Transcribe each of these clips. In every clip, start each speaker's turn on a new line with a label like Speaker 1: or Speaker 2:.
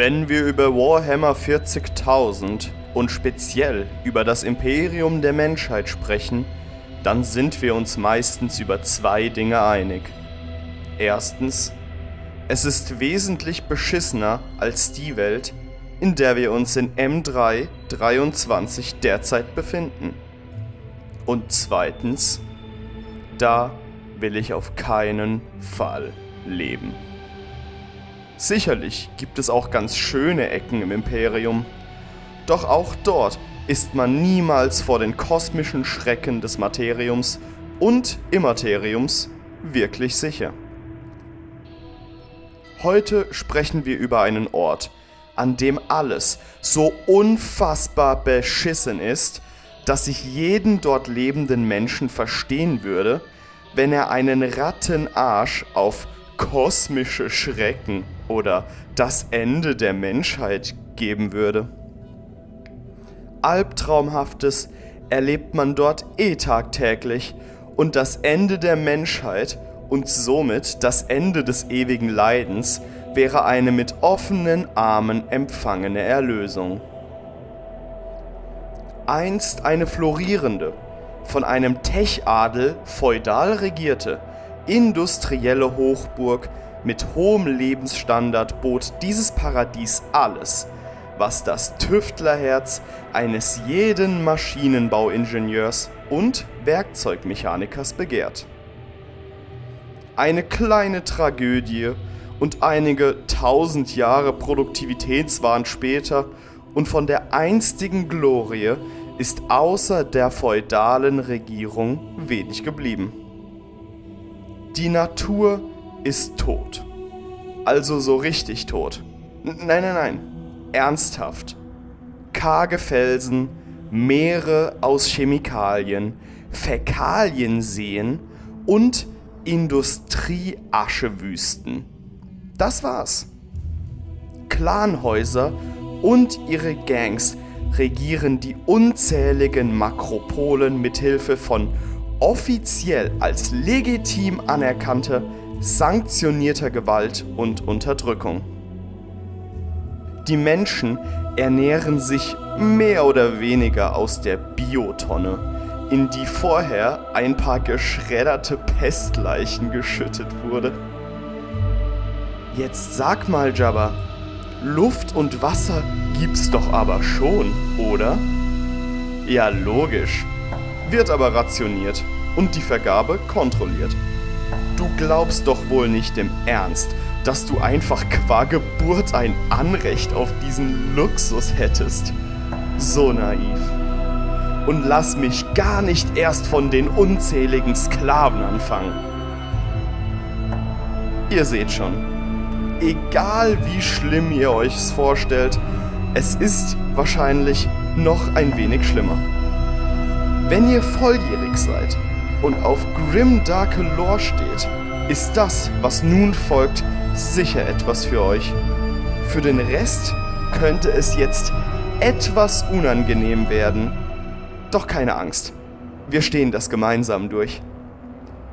Speaker 1: Wenn wir über Warhammer 40.000 und speziell über das Imperium der Menschheit sprechen, dann sind wir uns meistens über zwei Dinge einig. Erstens, es ist wesentlich beschissener als die Welt, in der wir uns in M3 23 derzeit befinden. Und zweitens, da will ich auf keinen Fall leben. Sicherlich gibt es auch ganz schöne Ecken im Imperium, doch auch dort ist man niemals vor den kosmischen Schrecken des Materiums und Immateriums wirklich sicher. Heute sprechen wir über einen Ort, an dem alles so unfassbar beschissen ist, dass ich jeden dort lebenden Menschen verstehen würde, wenn er einen Rattenarsch auf kosmische Schrecken oder das Ende der Menschheit geben würde. Albtraumhaftes erlebt man dort eh tagtäglich und das Ende der Menschheit und somit das Ende des ewigen Leidens wäre eine mit offenen Armen empfangene Erlösung. Einst eine florierende, von einem Techadel feudal regierte, industrielle Hochburg mit hohem Lebensstandard bot dieses Paradies alles, was das Tüftlerherz eines jeden Maschinenbauingenieurs und Werkzeugmechanikers begehrt. Eine kleine Tragödie und einige tausend Jahre Produktivitätswahn später und von der einstigen Glorie ist außer der feudalen Regierung wenig geblieben. Die Natur ist tot. Also so richtig tot. Nein, nein, nein. Ernsthaft. Karge Felsen, Meere aus Chemikalien, Fäkalienseen und Industrieaschewüsten. Das war's. Clanhäuser und ihre Gangs regieren die unzähligen Makropolen mithilfe von offiziell als legitim anerkannter, sanktionierter Gewalt und Unterdrückung. Die Menschen ernähren sich mehr oder weniger aus der Biotonne, in die vorher ein paar geschredderte Pestleichen geschüttet wurde. Jetzt sag mal, Jabba, Luft und Wasser gibt's doch aber schon, oder? Ja, logisch wird aber rationiert und die Vergabe kontrolliert. Du glaubst doch wohl nicht im Ernst, dass du einfach qua Geburt ein Anrecht auf diesen Luxus hättest. So naiv. Und lass mich gar nicht erst von den unzähligen Sklaven anfangen. Ihr seht schon, egal wie schlimm ihr euch's vorstellt, es ist wahrscheinlich noch ein wenig schlimmer. Wenn ihr volljährig seid und auf Grim Darke Lore steht, ist das, was nun folgt, sicher etwas für euch. Für den Rest könnte es jetzt etwas unangenehm werden. Doch keine Angst, wir stehen das gemeinsam durch.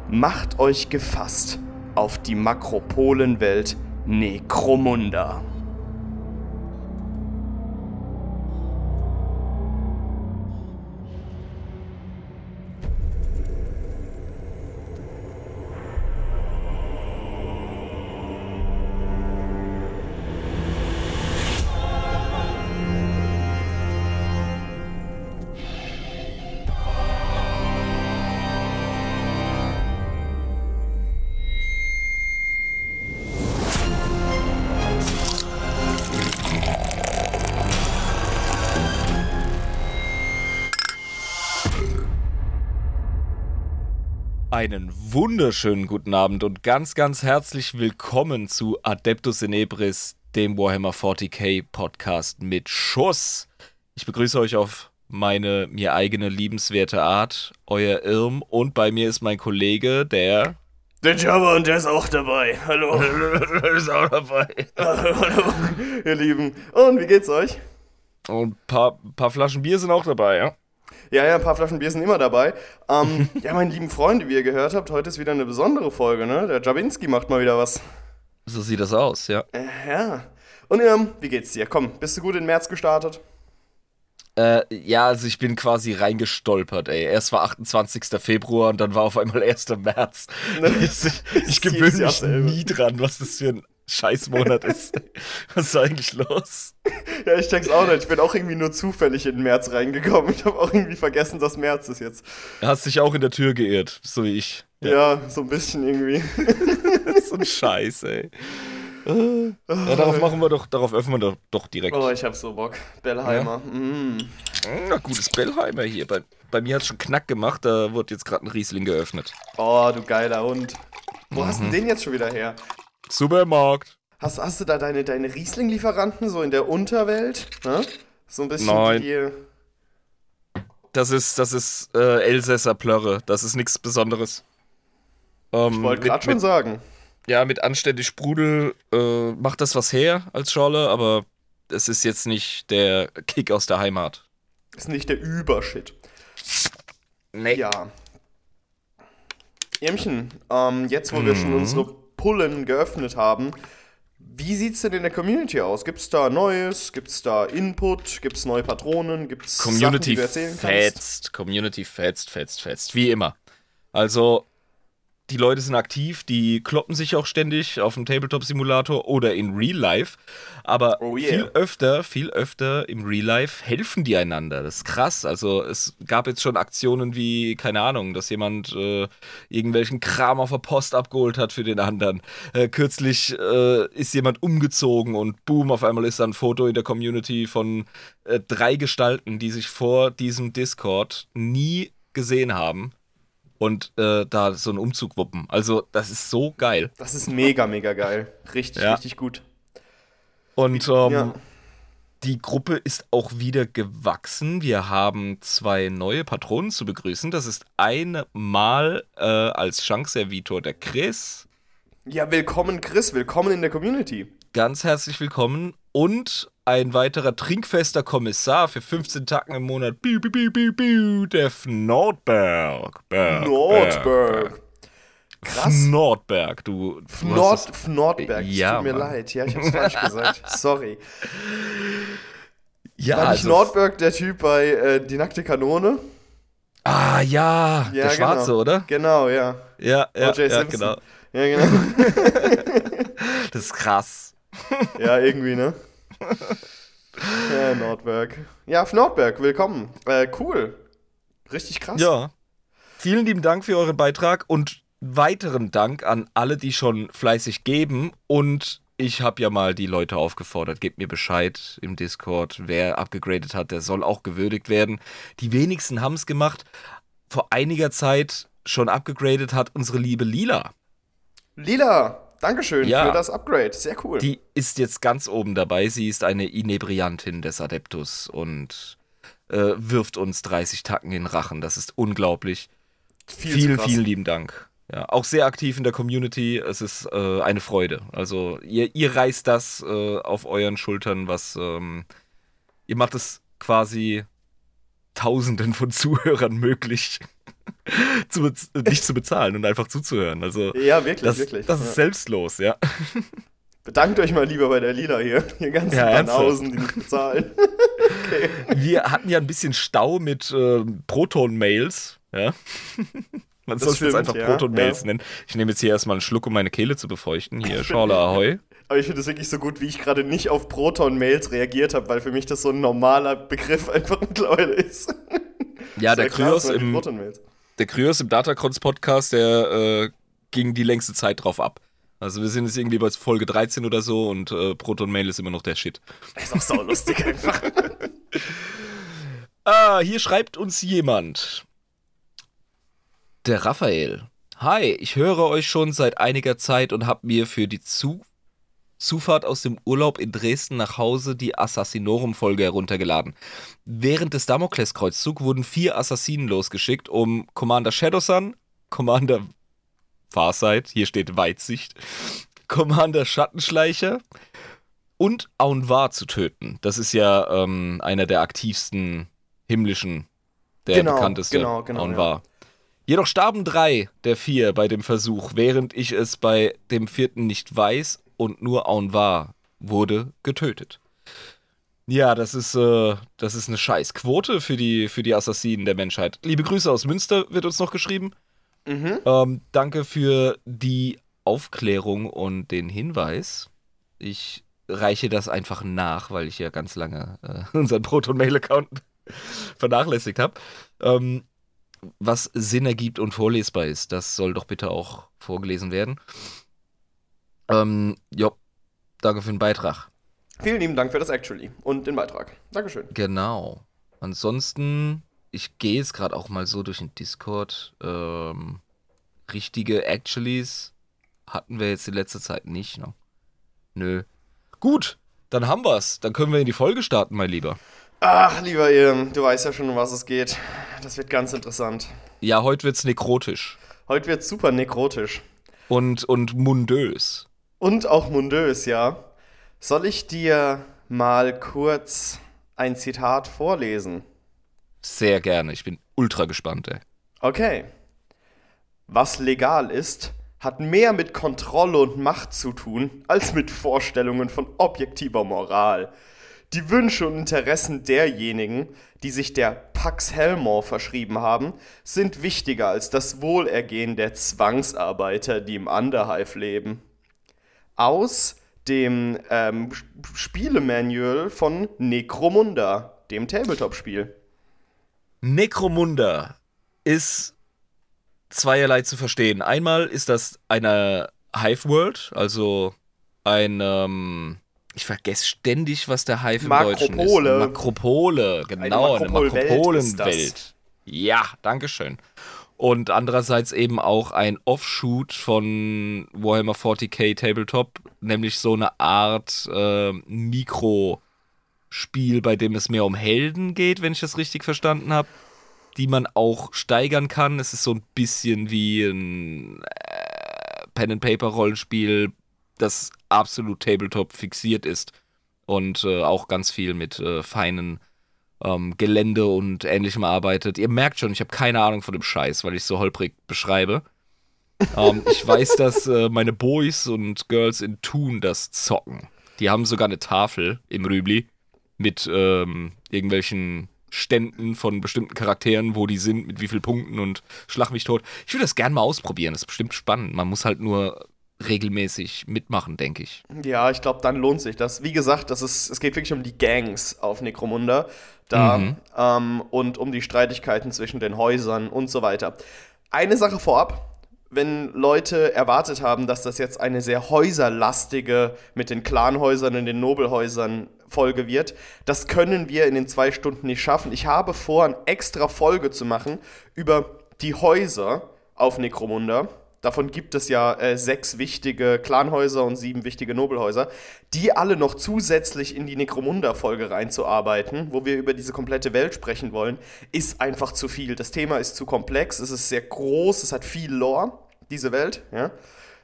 Speaker 1: Macht euch gefasst auf die Makropolenwelt Necromunda.
Speaker 2: Einen wunderschönen guten Abend und ganz, ganz herzlich willkommen zu Adeptus Inebris, dem Warhammer 40k Podcast mit Schuss. Ich begrüße euch auf meine mir eigene liebenswerte Art, euer Irm und bei mir ist mein Kollege, der.
Speaker 1: Der Java und der ist auch dabei. Hallo.
Speaker 2: der ist auch dabei.
Speaker 1: Hallo, ihr Lieben. Und wie geht's euch?
Speaker 2: Und ein paar, paar Flaschen Bier sind auch dabei, ja?
Speaker 1: Ja, ja, ein paar Flaschen Bier sind immer dabei. Ähm, ja, meine lieben Freunde, wie ihr gehört habt, heute ist wieder eine besondere Folge, ne? Der Jabinski macht mal wieder was.
Speaker 2: So sieht das aus, ja.
Speaker 1: Äh, ja. Und ähm, wie geht's dir? Komm, bist du gut in März gestartet?
Speaker 2: Äh, ja, also ich bin quasi reingestolpert, ey. Erst war 28. Februar und dann war auf einmal 1. März. ich ich gewöhne mich nie dran, was das für ein Scheißmonat ist. Was ist eigentlich los?
Speaker 1: Ja, ich check's auch nicht. Ich bin auch irgendwie nur zufällig in den März reingekommen. Ich habe auch irgendwie vergessen, dass März ist jetzt.
Speaker 2: Du hast dich auch in der Tür geirrt, so wie ich.
Speaker 1: Ja, ja so ein bisschen irgendwie.
Speaker 2: so ein Scheiß, ey. Ja, darauf machen wir doch, darauf öffnen wir doch, doch direkt.
Speaker 1: Oh, ich hab so Bock. Bellheimer. Ja. Mm.
Speaker 2: Na, gutes Bellheimer hier. Bei, bei mir hat es schon Knack gemacht, da wurde jetzt gerade ein Riesling geöffnet.
Speaker 1: Oh, du geiler Hund. Wo mhm. hast du den jetzt schon wieder her?
Speaker 2: Supermarkt.
Speaker 1: Hast, hast du da deine, deine Riesling-Lieferanten so in der Unterwelt? Ne? So ein bisschen
Speaker 2: Nein. die. Das ist, das ist äh, Elsässer Plörre. Das ist nichts Besonderes.
Speaker 1: Ähm, ich wollte gerade schon sagen.
Speaker 2: Ja, mit anständig Sprudel äh, macht das was her als Schorle, aber es ist jetzt nicht der Kick aus der Heimat.
Speaker 1: Ist nicht der Übershit.
Speaker 2: Nee.
Speaker 1: Ja. Irmchen, ähm, jetzt wo wir schon mhm. unsere Pullen geöffnet haben, wie sieht es denn in der Community aus? Gibt es da Neues? Gibt es da Input? Gibt es neue Patronen? Gibt es
Speaker 2: Community Sachen, die du erzählen fetzt, kannst? Community fetzt, fetzt, fetzt. Wie immer. Also, die Leute sind aktiv, die kloppen sich auch ständig auf dem Tabletop-Simulator oder in Real Life. Aber oh yeah. viel öfter, viel öfter im Real Life helfen die einander. Das ist krass. Also es gab jetzt schon Aktionen wie, keine Ahnung, dass jemand äh, irgendwelchen Kram auf der Post abgeholt hat für den anderen. Äh, kürzlich äh, ist jemand umgezogen und boom, auf einmal ist da ein Foto in der Community von äh, drei Gestalten, die sich vor diesem Discord nie gesehen haben und äh, da so einen Umzug wuppen. Also, das ist so geil.
Speaker 1: Das ist mega, mega geil. Richtig, ja. richtig gut.
Speaker 2: Und ähm, ja. die Gruppe ist auch wieder gewachsen. Wir haben zwei neue Patronen zu begrüßen. Das ist einmal äh, als Chance-Servitor der Chris.
Speaker 1: Ja, willkommen, Chris. Willkommen in der Community.
Speaker 2: Ganz herzlich willkommen. Und ein weiterer trinkfester Kommissar für 15 Tacken im Monat. Biu, biu, biu, biu, biu, der Nordberg.
Speaker 1: Berg, Nordberg.
Speaker 2: Krass. Nordberg, du.
Speaker 1: du Nord, Nordberg, ja, tut mir Mann. leid. Ja, ich hab's falsch gesagt. Sorry. Ja, War nicht also Nordberg der Typ bei äh, Die nackte Kanone?
Speaker 2: Ah, ja. ja der Schwarze,
Speaker 1: genau.
Speaker 2: oder?
Speaker 1: Genau, ja.
Speaker 2: Ja, ja, ja genau.
Speaker 1: Ja, genau.
Speaker 2: das ist krass.
Speaker 1: Ja, irgendwie, ne? ja, Nordberg. Ja, auf Nordberg, willkommen. Äh, cool. Richtig krass.
Speaker 2: Ja. Vielen lieben Dank für euren Beitrag und weiteren Dank an alle, die schon fleißig geben. Und ich habe ja mal die Leute aufgefordert, gebt mir Bescheid im Discord. Wer abgegradet hat, der soll auch gewürdigt werden. Die wenigsten haben es gemacht. Vor einiger Zeit schon abgegradet hat unsere liebe Lila.
Speaker 1: Lila, Dankeschön ja, für das Upgrade. Sehr cool.
Speaker 2: Die ist jetzt ganz oben dabei. Sie ist eine Inebriantin des Adeptus und äh, wirft uns 30 Tacken in Rachen. Das ist unglaublich. Viel vielen, vielen lieben Dank. Ja, auch sehr aktiv in der Community. Es ist äh, eine Freude. Also ihr, ihr reißt das äh, auf euren Schultern, was ähm, ihr macht es quasi Tausenden von Zuhörern möglich, zu nicht zu bezahlen und einfach zuzuhören. Also,
Speaker 1: ja, wirklich,
Speaker 2: das,
Speaker 1: wirklich.
Speaker 2: Das ist selbstlos, ja.
Speaker 1: Bedankt euch mal lieber bei der Lila hier. Die ganzen ja, Banausen, die nicht bezahlen.
Speaker 2: okay. Wir hatten ja ein bisschen Stau mit äh, Proton-Mails, ja. Man soll es jetzt einfach ja, Proton-Mails ja. nennen. Ich nehme jetzt hier erstmal einen Schluck, um meine Kehle zu befeuchten. Hier, Schorle Ahoi.
Speaker 1: Aber ich finde es wirklich so gut, wie ich gerade nicht auf Proton-Mails reagiert habe, weil für mich das so ein normaler Begriff einfach mittlerweile ist.
Speaker 2: Ja, der Kryos, im, der Kryos im Datacrons Podcast, der äh, ging die längste Zeit drauf ab. Also wir sind jetzt irgendwie bei Folge 13 oder so und äh, Proton Mail ist immer noch der Shit.
Speaker 1: Das ist auch sau lustig einfach.
Speaker 2: ah, hier schreibt uns jemand. Der Raphael. Hi, ich höre euch schon seit einiger Zeit und habe mir für die Zu Zufahrt aus dem Urlaub in Dresden nach Hause die Assassinorum-Folge heruntergeladen. Während des Damokleskreuzzug wurden vier Assassinen losgeschickt, um Commander Shadowsun, Commander Farsight, hier steht Weitsicht, Commander Schattenschleicher und Aunvar zu töten. Das ist ja ähm, einer der aktivsten himmlischen, der genau, bekannteste genau, genau, Aunvar. Ja. Jedoch starben drei der vier bei dem Versuch, während ich es bei dem vierten nicht weiß und nur Aun war wurde getötet. Ja, das ist, äh, das ist eine Scheißquote für die, für die Assassinen der Menschheit. Liebe Grüße aus Münster wird uns noch geschrieben.
Speaker 1: Mhm.
Speaker 2: Ähm, danke für die Aufklärung und den Hinweis. Ich reiche das einfach nach, weil ich ja ganz lange äh, unseren Proton-Mail-Account vernachlässigt habe. Ähm, was Sinn ergibt und vorlesbar ist, das soll doch bitte auch vorgelesen werden. Ähm, jo, danke für den Beitrag.
Speaker 1: Vielen lieben Dank für das Actually und den Beitrag. Dankeschön.
Speaker 2: Genau. Ansonsten, ich gehe jetzt gerade auch mal so durch den Discord. Ähm, richtige Actuallys hatten wir jetzt in letzter Zeit nicht. Ne? Nö. Gut, dann haben wir's. Dann können wir in die Folge starten, mein Lieber.
Speaker 1: Ach, lieber Ilm, du weißt ja schon, um was es geht. Das wird ganz interessant.
Speaker 2: Ja, heute wird's nekrotisch.
Speaker 1: Heute wird super nekrotisch.
Speaker 2: Und, und mundös.
Speaker 1: Und auch mundös, ja. Soll ich dir mal kurz ein Zitat vorlesen?
Speaker 2: Sehr gerne. Ich bin ultra gespannt, ey.
Speaker 1: Okay. Was legal ist, hat mehr mit Kontrolle und Macht zu tun, als mit Vorstellungen von objektiver Moral. Die Wünsche und Interessen derjenigen, die sich der Pax Helmor verschrieben haben, sind wichtiger als das Wohlergehen der Zwangsarbeiter, die im Underhive leben. Aus dem ähm, Spielemanual von Necromunda, dem Tabletop-Spiel.
Speaker 2: Necromunda ist zweierlei zu verstehen. Einmal ist das eine Hive World, also ein, ähm, ich vergesse ständig, was der Hive im Deutschen ist.
Speaker 1: Makropole.
Speaker 2: Makropole, genau, eine
Speaker 1: Makropolwelt
Speaker 2: Makropolenwelt.
Speaker 1: ist das.
Speaker 2: Ja, dankeschön. Und andererseits eben auch ein Offshoot von Warhammer 40k Tabletop, nämlich so eine Art äh, Mikrospiel, bei dem es mehr um Helden geht, wenn ich das richtig verstanden habe, die man auch steigern kann. Es ist so ein bisschen wie ein äh, Pen-and-Paper-Rollenspiel, das absolut Tabletop fixiert ist und äh, auch ganz viel mit äh, feinen ähm, Gelände und ähnlichem arbeitet. Ihr merkt schon, ich habe keine Ahnung von dem Scheiß, weil ich so holprig beschreibe. ähm, ich weiß, dass äh, meine Boys und Girls in Thun das zocken. Die haben sogar eine Tafel im Rübli mit ähm, irgendwelchen Ständen von bestimmten Charakteren, wo die sind, mit wie vielen Punkten und schlag mich tot. Ich würde das gerne mal ausprobieren. Das ist bestimmt spannend. Man muss halt nur regelmäßig mitmachen, denke ich.
Speaker 1: Ja, ich glaube, dann lohnt sich das. Wie gesagt, das ist, es geht wirklich um die Gangs auf Necromunda da
Speaker 2: Mhm.
Speaker 1: ähm, und um die Streitigkeiten zwischen den Häusern und so weiter. Eine Sache vorab. Wenn Leute erwartet haben, dass das jetzt eine sehr häuserlastige mit den Clanhäusern und den Nobelhäusern Folge wird, das können wir in den zwei Stunden nicht schaffen. Ich habe vor, eine extra Folge zu machen über die Häuser auf Necromunda. Davon gibt es ja äh, sechs wichtige Clanhäuser und sieben wichtige Nobelhäuser, die alle noch zusätzlich in die Necromunda-Folge reinzuarbeiten, wo wir über diese komplette Welt sprechen wollen, ist einfach zu viel. Das Thema ist zu komplex, es ist sehr groß, es hat viel Lore, diese Welt, ja.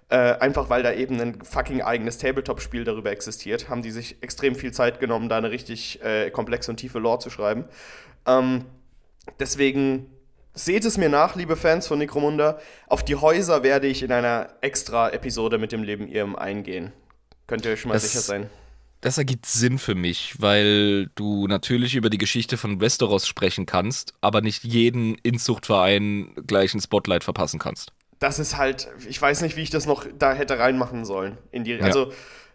Speaker 1: Äh, einfach weil da eben ein fucking eigenes Tabletop-Spiel darüber existiert, haben die sich extrem viel Zeit genommen, da eine richtig äh, komplexe und tiefe Lore zu schreiben. Ähm, deswegen seht es mir nach, liebe Fans von Necromunda. Auf die Häuser werde ich in einer extra Episode mit dem Leben Irm eingehen. Könnt ihr euch schon mal
Speaker 2: Das-
Speaker 1: sicher sein.
Speaker 2: Das ergibt Sinn für mich, weil du natürlich über die Geschichte von Westeros sprechen kannst, aber nicht jeden Inzuchtverein gleich ein Spotlight verpassen kannst.
Speaker 1: Das ist halt, ich weiß nicht, wie ich das noch da hätte reinmachen sollen. In die, Also,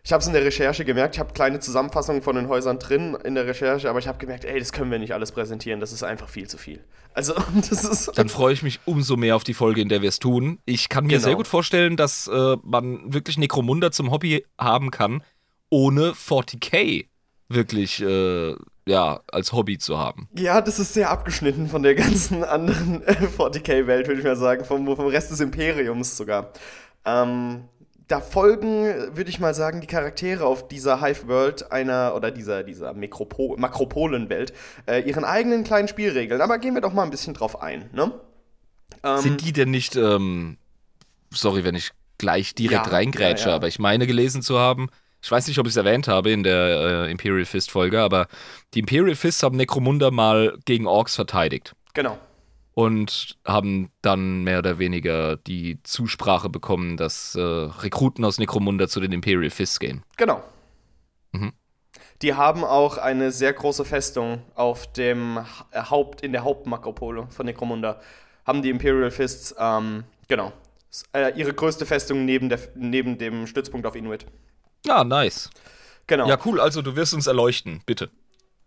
Speaker 1: ich habe es in der Recherche gemerkt, ich habe kleine Zusammenfassungen von den Häusern drin in der Recherche, aber ich habe gemerkt, ey, das können wir nicht alles präsentieren, das ist einfach viel zu viel. Also, das ist.
Speaker 2: Dann freue ich mich umso mehr auf die Folge, in der wir es tun. Ich kann mir
Speaker 1: Genau.
Speaker 2: sehr gut vorstellen, dass äh, man wirklich Necromunda zum Hobby haben kann, ohne 40k wirklich äh, ja, als Hobby zu haben.
Speaker 1: Ja, das ist sehr abgeschnitten von der ganzen anderen äh, 40k-Welt, würde ich mal sagen, vom, vom Rest des Imperiums sogar. Ähm, da folgen, würde ich mal sagen, die Charaktere auf dieser Hive-World einer, oder dieser, dieser Mikropo Makropolen-Welt, äh, ihren eigenen kleinen Spielregeln. Aber gehen wir doch mal ein bisschen drauf ein, ne? Ähm,
Speaker 2: Sind die denn nicht, ähm, sorry, wenn ich gleich direkt
Speaker 1: Ja,
Speaker 2: reingrätsche,
Speaker 1: ja, ja.
Speaker 2: aber ich meine gelesen zu haben, ich weiß nicht, ob ich es erwähnt habe in der äh, Imperial Fist Folge, aber die Imperial Fists haben Necromunda mal gegen Orks verteidigt
Speaker 1: Genau.
Speaker 2: Und haben dann mehr oder weniger die Zusprache bekommen, dass äh, Rekruten aus Necromunda zu den Imperial Fists gehen.
Speaker 1: Genau. Mhm. Die haben auch eine sehr große Festung auf dem Haupt, in der Hauptmakropole von Necromunda. Haben die Imperial Fists, ähm, genau. Äh, ihre größte Festung neben, der, neben dem Stützpunkt auf Inuit.
Speaker 2: Ah, nice. Genau. Ja, cool. Also, du wirst uns erleuchten, bitte.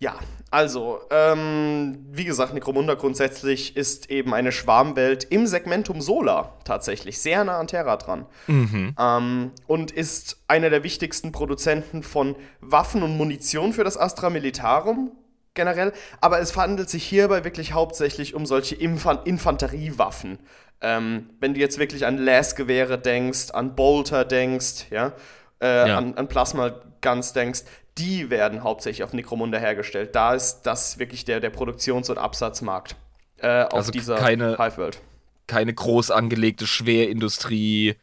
Speaker 1: Ja, also, ähm, wie gesagt, Necromunda grundsätzlich ist eben eine Schwarmwelt im Segmentum Solar tatsächlich, sehr nah an Terra dran. Mhm. Ähm, und ist einer der wichtigsten Produzenten von Waffen und Munition für das Astra Militarum generell. Aber es handelt sich hierbei wirklich hauptsächlich um solche Infan Infanteriewaffen. Ähm, wenn du jetzt wirklich an Las-Gewehre denkst, an Bolter denkst, ja, äh, ja. An, an Plasma Guns denkst, die werden hauptsächlich auf Necromunda hergestellt. Da ist das wirklich der, der Produktions- und Absatzmarkt
Speaker 2: äh, auf also dieser keine, Hive-World. Keine groß angelegte Schwerindustrie,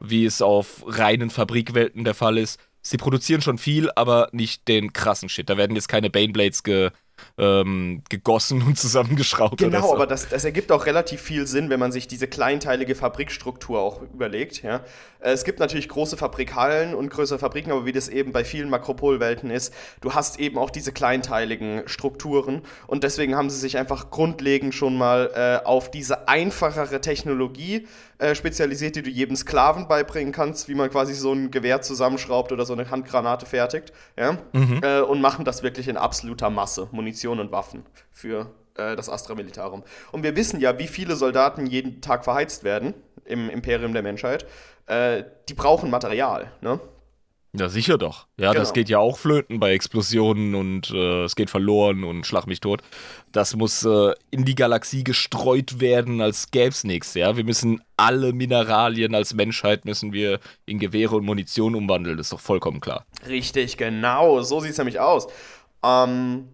Speaker 2: wie es auf reinen Fabrikwelten der Fall ist. Sie produzieren schon viel, aber nicht den krassen Shit. Da werden jetzt keine Baneblades ge ähm, gegossen und zusammengeschraubt.
Speaker 1: Genau, so. aber das, das ergibt auch relativ viel Sinn, wenn man sich diese kleinteilige Fabrikstruktur auch überlegt. Ja? Äh, es gibt natürlich große Fabrikhallen und größere Fabriken, aber wie das eben bei vielen Makropolwelten ist, du hast eben auch diese kleinteiligen Strukturen und deswegen haben sie sich einfach grundlegend schon mal äh, auf diese einfachere Technologie äh, spezialisiert, die du jedem Sklaven beibringen kannst, wie man quasi so ein Gewehr zusammenschraubt oder so eine Handgranate fertigt, ja? Mhm. Äh, und machen das wirklich in absoluter Masse, Munition und Waffen für äh, das Astra Militarum. Und wir wissen ja, wie viele Soldaten jeden Tag verheizt werden im Imperium der Menschheit. Äh, die brauchen Material, ne?
Speaker 2: Ja, sicher doch. Ja, genau. das geht ja auch flöten bei Explosionen und äh, es geht verloren und schlag mich tot. Das muss äh, in die Galaxie gestreut werden, als gäbe es nichts. Ja, wir müssen alle Mineralien als Menschheit müssen wir in Gewehre und Munition umwandeln. Das ist doch vollkommen klar.
Speaker 1: Richtig, genau. So sieht es nämlich aus. Ähm,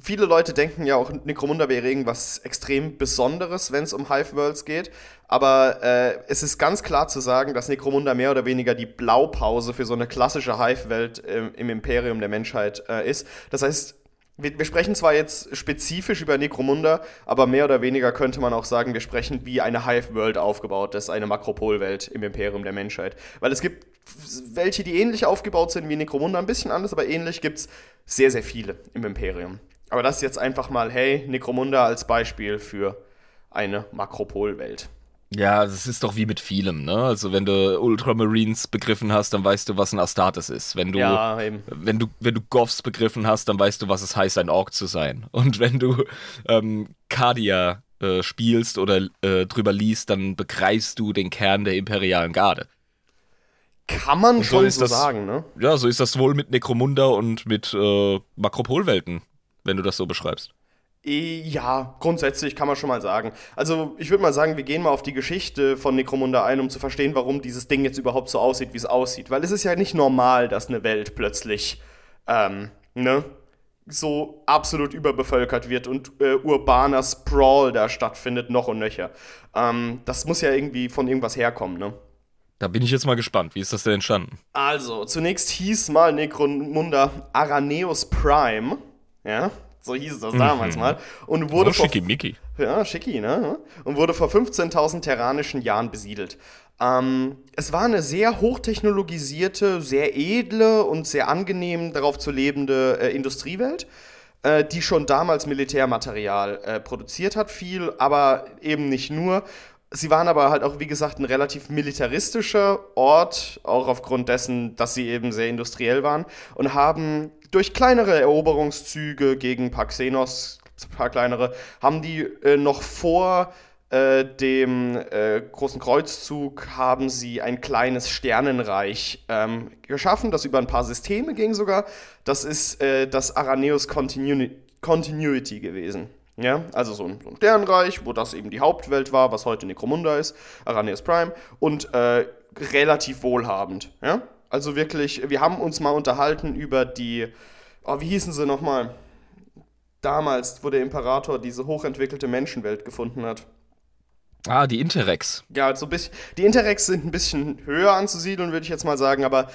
Speaker 1: viele Leute denken ja auch, Necromunda wäre irgendwas extrem Besonderes, wenn es um Hive Worlds geht. Aber äh, es ist ganz klar zu sagen, dass Necromunda mehr oder weniger die Blaupause für so eine klassische Hive-Welt äh, im Imperium der Menschheit äh, ist. Das heißt, wir, wir, sprechen zwar jetzt spezifisch über Necromunda, aber mehr oder weniger könnte man auch sagen, wir sprechen, wie eine Hive-World aufgebaut ist, eine Makropol-Welt im Imperium der Menschheit. Weil es gibt welche, die ähnlich aufgebaut sind wie Necromunda, ein bisschen anders, aber ähnlich gibt es sehr, sehr viele im Imperium. Aber das ist jetzt einfach mal, hey, Necromunda als Beispiel für eine Makropol-Welt.
Speaker 2: Ja, das ist doch wie mit vielem, ne? Also wenn du Ultramarines begriffen hast, dann weißt du, was ein Astartes ist. Wenn du, ja, wenn du, wenn du Goffs begriffen hast, dann weißt du, was es heißt, ein Ork zu sein. Und wenn du ähm, Cardia äh, spielst oder äh, drüber liest, dann begreifst du den Kern der imperialen Garde.
Speaker 1: Kann man so schon so das, sagen, ne?
Speaker 2: Ja, so ist das wohl mit Necromunda und mit äh, Makropolwelten wenn du das so beschreibst.
Speaker 1: Ja, grundsätzlich kann man schon mal sagen. Also ich würde mal sagen, wir gehen mal auf die Geschichte von Necromunda ein, um zu verstehen, warum dieses Ding jetzt überhaupt so aussieht, wie es aussieht. Weil es ist ja nicht normal, dass eine Welt plötzlich, ähm, ne, so absolut überbevölkert wird und äh, urbaner Sprawl da stattfindet, noch und nöcher. Ähm, das muss ja irgendwie von irgendwas herkommen, ne?
Speaker 2: Da bin ich jetzt mal gespannt. Wie ist das denn entstanden?
Speaker 1: Also, zunächst hieß mal Necromunda Araneus Prime ja, so hieß es das damals mhm. mal. Und wurde oh,
Speaker 2: schicki Mickey.
Speaker 1: Ja, schicki, ne? Und wurde vor 15.000 terranischen Jahren besiedelt. Ähm, es war eine sehr hochtechnologisierte, sehr edle und sehr angenehm darauf zu lebende äh, Industriewelt, äh, die schon damals Militärmaterial äh, produziert hat, viel, aber eben nicht nur. Sie waren aber halt auch, wie gesagt, ein relativ militaristischer Ort, auch aufgrund dessen, dass sie eben sehr industriell waren und haben durch kleinere Eroberungszüge gegen Paxenos, ein paar kleinere, haben die äh, noch vor äh, dem äh, großen Kreuzzug haben sie ein kleines Sternenreich ähm, geschaffen, das über ein paar Systeme ging sogar. Das ist äh, das Araneus Continu Continuity gewesen. Ja, also so ein, so ein, Sternenreich, wo das eben die Hauptwelt war, was heute Necromunda ist, Araneus Prime, und äh, relativ wohlhabend. Ja? Also wirklich, wir haben uns mal unterhalten über die, oh, wie hießen sie nochmal? Damals, wo der Imperator diese hochentwickelte Menschenwelt gefunden hat.
Speaker 2: Ah, die Interrex.
Speaker 1: Ja, so bisschen, die Interrex sind ein bisschen höher anzusiedeln, würde ich jetzt mal sagen, aber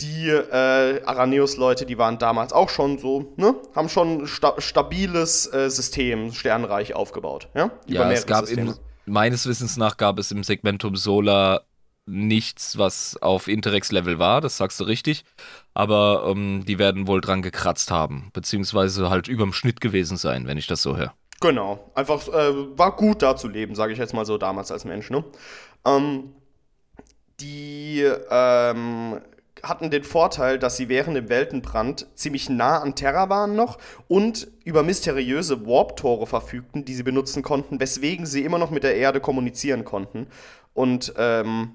Speaker 1: die äh, Araneus-Leute, die waren damals auch schon so, ne? Haben schon ein sta stabiles äh, System, Sternreich aufgebaut, ja?
Speaker 2: Über ja, es gab im, meines Wissens nach gab es im Segmentum Solar nichts, was auf Interrex-Level war, das sagst du richtig. Aber ähm, die werden wohl dran gekratzt haben, beziehungsweise halt überm Schnitt gewesen sein, wenn ich das so höre.
Speaker 1: Genau, einfach äh, war gut da zu leben, sage ich jetzt mal so damals als Mensch. Ne? Ähm, die ähm, hatten den Vorteil, dass sie während dem Weltenbrand ziemlich nah an Terra waren noch und über mysteriöse Warp-Tore verfügten, die sie benutzen konnten, weswegen sie immer noch mit der Erde kommunizieren konnten und ähm,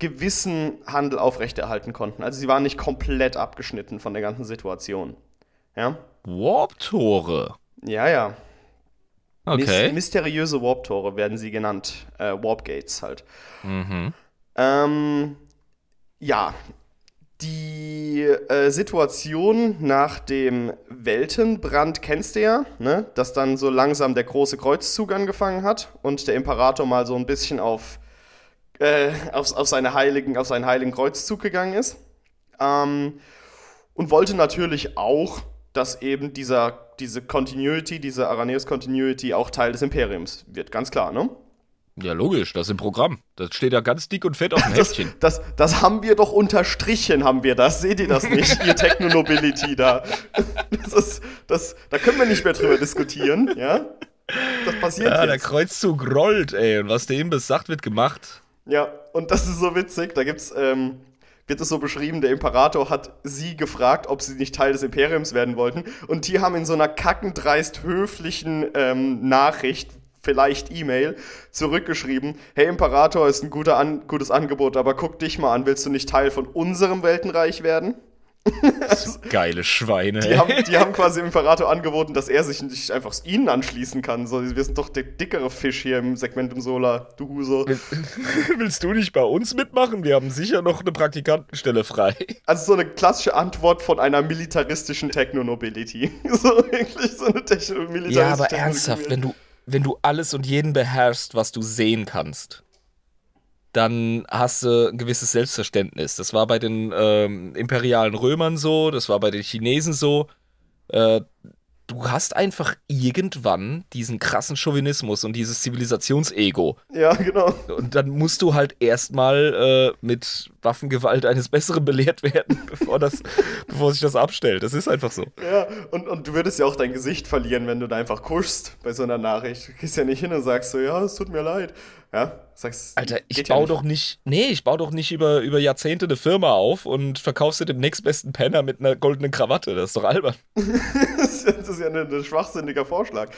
Speaker 1: gewissen Handel aufrechterhalten konnten. Also sie waren nicht komplett abgeschnitten von der ganzen Situation. Ja?
Speaker 2: Warp-Tore?
Speaker 1: Ja, ja.
Speaker 2: Okay.
Speaker 1: Mys mysteriöse Warp-Tore werden sie genannt. Äh, Warp-Gates halt. Mhm. Ähm, ja, die äh, Situation nach dem Weltenbrand kennst du ja, ne? dass dann so langsam der große Kreuzzug angefangen hat und der Imperator mal so ein bisschen auf, äh, auf, auf, seine heiligen, auf seinen heiligen Kreuzzug gegangen ist. Ähm, und wollte natürlich auch, dass eben dieser, diese Continuity, diese Araneus Continuity auch Teil des Imperiums wird, ganz klar, ne?
Speaker 2: Ja, logisch, das ist im Programm. Das steht ja ganz dick und fett auf dem Heftchen.
Speaker 1: Das, das, das, haben wir doch unterstrichen, haben wir das. Seht ihr das nicht? ihr Techno-Nobility da. Das ist, das, da können wir nicht mehr drüber diskutieren, ja?
Speaker 2: Das passiert ja, jetzt. der Kreuzzug rollt, ey. Und was dem besagt, wird gemacht.
Speaker 1: Ja, und das ist so witzig. Da gibt's, ähm, wird es so beschrieben, der Imperator hat sie gefragt, ob sie nicht Teil des Imperiums werden wollten. Und die haben in so einer kackendreist höflichen ähm, Nachricht, vielleicht E-Mail, zurückgeschrieben, hey Imperator, ist ein guter an gutes Angebot, aber guck dich mal an, willst du nicht Teil von unserem Weltenreich werden?
Speaker 2: geile Schweine.
Speaker 1: Die haben, die haben, quasi dem Imperator angeboten, dass er sich nicht einfach ihnen anschließen kann. So, wir sind doch der dickere Fisch hier im Segmentum Solar, du Huso.
Speaker 2: Willst du nicht bei uns mitmachen? Wir haben sicher noch eine Praktikantenstelle frei.
Speaker 1: Also so eine klassische Antwort von einer militaristischen Techno-Nobility. so wirklich so eine
Speaker 2: Techno militaristische Ja, aber ernsthaft, wenn du wenn du alles und jeden beherrschst, was du sehen kannst, dann hast du ein gewisses Selbstverständnis. Das war bei den ähm, imperialen Römern so, das war bei den Chinesen so. Äh, du hast einfach irgendwann diesen krassen Chauvinismus und dieses Zivilisationsego.
Speaker 1: Ja, genau.
Speaker 2: Und dann musst du halt erstmal äh, mit Waffengewalt eines Besseren belehrt werden, bevor, das, bevor sich das abstellt. Das ist einfach so.
Speaker 1: Ja, und, und du würdest ja auch dein Gesicht verlieren, wenn du da einfach kuschst bei so einer Nachricht. Du gehst ja nicht hin und sagst so, ja, es tut mir leid. Ja, sagst
Speaker 2: Alter, ich baue ja doch nicht, nee, ich baue doch nicht über, über Jahrzehnte eine Firma auf und verkaufst dir dem nächstbesten Penner mit einer goldenen Krawatte. Das ist doch albern.
Speaker 1: das ist ja ein, ein schwachsinniger Vorschlag.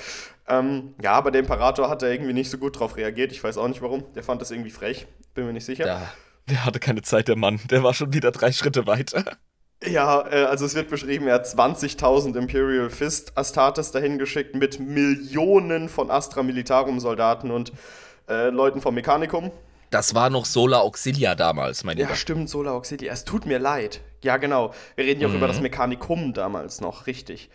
Speaker 1: Ähm, ja, aber der Imperator hat da irgendwie nicht so gut drauf reagiert. Ich weiß auch nicht warum. Der fand das irgendwie frech. Bin mir nicht sicher.
Speaker 2: Ja, der hatte keine Zeit, der Mann. Der war schon wieder drei Schritte weiter.
Speaker 1: Ja, äh, also es wird beschrieben, er hat 20.000 Imperial Fist Astartes dahin geschickt mit Millionen von Astra Militarum Soldaten und äh, Leuten vom Mechanikum.
Speaker 2: Das war noch Sola Auxilia damals, mein
Speaker 1: Lieber. Ja, stimmt, Sola Auxilia. Es tut mir leid. Ja, genau. Wir reden ja auch mhm. über das Mechanikum damals noch, richtig.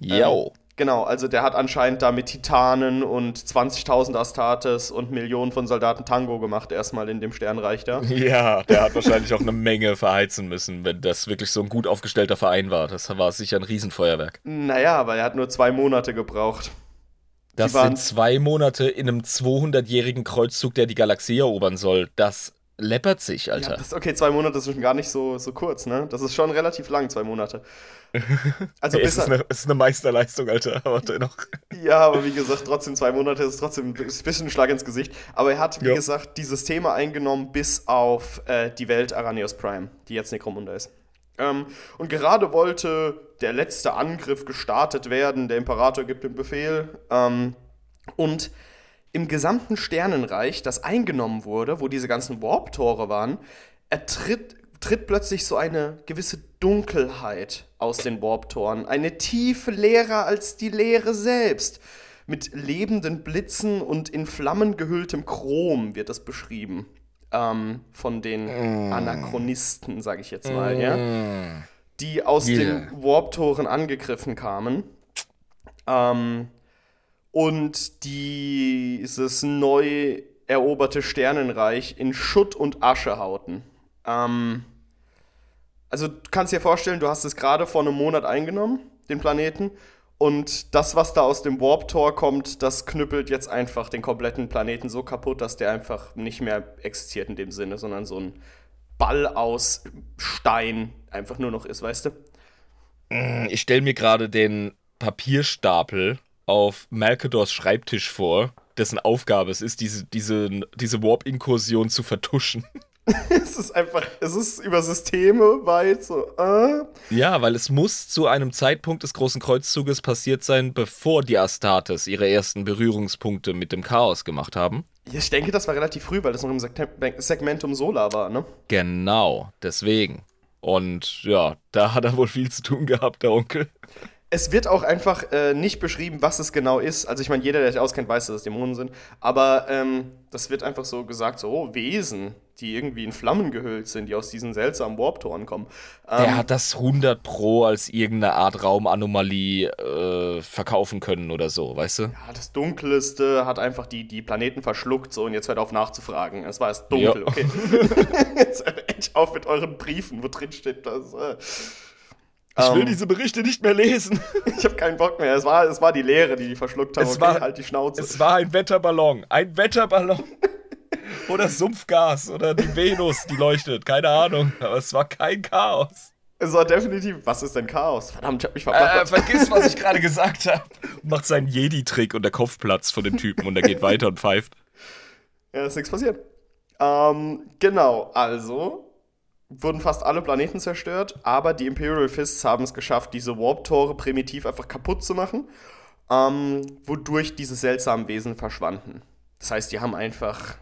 Speaker 2: Jo.
Speaker 1: Ähm, genau, also der hat anscheinend da mit Titanen und 20.000 Astartes und Millionen von Soldaten Tango gemacht, erstmal in dem Sternreich da.
Speaker 2: Ja, der hat wahrscheinlich auch eine Menge verheizen müssen, wenn das wirklich so ein gut aufgestellter Verein war. Das war sicher ein Riesenfeuerwerk.
Speaker 1: Naja, aber er hat nur zwei Monate gebraucht.
Speaker 2: Das sind zwei Monate in einem 200-jährigen Kreuzzug, der die Galaxie erobern soll. Das läppert sich, Alter. Ja,
Speaker 1: das, okay, zwei Monate sind gar nicht so, so kurz, ne? Das ist schon relativ lang, zwei Monate.
Speaker 2: Also hey, es, ist eine, es ist eine Meisterleistung, Alter. Aber noch.
Speaker 1: Ja, aber wie gesagt, trotzdem zwei Monate ist trotzdem ein bisschen ein Schlag ins Gesicht. Aber er hat, wie ja. gesagt, dieses Thema eingenommen bis auf äh, die Welt Aranios Prime, die jetzt Necromunda ist. Ähm, und gerade wollte der letzte Angriff gestartet werden. Der Imperator gibt den Befehl. Ähm, und im gesamten Sternenreich, das eingenommen wurde, wo diese ganzen Warp-Tore waren, ertritt, tritt plötzlich so eine gewisse Dunkelheit aus den Warp-Toren. Eine tiefe Leere als die Leere selbst. Mit lebenden Blitzen und in Flammen gehülltem Chrom wird das beschrieben ähm, von den mm. Anachronisten, sage ich jetzt mal, mm. ja, die aus yeah. den Warp-Toren angegriffen kamen. Ähm, und dieses neu eroberte Sternenreich in Schutt und Asche hauten. Ähm, also du kannst dir vorstellen, du hast es gerade vor einem Monat eingenommen, den Planeten, Und das, was da aus dem Warp-Tor kommt, das knüppelt jetzt einfach den kompletten Planeten so kaputt, dass der einfach nicht mehr existiert in dem Sinne, sondern so ein Ball aus Stein einfach nur noch ist, weißt du?
Speaker 2: Ich stelle mir gerade den Papierstapel auf Malkadors Schreibtisch vor, dessen Aufgabe es ist, diese, diese, diese Warp-Inkursion zu vertuschen.
Speaker 1: es ist einfach, es ist über Systeme weit so, äh.
Speaker 2: Ja, weil es muss zu einem Zeitpunkt des großen Kreuzzuges passiert sein, bevor die Astartes ihre ersten Berührungspunkte mit dem Chaos gemacht haben.
Speaker 1: Ich denke, das war relativ früh, weil das noch im Segmentum Solar war, ne?
Speaker 2: Genau, deswegen. Und ja, da hat er wohl viel zu tun gehabt, der Onkel.
Speaker 1: Es wird auch einfach äh, nicht beschrieben, was es genau ist. Also ich meine, jeder, der sich auskennt, weiß, dass es Dämonen sind. Aber ähm, das wird einfach so gesagt, so oh, Wesen, die irgendwie in Flammen gehüllt sind, die aus diesen seltsamen Warp-Toren kommen.
Speaker 2: Ähm, der hat das 100 Pro als irgendeine Art Raumanomalie äh, verkaufen können oder so, weißt du?
Speaker 1: Ja, das Dunkelste hat einfach die, die Planeten verschluckt so und jetzt hört auf nachzufragen. Es war erst dunkel, ja. okay. jetzt hört echt auf mit euren Briefen, wo drin steht das. Äh.
Speaker 2: Ich will um, ähm, diese Berichte nicht mehr lesen.
Speaker 1: ich habe keinen Bock mehr. Es war, es war die Leere, die die verschluckt haben.
Speaker 2: Es okay, war,
Speaker 1: halt die Schnauze.
Speaker 2: Es war ein Wetterballon. Ein Wetterballon. oder Sumpfgas oder die Venus, die leuchtet. Keine Ahnung. Aber es war kein Chaos.
Speaker 1: Es war definitiv. Was ist denn Chaos? Verdammt, ich hab mich
Speaker 2: verplappert. Äh, vergiss, was ich gerade gesagt habe. Macht seinen Jedi-Trick und der Kopf platzt von dem Typen und er geht weiter und pfeift.
Speaker 1: Ja, ist nichts passiert. Ähm, genau, also wurden fast alle Planeten zerstört, aber die Imperial Fists haben es geschafft, diese Warp-Tore primitiv einfach kaputt zu machen, ähm, wodurch diese seltsamen Wesen verschwanden. Das heißt, die haben einfach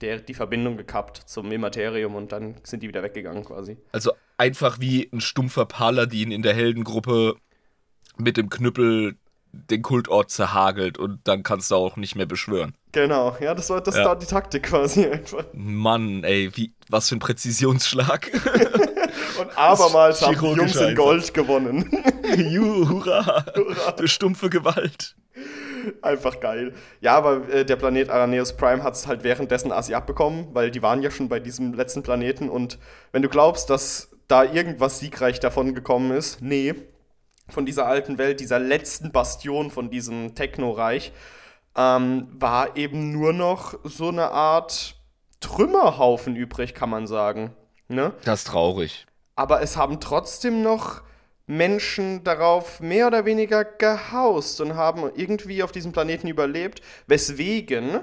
Speaker 1: der, die Verbindung gekappt zum Immaterium und dann sind die wieder weggegangen quasi.
Speaker 2: Also einfach wie ein stumpfer Paladin in der Heldengruppe mit dem Knüppel den Kultort zerhagelt und dann kannst du auch nicht mehr beschwören.
Speaker 1: Genau, ja, das war das ja. da die Taktik quasi einfach.
Speaker 2: Mann, ey, wie, was für ein Präzisionsschlag.
Speaker 1: und abermals haben die Jungs in Gold gewonnen.
Speaker 2: Juhu, hurra, hurra. Du stumpfe Gewalt.
Speaker 1: Einfach geil. Ja, aber äh, der Planet Araneus Prime hat es halt währenddessen Asi abbekommen, weil die waren ja schon bei diesem letzten Planeten und wenn du glaubst, dass da irgendwas siegreich davon gekommen ist, nee, von dieser alten Welt, dieser letzten Bastion von diesem Techno-Reich, ähm, war eben nur noch so eine Art Trümmerhaufen übrig, kann man sagen. Ne?
Speaker 2: Das ist traurig.
Speaker 1: Aber es haben trotzdem noch Menschen darauf mehr oder weniger gehaust und haben irgendwie auf diesem Planeten überlebt, weswegen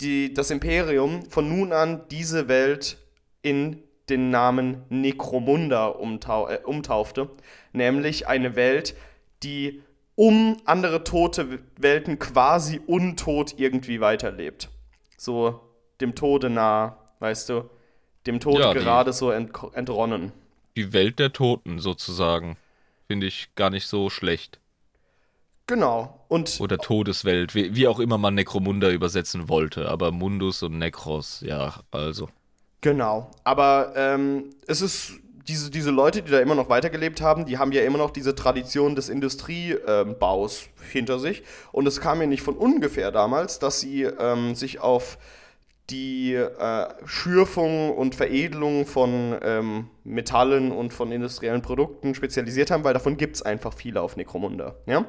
Speaker 1: die, das Imperium von nun an diese Welt in den Namen Necromunda umtau äh, umtaufte, nämlich eine Welt, die um andere tote Welten quasi untot irgendwie weiterlebt. So dem Tode nah, weißt du, dem Tod ja, gerade so ent entronnen.
Speaker 2: Die Welt der Toten sozusagen. Finde ich gar nicht so schlecht.
Speaker 1: Genau.
Speaker 2: Und Oder Todeswelt, wie, wie auch immer man Necromunda übersetzen wollte. Aber Mundus und Necros, ja, also.
Speaker 1: Genau. Aber ähm, es ist diese, diese Leute, die da immer noch weitergelebt haben, die haben ja immer noch diese Tradition des Industriebaus ähm, hinter sich. Und es kam ja nicht von ungefähr damals, dass sie ähm, sich auf die äh, Schürfung und Veredelung von ähm, Metallen und von industriellen Produkten spezialisiert haben, weil davon gibt es einfach viele auf Necromunda. Ja?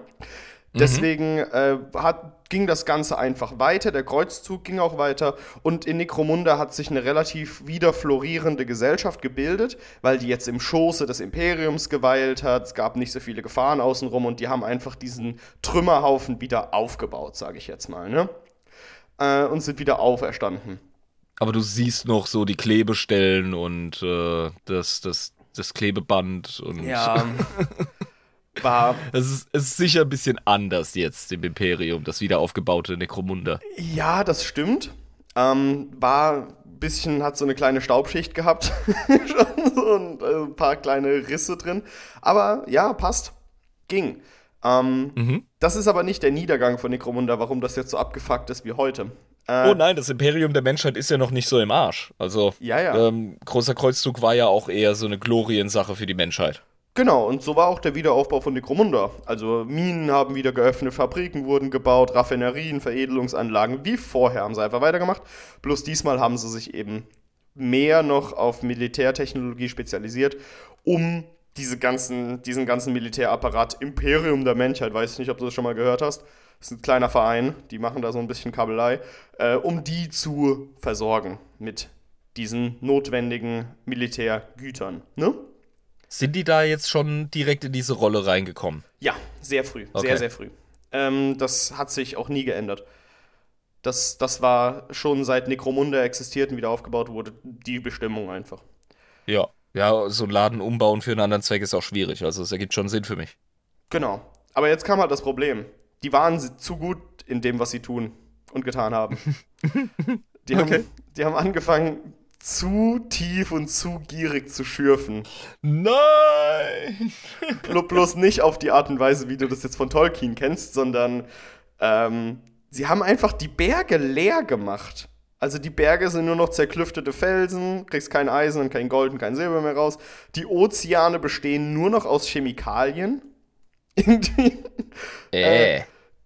Speaker 1: Mhm. Deswegen äh, hat, ging das Ganze einfach weiter, der Kreuzzug ging auch weiter und in Necromunda hat sich eine relativ wieder florierende Gesellschaft gebildet, weil die jetzt im Schoße des Imperiums geweilt hat, es gab nicht so viele Gefahren außenrum und die haben einfach diesen Trümmerhaufen wieder aufgebaut, sage ich jetzt mal, ne? Äh, und sind wieder auferstanden.
Speaker 2: Aber du siehst noch so die Klebestellen und äh, das, das, das Klebeband und.
Speaker 1: Ja. war.
Speaker 2: Es ist, es ist sicher ein bisschen anders jetzt im Imperium, das wieder aufgebaute Necromunda.
Speaker 1: Ja, das stimmt. Ähm, war ein bisschen, hat so eine kleine Staubschicht gehabt. Schon so ein, äh, ein, paar kleine Risse drin. Aber ja, passt. Ging. Ähm, mhm. Das ist aber nicht der Niedergang von Necromunda, warum das jetzt so abgefuckt ist wie heute.
Speaker 2: Äh, oh nein, das Imperium der Menschheit ist ja noch nicht so im Arsch. Also,
Speaker 1: ja, ja.
Speaker 2: Ähm, großer Kreuzzug war ja auch eher so eine Gloriensache für die Menschheit.
Speaker 1: Genau, und so war auch der Wiederaufbau von Necromunda. Also Minen haben wieder geöffnet, Fabriken wurden gebaut, Raffinerien, Veredelungsanlagen, wie vorher haben sie einfach weitergemacht. Bloß diesmal haben sie sich eben mehr noch auf Militärtechnologie spezialisiert, um diese ganzen, diesen ganzen Militärapparat Imperium der Menschheit, weiß ich nicht, ob du das schon mal gehört hast. Das ist ein kleiner Verein, die machen da so ein bisschen Kabelei, äh, um die zu versorgen mit diesen notwendigen Militärgütern. Ne?
Speaker 2: Sind die da jetzt schon direkt in diese Rolle reingekommen?
Speaker 1: Ja, sehr früh,
Speaker 2: Okay.
Speaker 1: sehr, sehr früh. Ähm, das hat sich auch nie geändert. Das, das war schon seit Necromunda existiert und wieder aufgebaut wurde, die Bestimmung einfach.
Speaker 2: Ja. Ja, so einen Laden umbauen für einen anderen Zweck ist auch schwierig. Also es ergibt schon Sinn für mich.
Speaker 1: Genau. Aber jetzt kam halt das Problem. Die waren zu gut in dem, was sie tun und getan haben. Die,
Speaker 2: Okay.
Speaker 1: haben, die haben angefangen, zu tief und zu gierig zu schürfen.
Speaker 2: Nein!
Speaker 1: Blo- bloß nicht auf die Art und Weise, wie du das jetzt von Tolkien kennst, sondern ähm, sie haben einfach die Berge leer gemacht. Also die Berge sind nur noch zerklüftete Felsen, kriegst kein Eisen und kein Gold und kein Silber mehr raus. Die Ozeane bestehen nur noch aus Chemikalien. Irgendwie.
Speaker 2: Äh.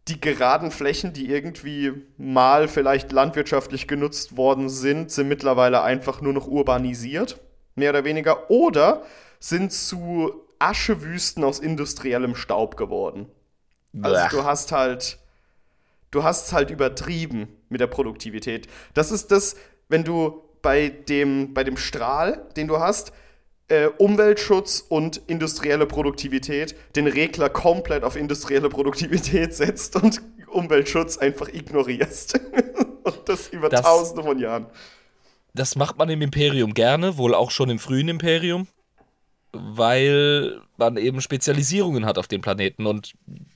Speaker 1: Die geraden Flächen, die irgendwie mal vielleicht landwirtschaftlich genutzt worden sind, sind mittlerweile einfach nur noch urbanisiert, mehr oder weniger, oder sind zu Aschewüsten aus industriellem Staub geworden. Also
Speaker 2: Blech.
Speaker 1: du hast halt, du hast halt übertrieben mit der Produktivität. Das ist das, wenn du bei dem, bei dem Strahl, den du hast, äh, Umweltschutz und industrielle Produktivität, den Regler komplett auf industrielle Produktivität setzt und Umweltschutz einfach ignorierst. und das über
Speaker 2: Das-
Speaker 1: tausende von Jahren.
Speaker 2: Das macht man im Imperium gerne, wohl auch schon im frühen Imperium, weil man eben Spezialisierungen hat auf den Planeten und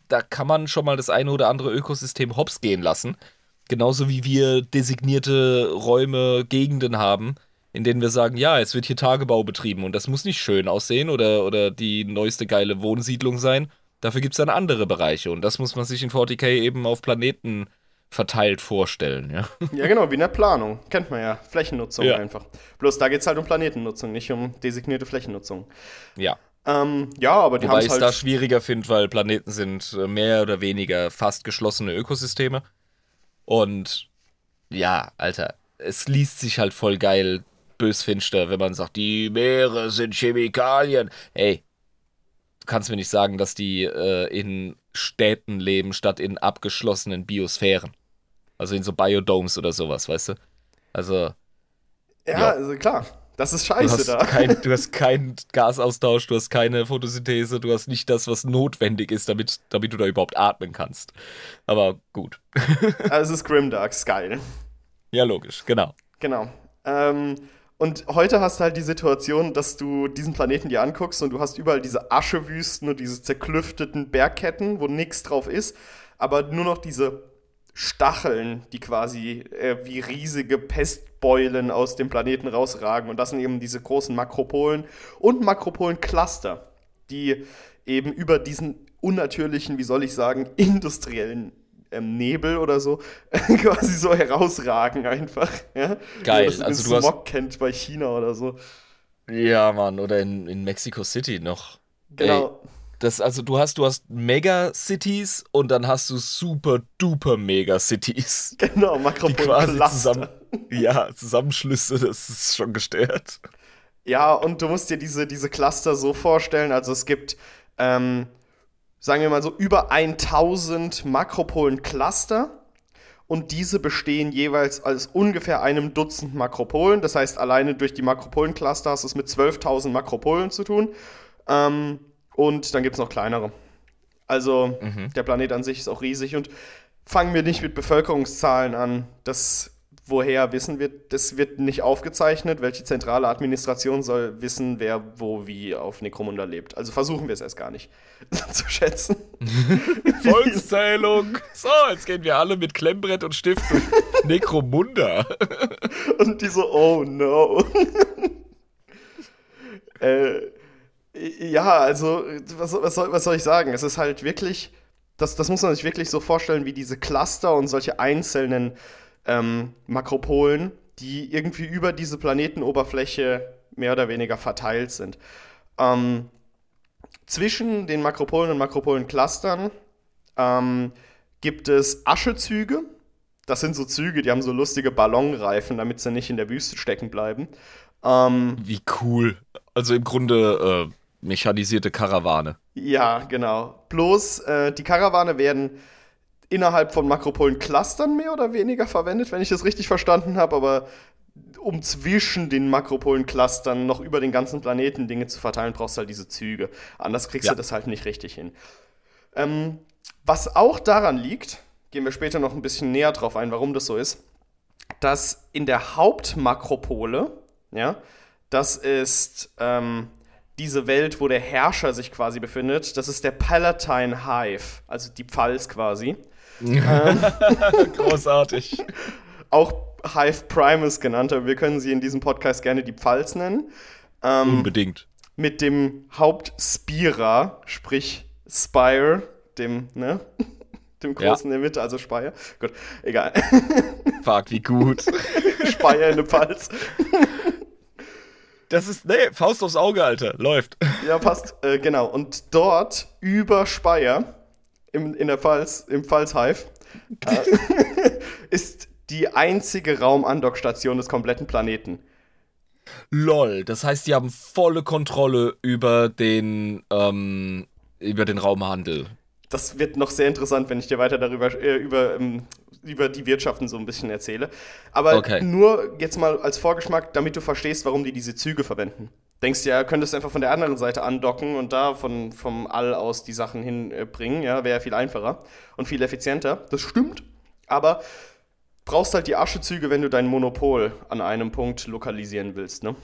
Speaker 2: da kann man schon mal das eine oder andere Ökosystem hops gehen lassen. Genauso wie wir designierte Räume, Gegenden haben, in denen wir sagen, ja, es wird hier Tagebau betrieben und das muss nicht schön aussehen oder, oder die neueste geile Wohnsiedlung sein. Dafür gibt es dann andere Bereiche und das muss man sich in 40k eben auf Planeten verteilt vorstellen, ja.
Speaker 1: Ja, genau, wie in der Planung. Kennt man ja. Flächennutzung
Speaker 2: Ja.
Speaker 1: einfach. Bloß da geht es halt um Planetennutzung, nicht um designierte Flächennutzung.
Speaker 2: Ja.
Speaker 1: Ähm, ja, aber die
Speaker 2: Wobei
Speaker 1: haben
Speaker 2: ich
Speaker 1: es
Speaker 2: es da
Speaker 1: halt.
Speaker 2: schwieriger finde, weil Planeten sind äh, mehr oder weniger fast geschlossene Ökosysteme. Und ja, Alter, es liest sich halt voll geil bösfinster, wenn man sagt, die Meere sind Chemikalien. Ey, du kannst mir nicht sagen, dass die äh, in Städten leben, statt in abgeschlossenen Biosphären. Also in so Biodomes oder sowas, weißt du? Also,
Speaker 1: ja,
Speaker 2: ja.
Speaker 1: also klar. Das ist
Speaker 2: du
Speaker 1: scheiße
Speaker 2: hast,
Speaker 1: da.
Speaker 2: kein, du hast keinen Gasaustausch, du hast keine Photosynthese, du hast nicht das, was notwendig ist, damit, damit du da überhaupt atmen kannst. Aber gut.
Speaker 1: Also es ist Grimdark, ist geil.
Speaker 2: Ja, logisch, genau.
Speaker 1: Genau. Ähm, und heute hast du halt die Situation, dass du diesen Planeten dir anguckst und du hast überall diese Aschewüsten und diese zerklüfteten Bergketten, wo nichts drauf ist, aber nur noch diese Stacheln, die quasi äh, wie riesige Pestbeulen aus dem Planeten rausragen. Und das sind eben diese großen Makropolen und Makropolen-Cluster, die eben über diesen unnatürlichen, wie soll ich sagen, industriellen ähm, Nebel oder so quasi so herausragen einfach. Ja?
Speaker 2: Geil,
Speaker 1: das
Speaker 2: also du hast-
Speaker 1: Smog kennt bei China oder so.
Speaker 2: Ja, Mann, oder in, in Mexico City noch.
Speaker 1: Genau.
Speaker 2: Das, also du hast, du hast Mega-Cities und dann hast du super duper Mega-Cities.
Speaker 1: Genau, Makropol
Speaker 2: zusammen. Ja, Zusammenschlüsse, das ist schon gestört.
Speaker 1: Ja, und du musst dir diese, diese Cluster so vorstellen, also es gibt, ähm, sagen wir mal so, über 1000 Makropolen-Cluster und diese bestehen jeweils aus ungefähr einem Dutzend Makropolen. Das heißt, alleine durch die Makropolen-Cluster hast du es mit 12.000 Makropolen zu tun. Ähm, und dann gibt es noch kleinere. Also der Planet an sich ist auch riesig und fangen wir nicht mit Bevölkerungszahlen an. Das, woher wissen wir, das wird nicht aufgezeichnet. Welche zentrale Administration soll wissen, wer wo wie auf Necromunda lebt. Also versuchen wir es erst gar nicht zu schätzen.
Speaker 2: Volkszählung. So, jetzt gehen wir alle mit Klemmbrett und Stift durch Necromunda.
Speaker 1: Und die so, oh no. äh, ja, also, was, was, soll, was soll ich sagen? Es ist halt wirklich, das, das muss man sich wirklich so vorstellen, wie diese Cluster und solche einzelnen ähm, Makropolen, die irgendwie über diese Planetenoberfläche mehr oder weniger verteilt sind. Ähm, zwischen den Makropolen und Makropolen-Clustern ähm, gibt es Aschezüge. Das sind so Züge, die haben so lustige Ballonreifen, damit sie nicht in der Wüste stecken bleiben. Ähm,
Speaker 2: Wie cool. Also im Grunde mechanisierte Karawane.
Speaker 1: Ja, genau. Bloß äh, die Karawane werden innerhalb von Makropolen-Clustern mehr oder weniger verwendet, wenn ich das richtig verstanden habe, aber um zwischen den Makropolen-Clustern noch über den ganzen Planeten Dinge zu verteilen, brauchst du halt diese Züge. Anders kriegst
Speaker 2: Ja.
Speaker 1: du das halt nicht richtig hin. Ähm, was auch daran liegt, gehen wir später noch ein bisschen näher drauf ein, warum das so ist, dass in der Hauptmakropole, ja, das ist ähm, diese Welt, wo der Herrscher sich quasi befindet, das ist der Palatine Hive, also die Pfalz quasi.
Speaker 2: Großartig.
Speaker 1: Auch Hive Primus genannt, aber wir können sie in diesem Podcast gerne die Pfalz nennen.
Speaker 2: Unbedingt.
Speaker 1: Mit dem Hauptspira, sprich Spire, dem, ne? Dem großen in der Mitte, also Spire. Gut, egal.
Speaker 2: Fuck, wie gut.
Speaker 1: Spire in der Pfalz.
Speaker 2: Das ist, nee, Faust aufs Auge, Alter. Läuft.
Speaker 1: Ja, passt. Äh, genau. Und dort über Speyer, im, in der Pfalz, im Pfalz-Hive, äh, ist die einzige Raumandockstation des kompletten Planeten.
Speaker 2: Lol. Das heißt, die haben volle Kontrolle über den, ähm, über den Raumhandel.
Speaker 1: Das wird noch sehr interessant, wenn ich dir weiter darüber äh, über, ähm, über die Wirtschaften so ein bisschen erzähle. Aber
Speaker 2: Okay.
Speaker 1: nur jetzt mal als Vorgeschmack, damit du verstehst, warum die diese Züge verwenden. Denkst du ja, könntest einfach von der anderen Seite andocken und da von, vom All aus die Sachen hinbringen, ja, wäre ja viel einfacher und viel effizienter. Das stimmt, aber brauchst halt die Aschezüge, wenn du dein Monopol an einem Punkt lokalisieren willst, ne?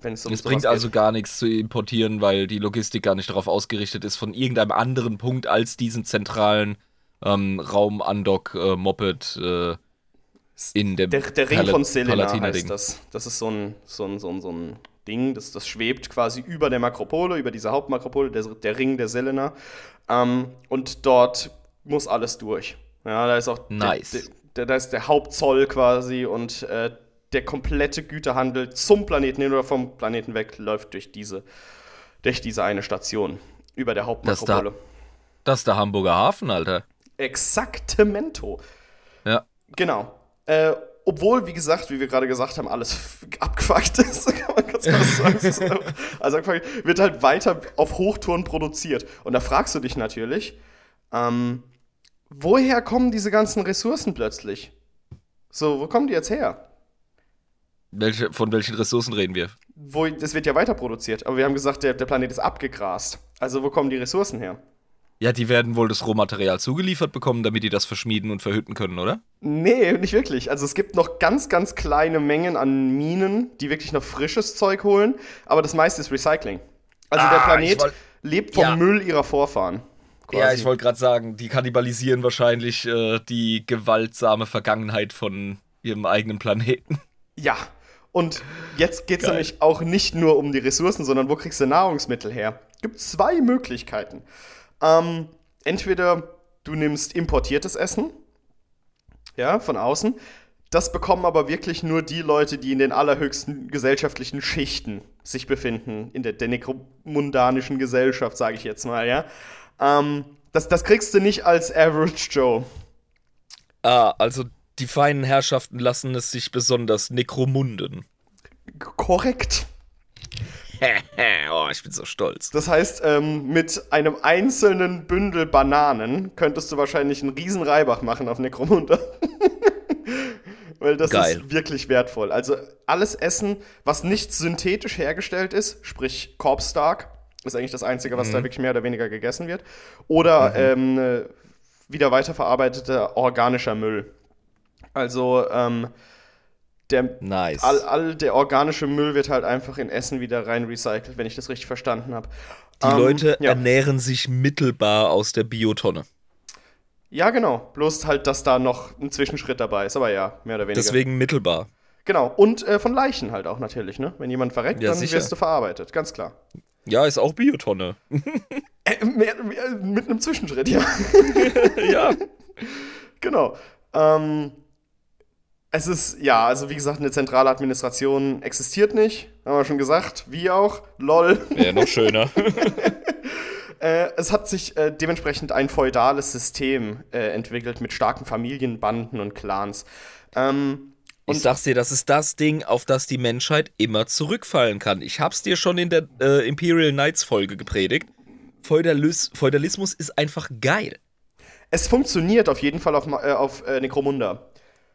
Speaker 1: Wenn es um
Speaker 2: Es bringt
Speaker 1: geht.
Speaker 2: also gar nichts zu importieren, weil die Logistik gar nicht darauf ausgerichtet ist, von irgendeinem anderen Punkt als diesen zentralen ähm, Raum-Undock-Moped äh, in dem
Speaker 1: Der, der Ring
Speaker 2: Pala-
Speaker 1: von Selena heißt das. Das ist so ein, so ein, so ein, so ein Ding, das, das schwebt quasi über der Makropole, über diese Hauptmakropole, der, der Ring der Selena. Ähm, und dort muss alles durch. Ja, da ist auch
Speaker 2: Nice.
Speaker 1: der, der, da ist der Hauptzoll quasi und äh, der komplette Güterhandel zum Planeten hin oder vom Planeten weg läuft durch diese, durch diese eine Station über der Hauptmakropole.
Speaker 2: Das ist der Hamburger Hafen, Alter.
Speaker 1: Exaktemento.
Speaker 2: Ja.
Speaker 1: Genau. Äh, obwohl, wie gesagt, wie wir gerade gesagt haben, alles abgefuckt ist, kann man ganz klar sagen. Also wird halt weiter auf Hochtouren produziert. Und da fragst du dich natürlich, ähm, woher kommen diese ganzen Ressourcen plötzlich? So, wo kommen die jetzt her?
Speaker 2: Welche, von welchen Ressourcen reden wir?
Speaker 1: Wo, das wird ja weiter produziert, aber wir haben gesagt, der, der Planet ist abgegrast. Also, wo kommen die Ressourcen her?
Speaker 2: Ja, die werden wohl das Rohmaterial zugeliefert bekommen, damit die das verschmieden und verhütten können, oder?
Speaker 1: Nee, nicht wirklich. Also es gibt noch ganz, ganz kleine Mengen an Minen, die wirklich noch frisches Zeug holen, aber das meiste ist Recycling. Also der
Speaker 2: Ah,
Speaker 1: Planet
Speaker 2: ich wollt-
Speaker 1: lebt vom
Speaker 2: Ja.
Speaker 1: Müll ihrer Vorfahren.
Speaker 2: Ja,
Speaker 1: quasi.
Speaker 2: ich wollte gerade sagen, die kannibalisieren wahrscheinlich äh, die gewaltsame Vergangenheit von ihrem eigenen Planeten.
Speaker 1: Ja. Und jetzt geht es nämlich auch nicht nur um die Ressourcen, sondern wo kriegst du Nahrungsmittel her? Gibt zwei Möglichkeiten. Ähm, entweder du nimmst importiertes Essen, ja, von außen. Das bekommen aber wirklich nur die Leute, die in den allerhöchsten gesellschaftlichen Schichten sich befinden, in der, der nekromundanischen Gesellschaft, sage ich jetzt mal, ja. Ähm, das, das kriegst du nicht als Average Joe.
Speaker 2: Ah, also die feinen Herrschaften lassen es sich besonders nekromunden.
Speaker 1: Korrekt.
Speaker 2: oh, ich bin so stolz.
Speaker 1: Das heißt, ähm, mit einem einzelnen Bündel Bananen könntest du wahrscheinlich einen riesen Reibach machen auf Necromunda. Weil das
Speaker 2: Geil.
Speaker 1: ist wirklich wertvoll. Also alles Essen, was nicht synthetisch hergestellt ist, sprich Corpse Stark, ist eigentlich das Einzige, was da wirklich mehr oder weniger gegessen wird. Oder ähm, äh, wieder weiterverarbeiteter organischer Müll. Also ähm, der
Speaker 2: Nice.
Speaker 1: all, all der organische Müll wird halt einfach in Essen wieder rein recycelt, wenn ich das richtig verstanden habe.
Speaker 2: die Leute
Speaker 1: ja.
Speaker 2: ernähren sich mittelbar aus der Biotonne.
Speaker 1: ja, genau. Bloß halt, dass da noch ein Zwischenschritt dabei ist, aber ja, mehr oder weniger.
Speaker 2: Deswegen mittelbar.
Speaker 1: Genau. Und äh, von Leichen halt auch natürlich, ne? Wenn jemand verreckt,
Speaker 2: Ja,
Speaker 1: dann
Speaker 2: sicher.
Speaker 1: wirst du verarbeitet, ganz klar.
Speaker 2: Ja, ist auch Biotonne.
Speaker 1: Äh, mehr, mehr, mit einem Zwischenschritt, ja.
Speaker 2: ja.
Speaker 1: genau. Ähm, es ist, ja, also wie gesagt, eine zentrale Administration existiert nicht. Haben wir schon gesagt. Wie auch. Lol.
Speaker 2: Wäre noch schöner.
Speaker 1: Äh, es hat sich äh, dementsprechend ein feudales System äh, entwickelt mit starken Familienbanden und Clans. Ähm,
Speaker 2: Und ich sag's dir, das ist das Ding, auf das die Menschheit immer zurückfallen kann. Ich hab's dir schon in der äh, Imperial Knights Folge gepredigt. Feudalis Feudalismus ist einfach geil.
Speaker 1: Es funktioniert auf jeden Fall auf, äh, auf äh, Necromunda.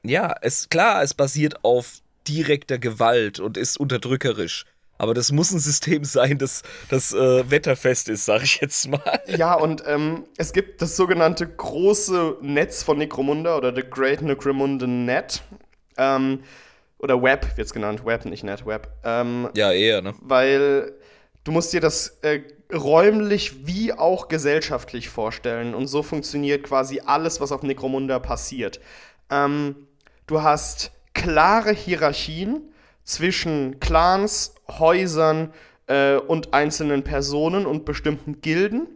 Speaker 2: Ja, es klar, es basiert auf direkter Gewalt und ist unterdrückerisch. Aber das muss ein System sein, das, das äh, wetterfest ist, sag ich jetzt mal.
Speaker 1: Ja, und ähm, es gibt das sogenannte große Netz von Necromunda oder The Great Necromunda Net. Ähm, oder Web wird es genannt. Web, nicht Net, Web. Ähm,
Speaker 2: ja, eher, ne?
Speaker 1: Weil du musst dir das äh, räumlich wie auch gesellschaftlich vorstellen. Und so funktioniert quasi alles, was auf Necromunda passiert. Ähm, du hast klare Hierarchien zwischen Clans, Häusern äh, und einzelnen Personen und bestimmten Gilden,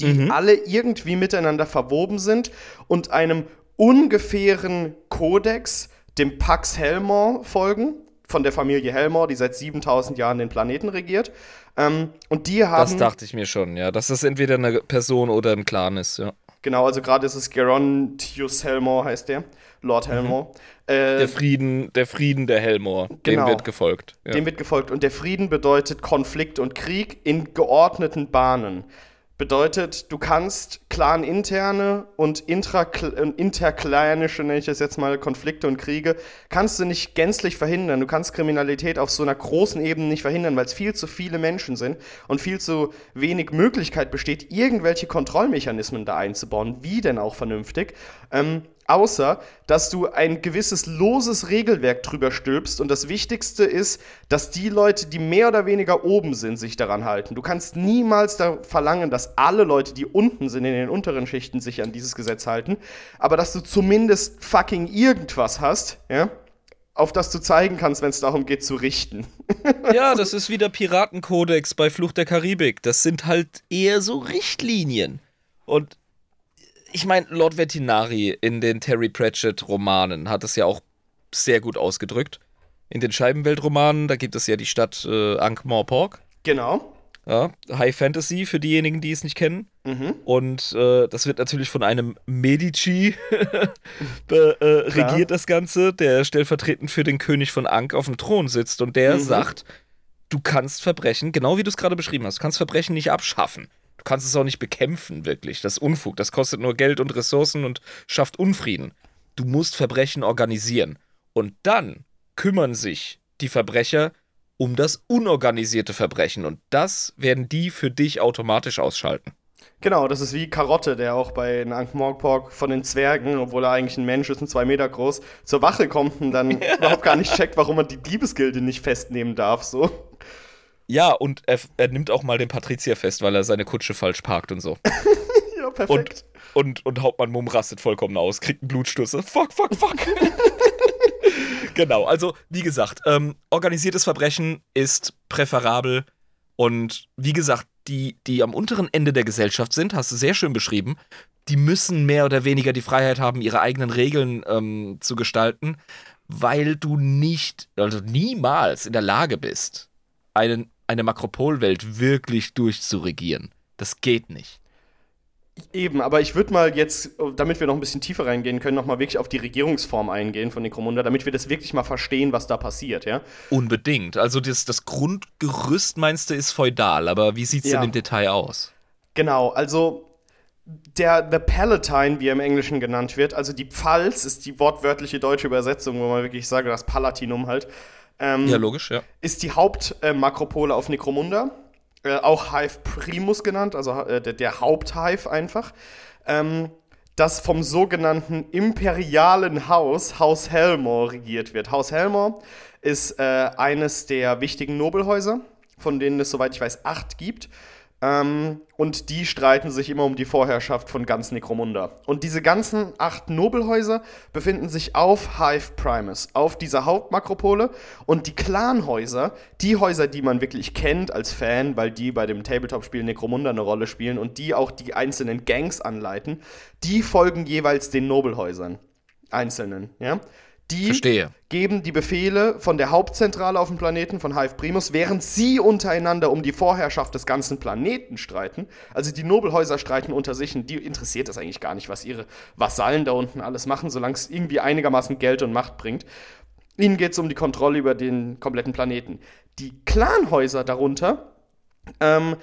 Speaker 1: die mhm. alle irgendwie miteinander verwoben sind und einem ungefähren Kodex, dem Pax Helmor, folgen, von der Familie Helmor, die seit 7000 Jahren den Planeten regiert. Ähm, und die haben.
Speaker 2: Das dachte ich mir schon, ja. Dass das entweder eine Person oder ein Clan ist, ja.
Speaker 1: Genau, also gerade ist es Gerontius Helmor, heißt der. Lord mhm. Helmor. Mhm.
Speaker 2: Äh, der, Frieden, der Frieden der Helmor, genau, dem wird gefolgt.
Speaker 1: Ja. Dem wird gefolgt. Und der Frieden bedeutet Konflikt und Krieg in geordneten Bahnen. Bedeutet, du kannst clan-interne und interklanische, nenne ich das jetzt mal, Konflikte und Kriege, kannst du nicht gänzlich verhindern. Du kannst Kriminalität auf so einer großen Ebene nicht verhindern, weil es viel zu viele Menschen sind und viel zu wenig Möglichkeit besteht, irgendwelche Kontrollmechanismen da einzubauen, wie denn auch vernünftig. Ähm, außer dass du ein gewisses loses Regelwerk drüber stülpst und das Wichtigste ist, dass die Leute, die mehr oder weniger oben sind, sich daran halten. Du kannst niemals da verlangen, dass alle Leute, die unten sind, in den unteren Schichten sich an dieses Gesetz halten, aber dass du zumindest fucking irgendwas hast, ja, auf das du zeigen kannst, wenn es darum geht zu richten.
Speaker 2: ja, das ist wie der Piratenkodex bei Fluch der Karibik. Das sind halt eher so Richtlinien. Und ich meine, Lord Vetinari in den Terry Pratchett-Romanen hat es ja auch sehr gut ausgedrückt. In den Scheibenwelt-Romanen, da gibt es ja die Stadt äh, Ankh-Morpork.
Speaker 1: Genau.
Speaker 2: Ja, High Fantasy für diejenigen, die es nicht kennen. Mhm. Und äh, das wird natürlich von einem Medici be, äh, regiert, das Ganze, der stellvertretend für den König von Ankh auf dem Thron sitzt. Und der mhm. sagt, du kannst Verbrechen, genau wie du es gerade beschrieben hast, du kannst Verbrechen nicht abschaffen kannst es auch nicht bekämpfen, wirklich. Das ist Unfug. Das kostet nur Geld und Ressourcen und schafft Unfrieden. Du musst Verbrechen organisieren. Und dann kümmern sich die Verbrecher um das unorganisierte Verbrechen. Und das werden die für dich automatisch ausschalten.
Speaker 1: Genau, das ist wie Karotte, der auch bei Ankh-Morpork von den Zwergen, obwohl er eigentlich ein Mensch ist und zwei Meter groß, zur Wache kommt und dann überhaupt gar nicht checkt, warum man die Diebesgilde nicht festnehmen darf. So.
Speaker 2: Ja, und er, er, nimmt auch mal den Patrizier fest, weil er seine Kutsche falsch parkt und so.
Speaker 1: ja, perfekt.
Speaker 2: Und, und, und Hauptmann Mumm rastet vollkommen aus, kriegt einen Blutstoß. Fuck, fuck, fuck. genau, also wie gesagt, ähm, organisiertes Verbrechen ist präferabel. Und wie gesagt, die, die am unteren Ende der Gesellschaft sind, hast du sehr schön beschrieben, die müssen mehr oder weniger die Freiheit haben, ihre eigenen Regeln ähm, zu gestalten, weil du nicht, also niemals in der Lage bist, einen eine Makropolwelt wirklich durchzuregieren. Das geht nicht.
Speaker 1: Eben, aber ich würde mal jetzt, damit wir noch ein bisschen tiefer reingehen können, noch mal wirklich auf die Regierungsform eingehen von Necromunda, damit wir das wirklich mal verstehen, was da passiert, ja?
Speaker 2: Unbedingt. Also das, das Grundgerüst, meinst du, ist feudal, aber wie sieht es ja. denn im Detail aus?
Speaker 1: Genau, also der The Palatine, wie er im Englischen genannt wird, also die Pfalz ist die wortwörtliche deutsche Übersetzung, wo man wirklich sagt, das Palatinum halt.
Speaker 2: Ähm, ja, logisch, ja.
Speaker 1: Ist die Hauptmakropole äh, auf Necromunda. Äh, auch Hive Primus genannt, also äh, der, der Haupthive einfach. Ähm, das vom sogenannten imperialen Haus, Haus Helmor, regiert wird. Haus Helmor ist äh, eines der wichtigen Nobelhäuser, von denen es, soweit ich weiß, acht gibt. Ähm, und die streiten sich immer um die Vorherrschaft von ganz Necromunda. Und diese ganzen acht Nobelhäuser befinden sich auf Hive Primus, auf dieser Hauptmakropole. Und die Clanhäuser, die Häuser, die man wirklich kennt als Fan, weil die bei dem Tabletop-Spiel Necromunda eine Rolle spielen und die auch die einzelnen Gangs anleiten, die folgen jeweils den Nobelhäusern. Einzelnen, ja. Die
Speaker 2: Verstehe.
Speaker 1: geben die Befehle von der Hauptzentrale auf dem Planeten, von Hive Primus, während sie untereinander um die Vorherrschaft des ganzen Planeten streiten. Also die Nobelhäuser streiten unter sich und die interessiert das eigentlich gar nicht, was ihre Vasallen da unten alles machen, solange es irgendwie einigermaßen Geld und Macht bringt. ihnen geht es um die Kontrolle über den kompletten Planeten. Die Clanhäuser darunter ähm,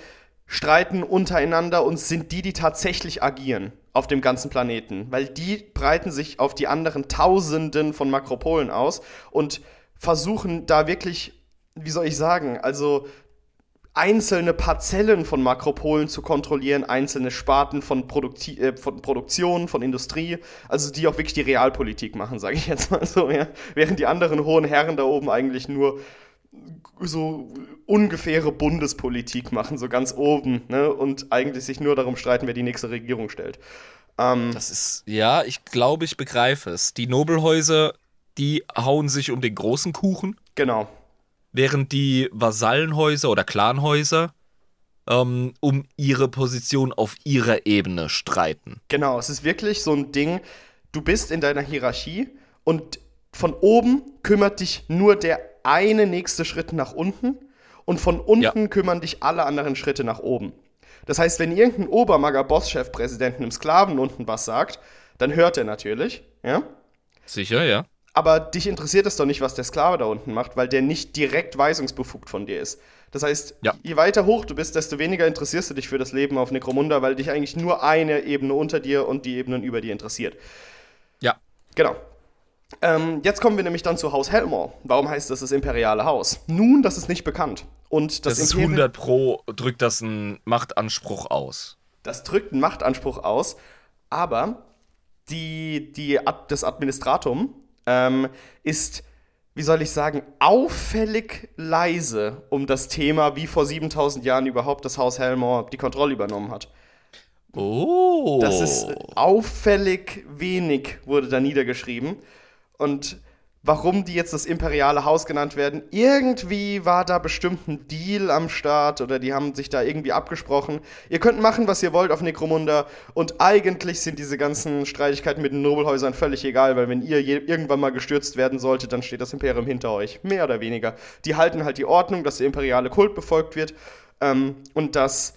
Speaker 1: streiten untereinander und sind die, die tatsächlich agieren auf dem ganzen Planeten, weil die breiten sich auf die anderen Tausenden von Makropolen aus und versuchen da wirklich, wie soll ich sagen, also einzelne Parzellen von Makropolen zu kontrollieren, einzelne Sparten von, Produkti äh, von Produktion, von Industrie, also die auch wirklich die Realpolitik machen, sage ich jetzt mal so, ja. Während die anderen hohen Herren da oben eigentlich nur so ungefähre Bundespolitik machen, so ganz oben, ne? Und eigentlich sich nur darum streiten, wer die nächste Regierung stellt.
Speaker 2: Ähm, das ist, ja, ich glaube, ich begreife es. Die Nobelhäuser, die hauen sich um den großen Kuchen.
Speaker 1: Genau.
Speaker 2: Während die Vasallenhäuser oder Clanhäuser ähm, um ihre Position auf ihrer Ebene streiten.
Speaker 1: Genau, es ist wirklich so ein Ding, du bist in deiner Hierarchie und von oben kümmert dich nur der eine nächste Schritt nach unten und von unten ja. kümmern dich alle anderen Schritte nach oben. Das heißt, wenn irgendein Obermager Bosschef-Präsidenten im Sklaven unten was sagt, dann hört er natürlich, ja?
Speaker 2: Sicher, ja.
Speaker 1: Aber dich interessiert es doch nicht, was der Sklave da unten macht, weil der nicht direkt weisungsbefugt von dir ist. Das heißt, ja. je weiter hoch du bist, desto weniger interessierst du dich für das Leben auf Necromunda, weil dich eigentlich nur eine Ebene unter dir und die Ebenen über dir interessiert.
Speaker 2: Ja.
Speaker 1: Genau. Ähm, jetzt kommen wir nämlich dann zu Haus Helmor. Warum heißt das das imperiale Haus? Nun, das ist nicht bekannt. Und
Speaker 2: das, das ist 100 pro, drückt das einen Machtanspruch aus.
Speaker 1: Das drückt einen Machtanspruch aus, aber die, die, das Administratum ähm, ist, wie soll ich sagen, auffällig leise um das Thema, wie vor 7000 Jahren überhaupt das Haus Helmor die Kontrolle übernommen hat.
Speaker 2: Oh.
Speaker 1: Das ist auffällig wenig, wurde da niedergeschrieben. Und warum die jetzt das imperiale Haus genannt werden, irgendwie war da bestimmt ein Deal am Start oder die haben sich da irgendwie abgesprochen. Ihr könnt machen, was ihr wollt auf Necromunda und eigentlich sind diese ganzen Streitigkeiten mit den Nobelhäusern völlig egal, weil wenn ihr irgendwann mal gestürzt werden solltet, dann steht das Imperium hinter euch. Mehr oder weniger. Die halten halt die Ordnung, dass der imperiale Kult befolgt wird ähm, und dass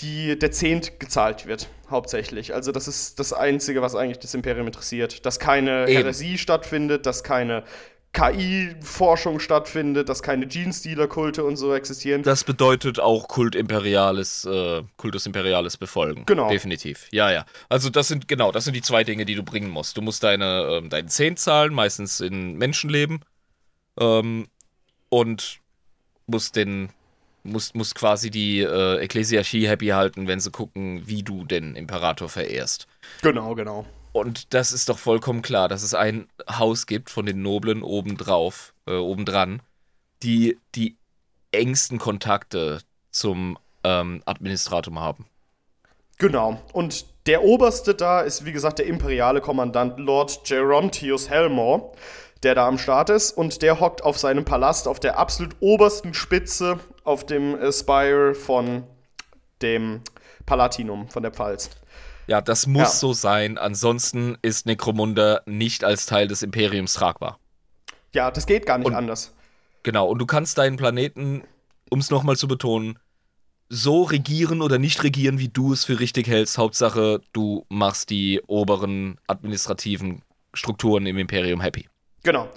Speaker 1: die, der Zehnt gezahlt wird, hauptsächlich. Also das ist das Einzige, was eigentlich das Imperium interessiert. Dass keine Eben. Häresie stattfindet, dass keine KI-Forschung stattfindet, dass keine Gene-Stealer-Kulte und so existieren.
Speaker 2: Das bedeutet auch Kult Imperiales, äh, Kultus Imperiales befolgen.
Speaker 1: Genau.
Speaker 2: Definitiv. Ja, ja. Also das sind, genau, das sind die zwei Dinge, die du bringen musst. Du musst deine, ähm, deinen Zehnt zahlen, meistens in Menschenleben. Ähm, und musst den musst, musst quasi die äh, Ekklesiarchie happy halten, wenn sie gucken, wie du den Imperator verehrst.
Speaker 1: Genau, genau.
Speaker 2: Und das ist doch vollkommen klar, dass es ein Haus gibt von den Noblen obendrauf, äh, obendran, die die engsten Kontakte zum ähm, Administratum haben.
Speaker 1: Genau. Und der oberste da ist, wie gesagt, der imperiale Kommandant Lord Gerontius Helmore der da am Start ist. Und der hockt auf seinem Palast auf der absolut obersten Spitze auf dem äh, Spire von dem Palatinum, von der Pfalz.
Speaker 2: Ja, das muss ja. so sein. Ansonsten ist Necromunda nicht als Teil des Imperiums tragbar.
Speaker 1: Ja, das geht gar nicht und, anders.
Speaker 2: Genau, und du kannst deinen Planeten, um es nochmal zu betonen, so regieren oder nicht regieren, wie du es für richtig hältst. Hauptsache, du machst die oberen administrativen Strukturen im Imperium happy.
Speaker 1: Genau.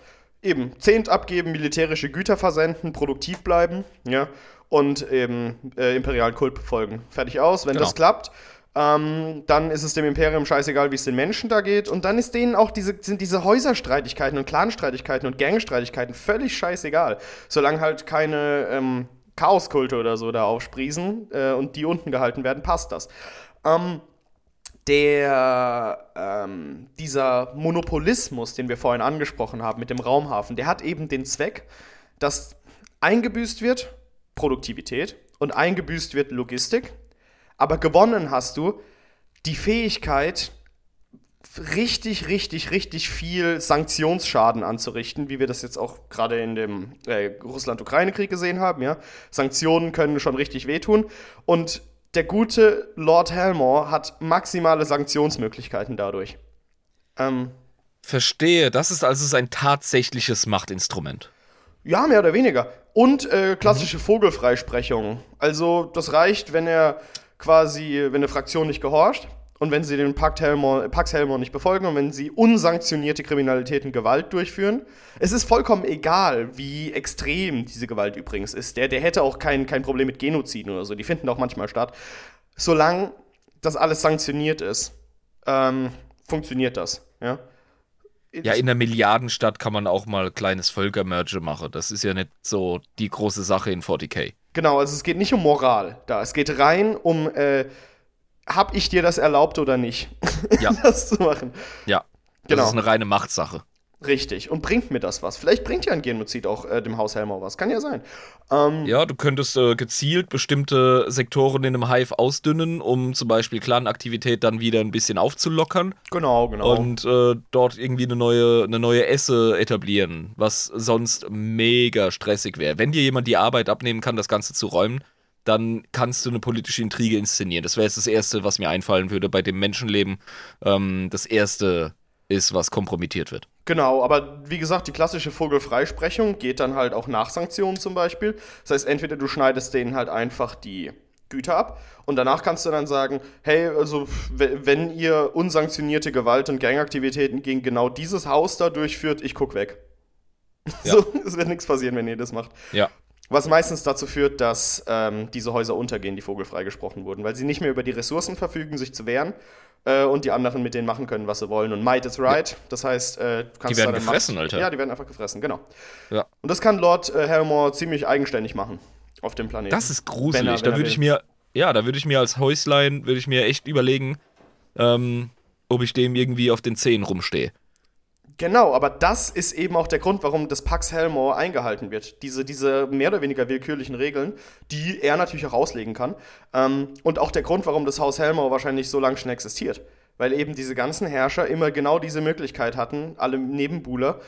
Speaker 1: Eben, Zehnt abgeben, militärische Güter versenden, produktiv bleiben, ja, und eben äh, imperialen Kult befolgen. Fertig aus. Wenn genau. das klappt, ähm, dann ist es dem Imperium scheißegal, wie es den Menschen da geht. Und dann ist denen auch diese, sind diese Häuserstreitigkeiten und Clanstreitigkeiten und Gangstreitigkeiten völlig scheißegal. Solange halt keine ähm, Chaoskulte oder so da aufsprießen äh, und die unten gehalten werden, passt das. Ähm, der, ähm, dieser Monopolismus, den wir vorhin angesprochen haben mit dem Raumhafen, der hat eben den Zweck, dass eingebüßt wird Produktivität und eingebüßt wird Logistik, aber gewonnen hast du die Fähigkeit, richtig, richtig, richtig viel Sanktionsschaden anzurichten, wie wir das jetzt auch gerade in dem äh, Russland-Ukraine-Krieg gesehen haben. Ja? Sanktionen können schon richtig wehtun. Und der gute Lord Helmore hat maximale Sanktionsmöglichkeiten dadurch.
Speaker 2: Ähm, Verstehe, das ist also ein tatsächliches Machtinstrument.
Speaker 1: Ja, mehr oder weniger. Und äh, klassische mhm. Vogelfreisprechung. Also, das reicht, wenn er quasi, wenn eine Fraktion nicht gehorcht und wenn sie den Pax Helmor, Pax Helmor nicht befolgen und wenn sie unsanktionierte Kriminalität und Gewalt durchführen. Es ist vollkommen egal, wie extrem diese Gewalt übrigens ist. Der, der hätte auch kein, kein Problem mit Genoziden oder so. Die finden auch manchmal statt. Solange das alles sanktioniert ist, ähm, funktioniert das. Ja?
Speaker 2: Ja, in der Milliardenstadt kann man auch mal kleines Völkermerge machen. Das ist ja nicht so die große Sache in 40k.
Speaker 1: Genau, also es geht nicht um Moral da. Es geht rein um äh, hab ich dir das erlaubt oder nicht,
Speaker 2: ja.
Speaker 1: das zu machen.
Speaker 2: Ja, das genau. ist eine reine Machtsache.
Speaker 1: Richtig. Und bringt mir das was? Vielleicht bringt ja ein Genozid auch äh, dem Haus Helmer was. Kann ja sein.
Speaker 2: Ähm, ja, du könntest äh, gezielt bestimmte Sektoren in einem Hive ausdünnen, um zum Beispiel Clan-Aktivität dann wieder ein bisschen aufzulockern.
Speaker 1: Genau, genau.
Speaker 2: Und äh, dort irgendwie eine neue, eine neue Esse etablieren, was sonst mega stressig wäre. Wenn dir jemand die Arbeit abnehmen kann, das Ganze zu räumen, dann kannst du eine politische Intrige inszenieren. Das wäre jetzt das Erste, was mir einfallen würde bei dem Menschenleben. Ähm, das Erste ist, was kompromittiert wird.
Speaker 1: Genau, aber wie gesagt, die klassische Vogelfreisprechung geht dann halt auch nach Sanktionen zum Beispiel. Das heißt, entweder du schneidest denen halt einfach die Güter ab und danach kannst du dann sagen, hey, also wenn ihr unsanktionierte Gewalt und Gangaktivitäten gegen genau dieses Haus da durchführt, ich guck weg. Ja. So, es wird nichts passieren, wenn ihr das macht.
Speaker 2: Ja.
Speaker 1: Was meistens dazu führt, dass ähm, diese Häuser untergehen, die vogelfrei gesprochen wurden, weil sie nicht mehr über die Ressourcen verfügen, sich zu wehren äh, und die anderen mit denen machen können, was sie wollen. Und Might is right. Das heißt, äh, du
Speaker 2: kannst Die werden gefressen, Macht, Alter.
Speaker 1: Ja, die werden einfach gefressen, genau.
Speaker 2: Ja.
Speaker 1: Und das kann Lord äh, ziemlich eigenständig machen auf dem Planeten.
Speaker 2: Das ist gruselig. Er, da würde ich mir, ja, da würde ich mir als Häuslein, würde ich mir echt überlegen, ähm, ob ich dem irgendwie auf den Zehen rumstehe.
Speaker 1: Genau, aber das ist eben auch der Grund, warum das Pax Helmore eingehalten wird. Diese, diese mehr oder weniger willkürlichen Regeln, die er natürlich auch auslegen kann. Ähm, und auch der Grund, warum das Haus Helmore wahrscheinlich so lange schon existiert. Weil eben diese ganzen Herrscher immer genau diese Möglichkeit hatten, alle Nebenbuhler,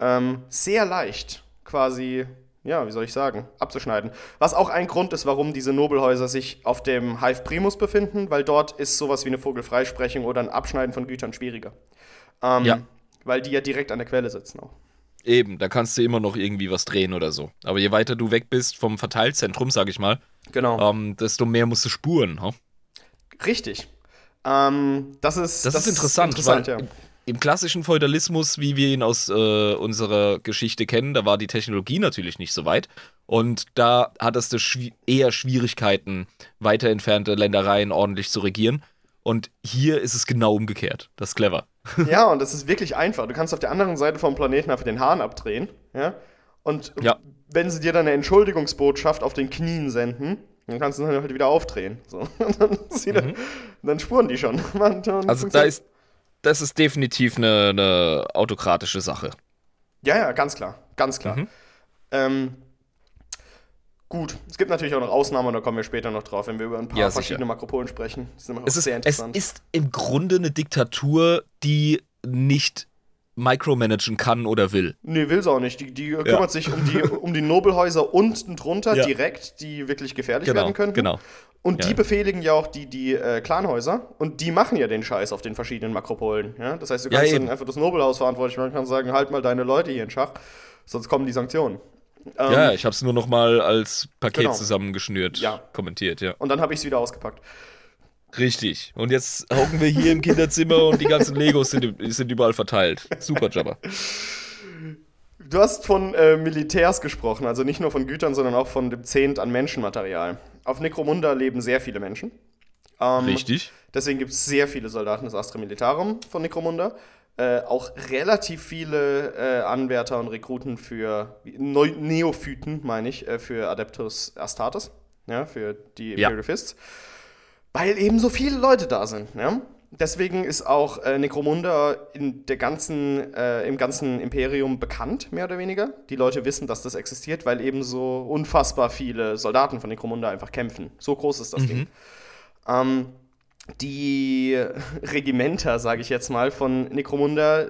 Speaker 1: ähm, sehr leicht quasi, ja, wie soll ich sagen, abzuschneiden. Was auch ein Grund ist, warum diese Nobelhäuser sich auf dem Hive Primus befinden, weil dort ist sowas wie eine Vogelfreisprechung oder ein Abschneiden von Gütern schwieriger. Ähm, ja weil die ja direkt an der Quelle sitzen auch.
Speaker 2: Eben, da kannst du immer noch irgendwie was drehen oder so. Aber je weiter du weg bist vom Verteilzentrum, sag ich mal,
Speaker 1: genau.
Speaker 2: Ähm, desto mehr musst du spuren. Huh?
Speaker 1: Richtig. Ähm, das ist,
Speaker 2: das, das ist interessant, interessant weil ja. im klassischen Feudalismus, wie wir ihn aus äh, unserer Geschichte kennen, da war die Technologie natürlich nicht so weit. Und da hattest du schwi eher Schwierigkeiten, weiter entfernte Ländereien ordentlich zu regieren. Und hier ist es genau umgekehrt. Das ist clever.
Speaker 1: ja, und das ist wirklich einfach. Du kannst auf der anderen Seite vom Planeten einfach den Hahn abdrehen. Ja? Und
Speaker 2: ja.
Speaker 1: wenn sie dir dann eine Entschuldigungsbotschaft auf den Knien senden, dann kannst du dann halt wieder aufdrehen. So. dann, mhm. dann, spuren die schon.
Speaker 2: also da ist, das ist definitiv eine, eine, autokratische Sache.
Speaker 1: Ja, ja, ganz klar. Ganz klar. Mhm. Ähm, Gut, es gibt natürlich auch noch Ausnahmen, da kommen wir später noch drauf, wenn wir über ein paar ja, verschiedene Makropolen sprechen.
Speaker 2: Das ist immer es ist, sehr interessant. Es ist im Grunde eine Diktatur, die nicht micromanagen kann oder will.
Speaker 1: Nee, will sie auch nicht. Die, die ja. kümmert sich um die, um die Nobelhäuser unten drunter ja. direkt, die wirklich gefährlich
Speaker 2: genau,
Speaker 1: werden können.
Speaker 2: Genau.
Speaker 1: Und ja. die befehligen ja auch die, die äh, Clanhäuser und die machen ja den Scheiß auf den verschiedenen Makropolen. Ja? Das heißt, du kannst dann einfach das Nobelhaus verantwortlich machen und sagen, halt mal deine Leute hier in Schach, sonst kommen die Sanktionen.
Speaker 2: Ähm, ja, ich habe es nur noch mal als Paket genau. zusammengeschnürt,
Speaker 1: ja.
Speaker 2: kommentiert, ja.
Speaker 1: Und dann habe ich es wieder ausgepackt.
Speaker 2: Richtig. Und jetzt hocken wir hier im Kinderzimmer und die ganzen Legos sind, sind überall verteilt. Super Jabber.
Speaker 1: Du hast von äh, Militärs gesprochen, also nicht nur von Gütern, sondern auch von dem Zehnt an Menschenmaterial. Auf Necromunda leben sehr viele Menschen.
Speaker 2: Ähm, Richtig.
Speaker 1: Deswegen gibt es sehr viele Soldaten des Astra Militarum von Necromunda. Äh, auch relativ viele äh, Anwärter und Rekruten für Neu Neophyten, meine ich, äh, für Adeptus Astartes, ja, für die Imperial ja. Fists, weil eben so viele Leute da sind. Ja? Deswegen ist auch äh, Necromunda in der ganzen, äh, im ganzen Imperium bekannt, mehr oder weniger. Die Leute wissen, dass das existiert, weil eben so unfassbar viele Soldaten von Necromunda einfach kämpfen. So groß ist das mhm. Ding. Ähm, die Regimenter, sage ich jetzt mal, von Necromunda,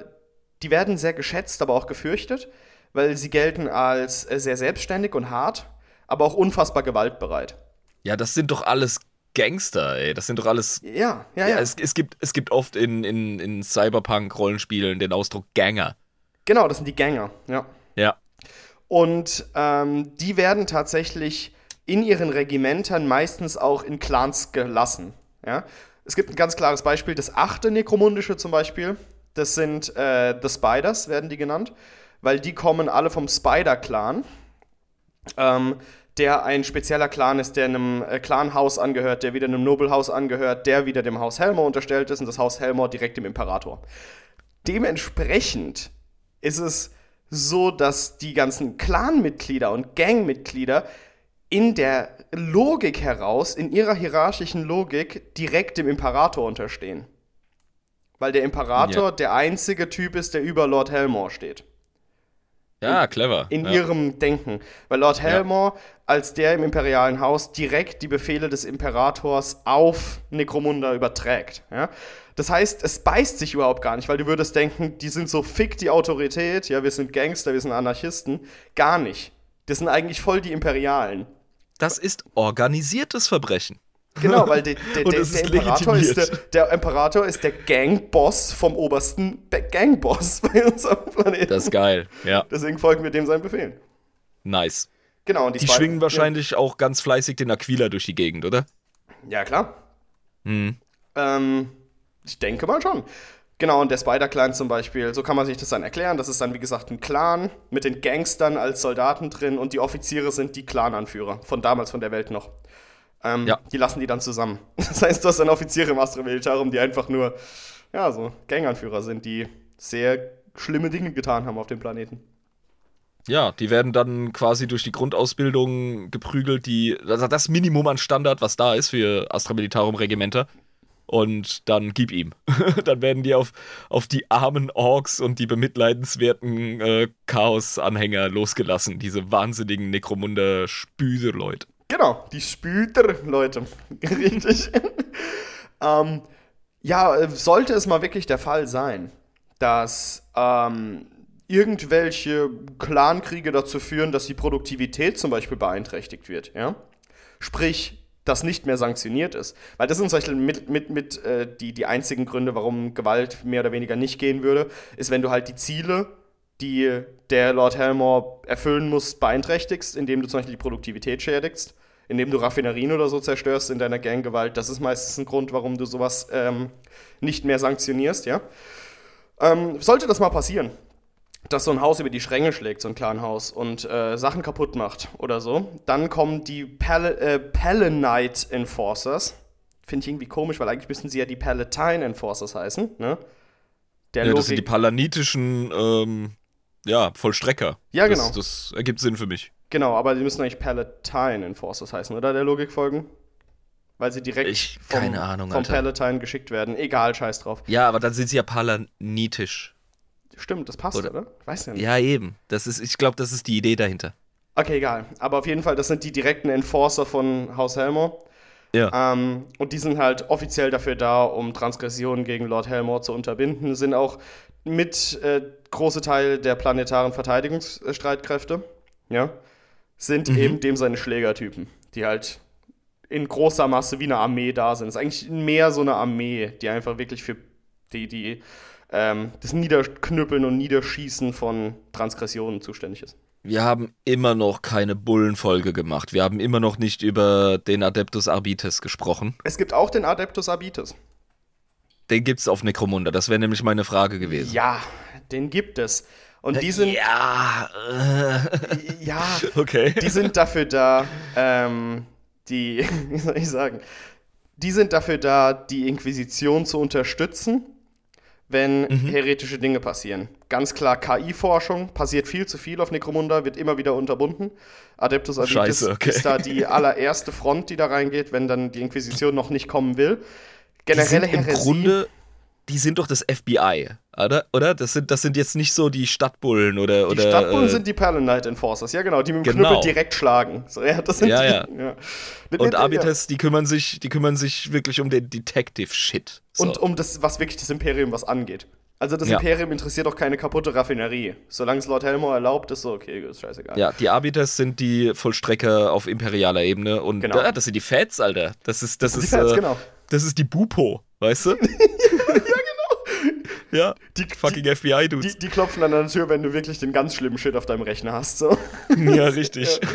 Speaker 1: die werden sehr geschätzt, aber auch gefürchtet, weil sie gelten als äh, sehr selbstständig und hart, aber auch unfassbar gewaltbereit.
Speaker 2: Ja, das sind doch alles Gangster, ey. Das sind doch alles.
Speaker 1: Ja, ja, ja. ja
Speaker 2: es, es, gibt, es gibt oft in, in, in Cyberpunk-Rollenspielen den Ausdruck Ganger.
Speaker 1: Genau, das sind die Ganger, ja.
Speaker 2: Ja.
Speaker 1: Und ähm, die werden tatsächlich in ihren Regimentern meistens auch in Clans gelassen. Ja? Es gibt ein ganz klares Beispiel, das achte Nekromundische zum Beispiel. Das sind äh, The Spiders, werden die genannt, weil die kommen alle vom Spider-Clan. Ähm, der ein spezieller Clan ist, der einem äh, Clanhaus angehört, der wieder einem Nobelhaus angehört, der wieder dem Haus Helmor unterstellt ist und das Haus Helmor direkt dem Imperator. Dementsprechend ist es so, dass die ganzen Clanmitglieder und Gangmitglieder in der Logik heraus, in ihrer hierarchischen Logik, direkt dem Imperator unterstehen. Weil der Imperator ja. der einzige Typ ist, der über Lord Helmor steht.
Speaker 2: Ja, clever.
Speaker 1: In
Speaker 2: ja.
Speaker 1: ihrem Denken. Weil Lord Helmor ja. als der im imperialen Haus direkt die Befehle des Imperators auf Necromunda überträgt. Ja? Das heißt, es beißt sich überhaupt gar nicht, weil du würdest denken, die sind so fick die Autorität, ja, wir sind Gangster, wir sind Anarchisten. Gar nicht. Das sind eigentlich voll die Imperialen.
Speaker 2: Das ist organisiertes Verbrechen.
Speaker 1: Genau, weil de, de, der, Imperator ist der, der, Imperator ist der Gangboss vom obersten Gangboss bei unserem Planeten.
Speaker 2: Das ist geil, ja.
Speaker 1: Deswegen folgen wir dem seinen Befehlen.
Speaker 2: Nice.
Speaker 1: Genau,
Speaker 2: und die, die schwingen wahrscheinlich ja. auch ganz fleißig den Aquila durch die Gegend, oder?
Speaker 1: Ja, klar. Mhm. Ähm, ich denke mal schon. Genau, und der Spider-Clan zum Beispiel, so kann man sich das dann erklären. Das ist dann, wie gesagt, ein Clan mit den Gangstern als Soldaten drin und die Offiziere sind die Clan-Anführer von damals, von der Welt noch. Ähm, ja. Die lassen die dann zusammen. Das heißt, du hast dann Offiziere im Astra Militarum, die einfach nur, ja, so Ganganführer sind, die sehr schlimme Dinge getan haben auf dem Planeten.
Speaker 2: Ja, die werden dann quasi durch die Grundausbildung geprügelt, die, also das Minimum an Standard, was da ist für Astra Militarum Regimenter. Und dann gib ihm. dann werden die auf, auf die armen Orks und die bemitleidenswerten äh, Chaos-Anhänger losgelassen. Diese wahnsinnigen Necromunda-Spüse-Leute.
Speaker 1: Genau, die Spüter, Leute. Richtig. ähm, ja, sollte es mal wirklich der Fall sein, dass ähm, irgendwelche Clankriege dazu führen, dass die Produktivität zum Beispiel beeinträchtigt wird, ja? Sprich, das nicht mehr sanktioniert ist. Weil das sind zum Beispiel mit, mit, mit äh, die, die einzigen Gründe, warum Gewalt mehr oder weniger nicht gehen würde, ist, wenn du halt die Ziele, die der Lord Helmore erfüllen muss, beeinträchtigst, indem du zum Beispiel die Produktivität schädigst indem du Raffinerien oder so zerstörst in deiner Ganggewalt. Das ist meistens ein Grund, warum du sowas ähm, nicht mehr sanktionierst, ja. Ähm, sollte das mal passieren, dass so ein Haus über die Schränge schlägt, so ein Clanhaus, und äh, Sachen kaputt macht oder so, dann kommen die Pal äh, Palanite Enforcers. Finde ich irgendwie komisch, weil eigentlich müssten sie ja die Palatine Enforcers heißen, ne?
Speaker 2: Der ja, das sind die palanitischen ähm, ja, Vollstrecker.
Speaker 1: Ja, genau.
Speaker 2: Das, das ergibt Sinn für mich.
Speaker 1: Genau, aber die müssen eigentlich Palatine Enforcers heißen, oder? Der Logik folgen? Weil sie direkt
Speaker 2: ich, vom, keine Ahnung,
Speaker 1: vom Palatine geschickt werden. Egal, scheiß drauf.
Speaker 2: Ja, aber dann sind sie ja palanitisch.
Speaker 1: Stimmt, das passt, oder? oder?
Speaker 2: Weiß ja nicht. Ja, eben. Das ist, ich glaube, das ist die Idee dahinter.
Speaker 1: Okay, egal. Aber auf jeden Fall, das sind die direkten Enforcer von Haus Helmor. Ja. Ähm, und die sind halt offiziell dafür da, um Transgressionen gegen Lord Helmor zu unterbinden. Sind auch mit äh, große Teil der planetaren Verteidigungsstreitkräfte. Ja sind mhm. eben dem seine Schlägertypen, die halt in großer Masse wie eine Armee da sind. Das ist eigentlich mehr so eine Armee, die einfach wirklich für die, die ähm, das Niederknüppeln und Niederschießen von Transgressionen zuständig ist.
Speaker 2: Wir haben immer noch keine Bullenfolge gemacht. Wir haben immer noch nicht über den Adeptus Arbites gesprochen.
Speaker 1: Es gibt auch den Adeptus Arbites.
Speaker 2: Den gibt es auf Necromunda. Das wäre nämlich meine Frage gewesen.
Speaker 1: Ja, den gibt es. Und die sind.
Speaker 2: Ja.
Speaker 1: Äh. Ja. Okay. Die sind dafür da, ähm, die, wie soll ich sagen, die sind dafür da, die Inquisition zu unterstützen, wenn mhm. heretische Dinge passieren. Ganz klar KI-Forschung, passiert viel zu viel auf Necromunda, wird immer wieder unterbunden. Adeptus Arbites okay. ist da die allererste Front, die da reingeht, wenn dann die Inquisition noch nicht kommen will.
Speaker 2: Generelle die sind Im Grunde die sind doch das FBI, oder? Oder? Das sind, das sind jetzt nicht so die Stadtbullen oder. Die oder,
Speaker 1: Stadtbullen äh, sind die Palanite Enforcers, ja genau, die mit dem genau. Knüppel direkt schlagen. So, ja, das sind
Speaker 2: ja,
Speaker 1: die,
Speaker 2: ja. Mit, Und Abites, ja. die kümmern sich, die kümmern sich wirklich um den Detective-Shit.
Speaker 1: So. Und um das, was wirklich das Imperium was angeht. Also das ja. Imperium interessiert doch keine kaputte Raffinerie. Solange es Lord Helmor erlaubt, ist so okay, ist scheißegal.
Speaker 2: Ja, die Arbiters sind die Vollstrecker auf imperialer Ebene und genau. da, das sind die Fats, Alter. Das ist das, das ist, Fats, äh, genau. das ist die Bupo, weißt du? Ja, die fucking FBI-Dudes.
Speaker 1: Die, die, klopfen an der Tür, wenn du wirklich den ganz schlimmen Shit auf deinem Rechner hast. So.
Speaker 2: Ja, richtig.
Speaker 1: Ja.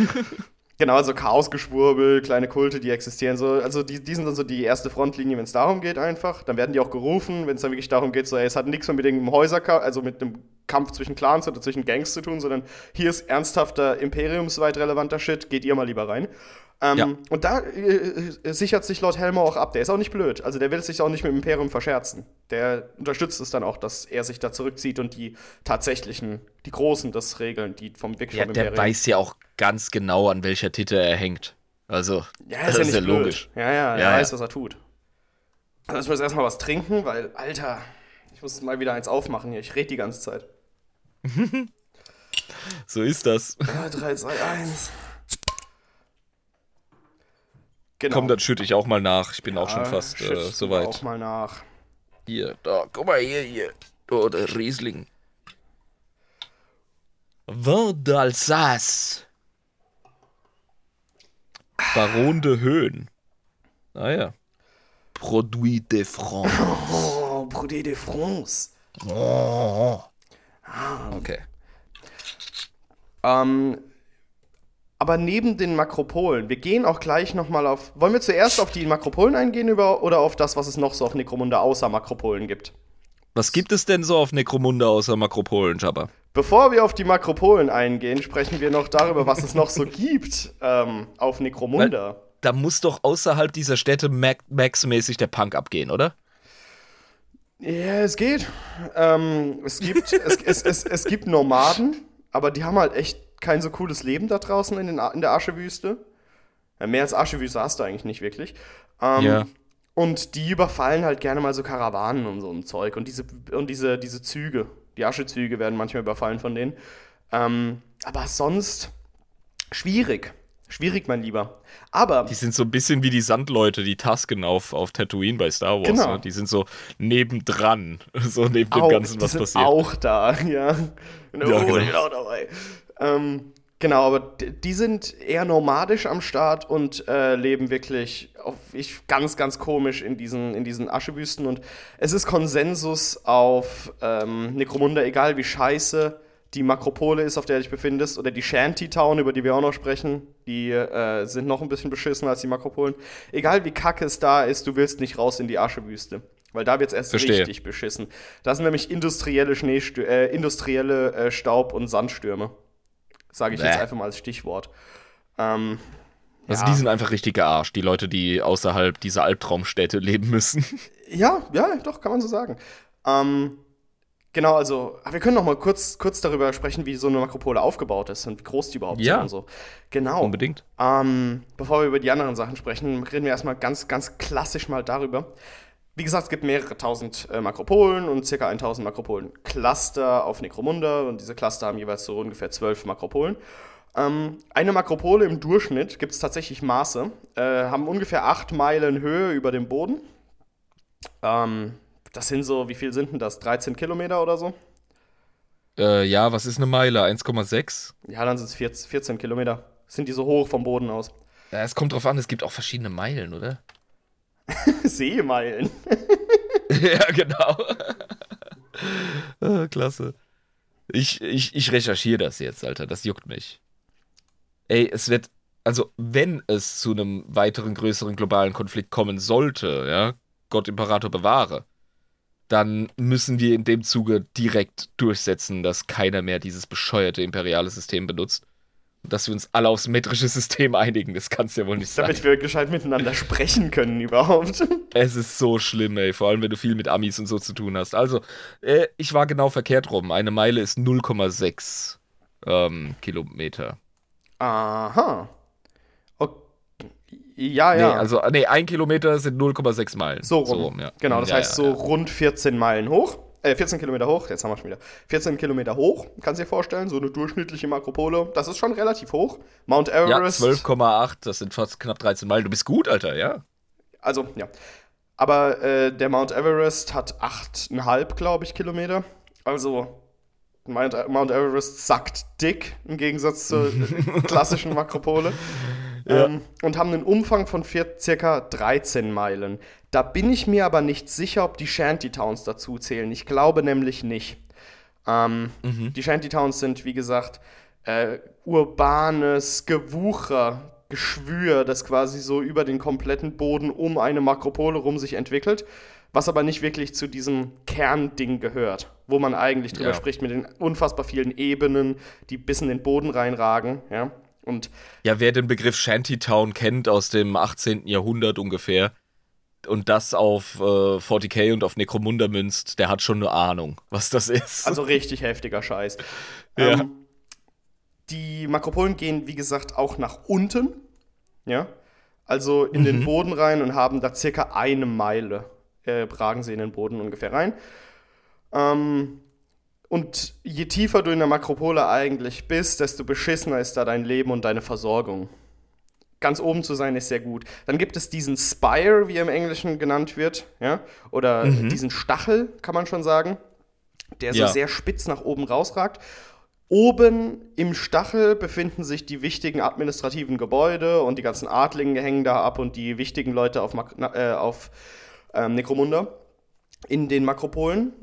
Speaker 1: Genau, also Chaosgeschwurbel, kleine Kulte, die existieren so. Also die, die sind dann so die erste Frontlinie, wenn es darum geht einfach. Dann werden die auch gerufen, wenn es dann wirklich darum geht, so, ey, es hat nichts mehr mit dem Häuserkampf, also mit einem Kampf zwischen Clans oder zwischen Gangs zu tun, sondern hier ist ernsthafter, imperiumsweit relevanter Shit, geht ihr mal lieber rein. Ähm,
Speaker 2: Ja.
Speaker 1: Und da äh, äh, sichert sich Lord Helmer auch ab. Der ist auch nicht blöd. Also der will sich auch nicht mit dem Imperium verscherzen. Der unterstützt es dann auch, dass er sich da zurückzieht und die tatsächlichen, die Großen das regeln, die vom wirklich
Speaker 2: Ja,
Speaker 1: vom
Speaker 2: der
Speaker 1: Imperium.
Speaker 2: weiß ja auch ganz genau, an welcher Titel er hängt. Also,
Speaker 1: Ja,
Speaker 2: das
Speaker 1: ist ja
Speaker 2: ist
Speaker 1: nicht
Speaker 2: ja
Speaker 1: blöd.
Speaker 2: logisch.
Speaker 1: Ja, ja, er
Speaker 2: Ja,
Speaker 1: weiß, was er tut. Also ich muss erstmal was trinken, weil, Alter, ich muss mal wieder eins aufmachen hier. Ich rede die ganze Zeit.
Speaker 2: So ist das.
Speaker 1: 3, 2, 1. Genau.
Speaker 2: Komm, dann schütte ich auch mal nach. Ich bin auch schon
Speaker 1: Ja,
Speaker 2: fast äh, soweit.
Speaker 1: Auch mal nach.
Speaker 2: Hier, da, guck mal hier, hier. Oh, der Riesling. Vin d'Alsace. Baron de Höhen. Ah ja. Produit de France.
Speaker 1: Oh, Produit de France.
Speaker 2: Okay.
Speaker 1: Ähm, aber neben den Makropolen, wir gehen auch gleich nochmal auf. Wollen wir zuerst auf die Makropolen eingehen über, oder auf das, was es noch so auf Necromunda außer Makropolen gibt?
Speaker 2: Was gibt es denn so auf Necromunda außer Makropolen, Jabba?
Speaker 1: Bevor wir auf die Makropolen eingehen, sprechen wir noch darüber, was es noch so gibt ähm, auf Necromunda.
Speaker 2: Da muss doch außerhalb dieser Städte Max-mäßig der Punk abgehen, oder?
Speaker 1: Ja, es geht. Ähm, es, gibt es, es, es, es gibt Nomaden, aber die haben halt echt kein so cooles Leben da draußen in, den, in der Aschewüste. Ja, mehr als Aschewüste hast du eigentlich nicht wirklich. Ähm,
Speaker 2: Ja.
Speaker 1: Und die überfallen halt gerne mal so Karawanen und so ein Zeug. Und diese, und diese, diese Züge, die Aschezüge werden manchmal überfallen von denen. Ähm, aber sonst schwierig. Schwierig, mein Lieber. Aber
Speaker 2: Die sind so ein bisschen wie die Sandleute, die Tusken auf, auf Tatooine bei Star Wars.
Speaker 1: Genau.
Speaker 2: Ne? Die sind so nebendran, so neben dem
Speaker 1: auch,
Speaker 2: Ganzen,
Speaker 1: die
Speaker 2: was
Speaker 1: sind
Speaker 2: passiert.
Speaker 1: auch da, ja. Oh,
Speaker 2: genau.
Speaker 1: die sind auch dabei. Ähm, genau, aber die sind eher nomadisch am Start und äh, leben wirklich auf, ich, ganz, ganz komisch in diesen, in diesen Aschewüsten. Und es ist Konsensus auf ähm, Necromunda, egal wie scheiße die Makropole ist, auf der du dich befindest, oder die Shantytown, über die wir auch noch sprechen, die äh, sind noch ein bisschen beschissen als die Makropolen. Egal wie kacke es da ist, du willst nicht raus in die Aschewüste. Weil da wird es erst
Speaker 2: Verstehe.
Speaker 1: richtig beschissen. Das sind nämlich industrielle, Schneestür äh, industrielle äh, Staub- und Sandstürme. Sage ich jetzt
Speaker 2: Bäh.
Speaker 1: einfach mal als Stichwort. Ähm,
Speaker 2: Also
Speaker 1: ja.
Speaker 2: die sind einfach richtig gearscht, die Leute, die außerhalb dieser Albtraumstädte leben müssen.
Speaker 1: Ja, ja, doch, kann man so sagen. Ähm, genau, also, wir können noch mal kurz, kurz darüber sprechen, wie so eine Makropole aufgebaut ist und wie groß die überhaupt
Speaker 2: Ja.
Speaker 1: sind und so. Genau.
Speaker 2: Unbedingt.
Speaker 1: Ähm, bevor wir über die anderen Sachen sprechen, reden wir erstmal ganz, ganz klassisch mal darüber. Wie gesagt, es gibt mehrere tausend äh, Makropolen und circa 1000 Makropolen-Cluster auf Necromunda und diese Cluster haben jeweils so ungefähr zwölf Makropolen. Ähm, eine Makropole im Durchschnitt gibt es tatsächlich Maße, äh, haben ungefähr acht Meilen Höhe über dem Boden. Ähm, das sind so, wie viel sind denn das? 13 Kilometer oder so?
Speaker 2: Äh, ja, was ist eine Meile? 1,6?
Speaker 1: Ja, dann sind es 14, 14 Kilometer. Sind die so hoch vom Boden aus?
Speaker 2: Ja, es kommt drauf an, es gibt auch verschiedene Meilen, oder?
Speaker 1: Seemeilen.
Speaker 2: ja, genau. ah, klasse. Ich, ich, ich recherchiere das jetzt, Alter. Das juckt mich. Ey, es wird, also wenn es zu einem weiteren größeren globalen Konflikt kommen sollte, ja, Gott Imperator bewahre, dann müssen wir in dem Zuge direkt durchsetzen, dass keiner mehr dieses bescheuerte imperiale System benutzt. Dass wir uns alle aufs metrische System einigen. Das kann es ja wohl nicht sein.
Speaker 1: Damit wir gescheit miteinander sprechen können überhaupt.
Speaker 2: Es ist so schlimm, ey. Vor allem, wenn du viel mit Amis und so zu tun hast. Also, äh, ich war genau verkehrt rum. Eine Meile ist 0,6 ähm, Kilometer.
Speaker 1: Aha. Ok- Ja,
Speaker 2: Nee,
Speaker 1: ja.
Speaker 2: also, nee, ein Kilometer sind 0,6 Meilen.
Speaker 1: so rum.
Speaker 2: ja.
Speaker 1: Genau, das
Speaker 2: Ja,
Speaker 1: heißt
Speaker 2: ja,
Speaker 1: so rund 14 Meilen hoch. Äh, 14 Kilometer hoch, jetzt haben wir schon wieder. 14 Kilometer hoch, kannst du dir vorstellen, so eine durchschnittliche Makropole. Das ist schon relativ hoch. Mount
Speaker 2: Ja,
Speaker 1: Everest.
Speaker 2: 12,8, das sind fast knapp 13 Meilen. Du bist gut, Alter, ja.
Speaker 1: Also, ja. Aber äh, der Mount Everest hat 8,5, glaube ich, Kilometer. Also, Mount, Everest sackt dick im Gegensatz zur klassischen Makropole.
Speaker 2: Ja.
Speaker 1: Ähm, und haben einen Umfang von vier, circa 13 Meilen. Da bin ich mir aber nicht sicher, ob die Shantytowns dazu zählen. Ich glaube nämlich nicht. Ähm,
Speaker 2: Mhm.
Speaker 1: Die Shantytowns sind, wie gesagt, äh, urbanes Gewucher, Geschwür, das quasi so über den kompletten Boden um eine Makropole rum sich entwickelt, was aber nicht wirklich zu diesem Kernding gehört, wo man eigentlich drüber
Speaker 2: Ja.
Speaker 1: spricht mit den unfassbar vielen Ebenen, die bis in den Boden reinragen, ja. Und
Speaker 2: Ja, wer den Begriff Shantytown kennt aus dem 18. Jahrhundert ungefähr und das auf äh, 40k und auf Necromunda münzt, der hat schon eine Ahnung, was das ist.
Speaker 1: Also richtig heftiger Scheiß.
Speaker 2: Ja.
Speaker 1: Ähm, die Makropolen gehen, wie gesagt, auch nach unten. Ja. Also in
Speaker 2: Mhm.
Speaker 1: den Boden rein und haben da circa eine Meile, äh, ragen sie in den Boden ungefähr rein. Ähm, und je tiefer du in der Makropole eigentlich bist, desto beschissener ist da dein Leben und deine Versorgung. Ganz oben zu sein ist sehr gut. Dann gibt es diesen Spire, wie er im Englischen genannt wird, ja, oder diesen Stachel, kann man schon sagen, der so
Speaker 2: Ja.
Speaker 1: sehr spitz nach oben rausragt. Oben im Stachel befinden sich die wichtigen administrativen Gebäude und die ganzen Adligen hängen da ab und die wichtigen Leute auf, Mak äh, auf ähm, Necromunda in den Makropolen.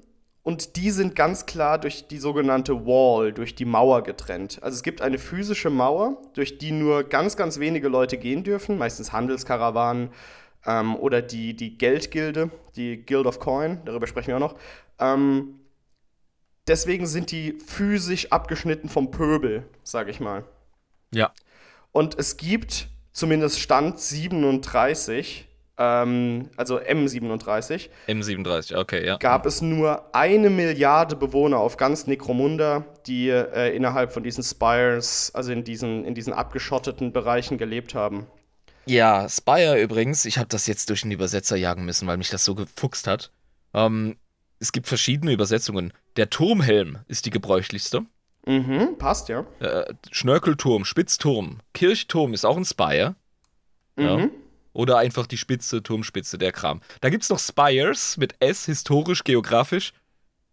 Speaker 1: Und die sind ganz klar durch die sogenannte Wall, durch die Mauer getrennt. Also es gibt eine physische Mauer, durch die nur ganz, ganz wenige Leute gehen dürfen, meistens Handelskarawanen ähm, oder die, die Geldgilde, die Guild of Coin, darüber sprechen wir auch noch. Ähm, deswegen sind die physisch abgeschnitten vom Pöbel, sage ich mal.
Speaker 2: ja.
Speaker 1: Und es gibt zumindest Stand 37, ähm, also M37,
Speaker 2: M37, okay, ja.
Speaker 1: gab es nur eine Milliarde Bewohner auf ganz Necromunda, die äh, innerhalb von diesen Spires, also in diesen, in diesen abgeschotteten Bereichen gelebt haben.
Speaker 2: Ja, Spire übrigens, ich habe das jetzt durch den Übersetzer jagen müssen, weil mich das so gefuchst hat. Ähm, es gibt verschiedene Übersetzungen. Der Turmhelm ist die gebräuchlichste.
Speaker 1: Mhm, passt, ja.
Speaker 2: Äh, Schnörkelturm, Spitzturm, Kirchturm ist auch ein Spire. Ja. Oder einfach die Spitze, Turmspitze, der Kram. Da gibt's noch Spires mit S, historisch, geografisch.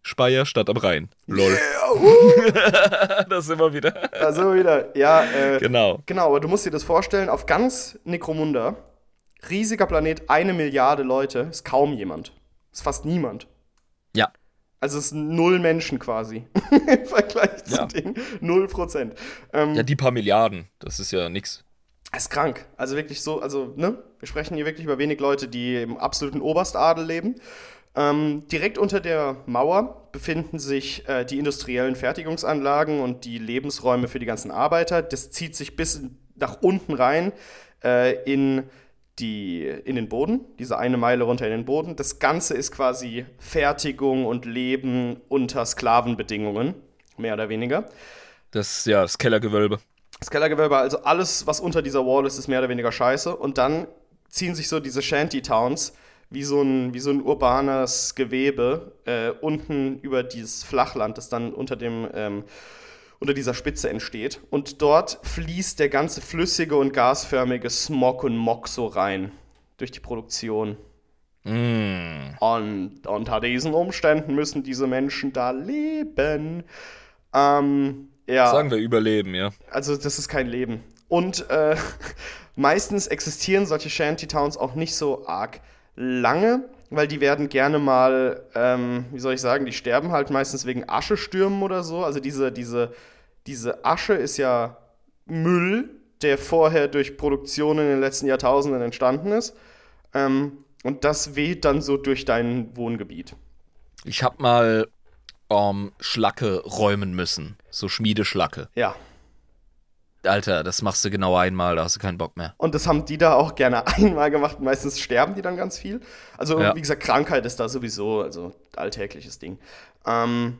Speaker 2: Speyer statt am Rhein. Lol. das sind wir wieder.
Speaker 1: Also wieder, ja, äh,
Speaker 2: Genau.
Speaker 1: genau, aber du musst dir das vorstellen, auf ganz Necromunda, riesiger Planet, eine Milliarde Leute, ist kaum jemand. Ist fast niemand.
Speaker 2: Ja.
Speaker 1: Also es sind null Menschen quasi im Vergleich zu
Speaker 2: Ja.
Speaker 1: Ding. Null Prozent. Ähm,
Speaker 2: Ja, die paar Milliarden, das ist ja nix.
Speaker 1: Das ist krank. Also wirklich so, also, ne? Wir sprechen hier wirklich über wenig Leute, die im absoluten Oberstadel leben. Ähm, direkt unter der Mauer befinden sich äh, die industriellen Fertigungsanlagen und die Lebensräume für die ganzen Arbeiter. Das zieht sich bis nach unten rein äh, in, die, in den Boden, diese eine Meile runter in den Boden. Das Ganze ist quasi Fertigung und Leben unter Sklavenbedingungen, mehr oder weniger.
Speaker 2: Das, ja, das Kellergewölbe.
Speaker 1: Das Kellergewölbe, also alles, was unter dieser Wall ist, ist mehr oder weniger scheiße. Und dann ziehen sich so diese Shanty-Towns wie so ein, wie so ein urbanes Gewebe äh, unten über dieses Flachland, das dann unter dem ähm, unter dieser Spitze entsteht. Und dort fließt der ganze flüssige und gasförmige Smog und Mock so rein durch die Produktion.
Speaker 2: Mm.
Speaker 1: Und unter diesen Umständen müssen diese Menschen da leben. Ähm, ja.
Speaker 2: Sagen wir Überleben, ja.
Speaker 1: Also das ist kein Leben. Und äh, meistens existieren solche Shantytowns auch nicht so arg lange, weil die werden gerne mal, ähm, wie soll ich sagen, die sterben halt meistens wegen Aschestürmen oder so. Also diese, diese, diese Asche ist ja Müll, der vorher durch Produktion in den letzten Jahrtausenden entstanden ist. Ähm, und das weht dann so durch dein Wohngebiet.
Speaker 2: Ich hab mal ähm, Schlacke räumen müssen. So Schmiedeschlacke.
Speaker 1: Ja.
Speaker 2: Alter, das machst du genau einmal, da hast du keinen Bock mehr.
Speaker 1: Und das haben die da auch gerne einmal gemacht. Meistens sterben die dann ganz viel. Also,
Speaker 2: Ja.
Speaker 1: wie gesagt, Krankheit ist da sowieso, also alltägliches Ding. Ähm,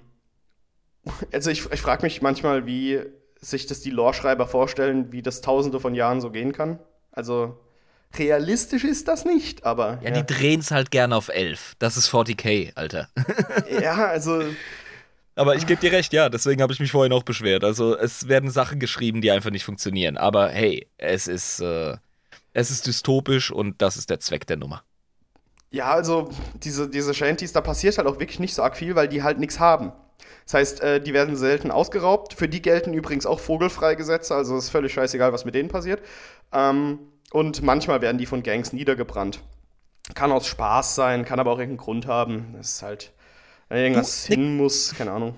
Speaker 1: also, ich, ich frage mich manchmal, wie sich das die Lore-Schreiber vorstellen, wie das tausende von Jahren so gehen kann. Also, realistisch ist das nicht, aber.
Speaker 2: Ja, die drehen's halt gerne auf 11. Das ist 40k, Alter.
Speaker 1: ja, also.
Speaker 2: Aber ich gebe dir recht, ja, deswegen habe ich mich vorhin auch beschwert. Also es werden Sachen geschrieben, die einfach nicht funktionieren. Aber hey, es ist, äh, es ist dystopisch und das ist der Zweck der Nummer.
Speaker 1: Ja, also diese, diese Shanties, da passiert halt auch wirklich nicht so arg viel, weil die halt nichts haben. Das heißt, äh, die werden selten ausgeraubt. Für die gelten übrigens auch Vogelfreigesetze, also ist völlig scheißegal, was mit denen passiert. Ähm, und manchmal werden die von Gangs niedergebrannt. Kann aus Spaß sein, kann aber auch irgendeinen Grund haben. Das ist halt, wenn irgendwas
Speaker 2: Du,
Speaker 1: hin muss, keine Ahnung.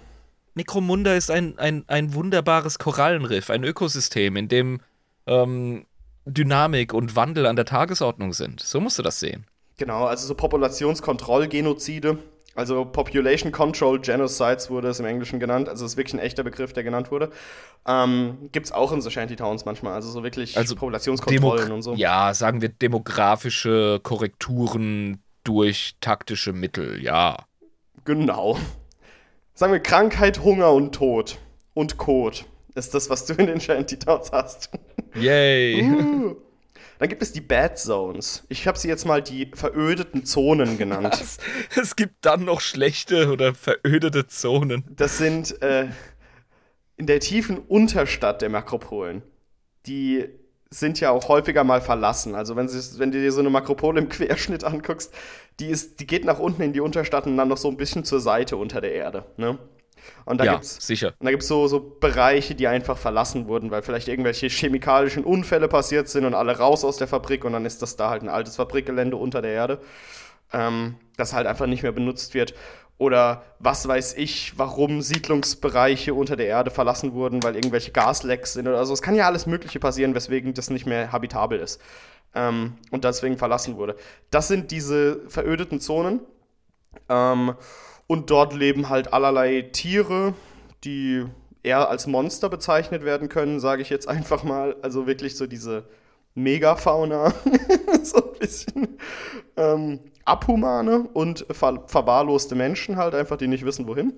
Speaker 2: Necromunda ist ein, ein, ein wunderbares Korallenriff, ein Ökosystem, in dem ähm, Dynamik und Wandel an der Tagesordnung sind. So musst du das sehen.
Speaker 1: Genau, also so Populationskontrollgenozide, also Population Control Genocides wurde es im Englischen genannt, also das ist wirklich ein echter Begriff, der genannt wurde. Ähm, Gibt es auch in so Shantytowns manchmal, also so wirklich
Speaker 2: Also
Speaker 1: Populationskontrollen
Speaker 2: Demo-
Speaker 1: und so.
Speaker 2: Ja, sagen wir demografische Korrekturen durch taktische Mittel, ja.
Speaker 1: Genau. Sagen wir Krankheit, Hunger und Tod. Und Kot ist das, was du in den Shantytowns hast.
Speaker 2: Yay.
Speaker 1: Uh. Dann gibt es die Bad Zones. Ich habe sie jetzt mal die verödeten Zonen genannt.
Speaker 2: Es, es gibt dann noch schlechte oder verödete Zonen.
Speaker 1: Das sind äh, in der tiefen Unterstadt der Makropolen. Die sind ja auch häufiger mal verlassen. Also wenn, sie, wenn du dir so eine Makropole im Querschnitt anguckst, die, ist, die geht nach unten in die Unterstadt und dann noch so ein bisschen zur Seite unter der Erde. Ne? Und da
Speaker 2: ja,
Speaker 1: gibt's
Speaker 2: sicher.
Speaker 1: und da gibt es so, so Bereiche, die einfach verlassen wurden, weil vielleicht irgendwelche chemikalischen Unfälle passiert sind und alle raus aus der Fabrik und dann ist das da halt ein altes Fabrikgelände unter der Erde, ähm, das halt einfach nicht mehr benutzt wird. Oder was weiß ich, warum Siedlungsbereiche unter der Erde verlassen wurden, weil irgendwelche Gaslecks sind oder so. Es kann ja alles Mögliche passieren, weswegen das nicht mehr habitabel ist ähm, und deswegen verlassen wurde. Das sind diese verödeten Zonen. Ähm, und dort leben halt allerlei Tiere, die eher als Monster bezeichnet werden können, sage ich jetzt einfach mal. Also wirklich so diese Megafauna, so ein bisschen. Ähm, Abhumane und ver verwahrloste Menschen halt einfach, die nicht wissen, wohin.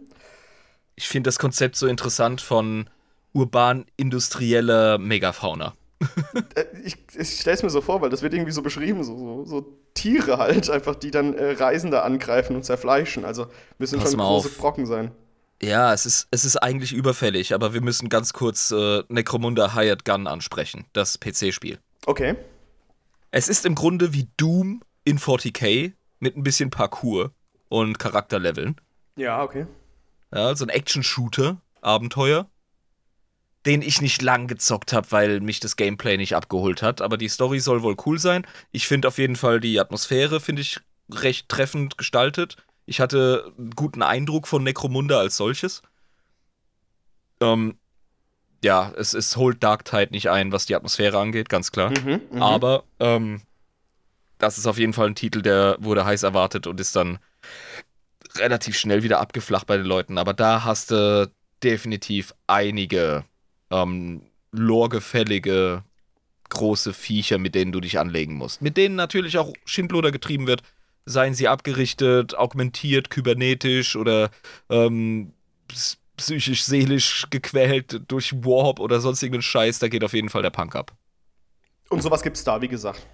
Speaker 2: Ich finde das Konzept so interessant von urban-industrieller Megafauna.
Speaker 1: Äh, ich ich stelle es mir so vor, weil das wird irgendwie so beschrieben, so, so, so Tiere halt einfach, die dann äh, Reisende angreifen und zerfleischen. Also müssen
Speaker 2: Pass
Speaker 1: schon große
Speaker 2: auf.
Speaker 1: Brocken sein.
Speaker 2: Ja, es ist, es ist eigentlich überfällig, aber wir müssen ganz kurz äh, Necromunda Hired Gun ansprechen, das PC-Spiel.
Speaker 1: Okay.
Speaker 2: Es ist im Grunde wie Doom in 40k mit ein bisschen Parkour und Charakterleveln.
Speaker 1: Ja, okay.
Speaker 2: Ja, so ein Action-Shooter, Abenteuer, den ich nicht lang gezockt habe, weil mich das Gameplay nicht abgeholt hat. Aber die Story soll wohl cool sein. Ich finde auf jeden Fall die Atmosphäre, finde ich, recht treffend gestaltet. Ich hatte einen guten Eindruck von Necromunda als solches. Ähm, ja, es, es holt Dark Tide nicht ein, was die Atmosphäre angeht, ganz klar.
Speaker 1: Mhm, mhm.
Speaker 2: Aber ähm, das ist auf jeden Fall ein Titel, der wurde heiß erwartet und ist dann relativ schnell wieder abgeflacht bei den Leuten. Aber da hast du definitiv einige ähm, loregefällige große Viecher, mit denen du dich anlegen musst. Mit denen natürlich auch Schindluder getrieben wird. Seien sie abgerichtet, augmentiert, kybernetisch oder ähm, psychisch, seelisch gequält durch Warp oder sonstigen Scheiß, da geht auf jeden Fall der Punk ab.
Speaker 1: Und sowas gibt's da, wie gesagt.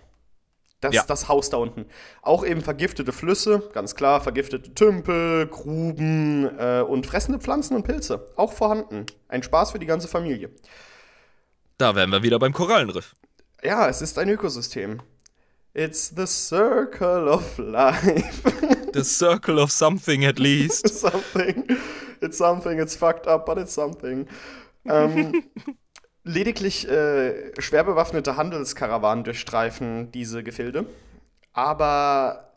Speaker 1: Das,
Speaker 2: Ja.
Speaker 1: das Haus da unten. Auch eben vergiftete Flüsse, ganz klar, vergiftete Tümpel, Gruben äh, und fressende Pflanzen und Pilze. Auch vorhanden. Ein Spaß für die ganze Familie.
Speaker 2: Da wären wir wieder beim Korallenriff.
Speaker 1: Ja, es ist ein Ökosystem. It's the circle of life.
Speaker 2: The circle of something at least.
Speaker 1: something. It's something, it's fucked up, but it's something. Ähm, lediglich äh, schwer bewaffnete Handelskarawanen durchstreifen diese Gefilde. Aber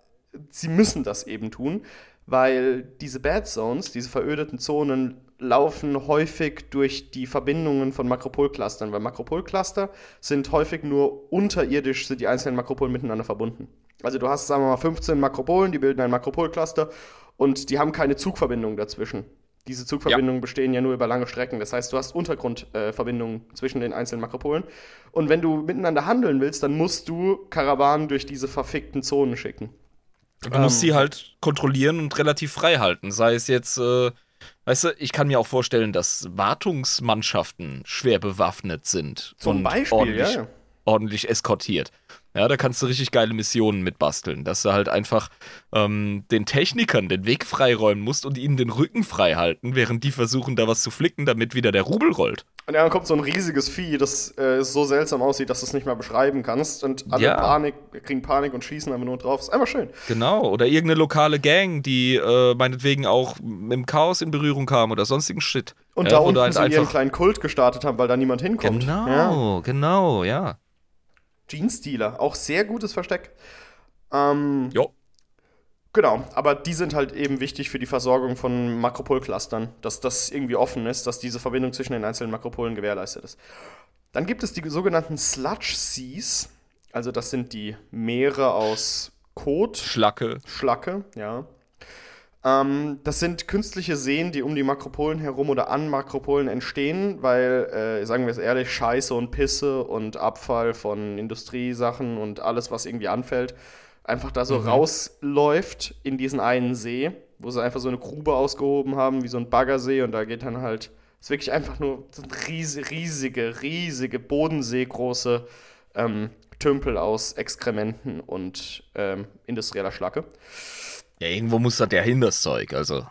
Speaker 1: sie müssen das eben tun, weil diese Bad Zones, diese verödeten Zonen, laufen häufig durch die Verbindungen von Makropolclustern, weil Makropolcluster sind häufig nur unterirdisch, sind die einzelnen Makropolen miteinander verbunden. Also du hast, sagen wir mal, 15 Makropolen, die bilden ein Makropolcluster und die haben keine Zugverbindung dazwischen. Diese Zugverbindungen bestehen ja nur über lange Strecken. Das heißt, du hast Untergrundverbindungen zwischen den einzelnen Makropolen. Und wenn du miteinander handeln willst, dann musst du Karawanen durch diese verfickten Zonen schicken.
Speaker 2: Du musst sie halt kontrollieren und relativ frei halten. Sei es jetzt, äh, weißt du, ich kann mir auch vorstellen, dass Wartungsmannschaften schwer bewaffnet sind.
Speaker 1: Zum
Speaker 2: und
Speaker 1: Beispiel,
Speaker 2: ordentlich,
Speaker 1: ja, ja.
Speaker 2: ordentlich eskortiert. Ja, da kannst du richtig geile Missionen mitbasteln, dass du halt einfach ähm, den Technikern den Weg freiräumen musst und ihnen den Rücken frei halten, während die versuchen, da was zu flicken, damit wieder der Rubel rollt.
Speaker 1: Und dann kommt so ein riesiges Vieh, das äh, so seltsam aussieht, dass du es nicht mal beschreiben kannst. Und alle
Speaker 2: Ja.
Speaker 1: Panik, kriegen Panik und schießen einfach nur drauf. Ist einfach schön.
Speaker 2: Genau, oder irgendeine lokale Gang, die äh, meinetwegen auch mit dem Chaos in Berührung kam oder sonstigen Shit.
Speaker 1: Und
Speaker 2: Ja,
Speaker 1: da unten
Speaker 2: halt
Speaker 1: so ihren kleinen Kult gestartet haben, weil da niemand hinkommt.
Speaker 2: Genau,
Speaker 1: Ja.
Speaker 2: genau, ja.
Speaker 1: Jeans-Dealer, auch sehr gutes Versteck. Ähm,
Speaker 2: Jo.
Speaker 1: Genau, aber die sind halt eben wichtig für die Versorgung von Makropolclustern, dass das irgendwie offen ist, dass diese Verbindung zwischen den einzelnen Makropolen gewährleistet ist. Dann gibt es die sogenannten Sludge Seas, also das sind die Meere aus Kot,
Speaker 2: Schlacke.
Speaker 1: Schlacke, ja. Ähm, das sind künstliche Seen, die um die Makropolen herum oder an Makropolen entstehen, weil, äh, sagen wir es ehrlich, Scheiße und Pisse und Abfall von Industriesachen und alles, was irgendwie anfällt, einfach da so
Speaker 2: Mhm.
Speaker 1: rausläuft in diesen einen See, wo sie einfach so eine Grube ausgehoben haben, wie so ein Baggersee und da geht dann halt, ist wirklich einfach nur so riesige, riesige, riesige Bodenseegroße ähm, Tümpel aus Exkrementen und ähm, industrieller Schlacke.
Speaker 2: Ja, irgendwo muss da der hin, das Zeug. Also,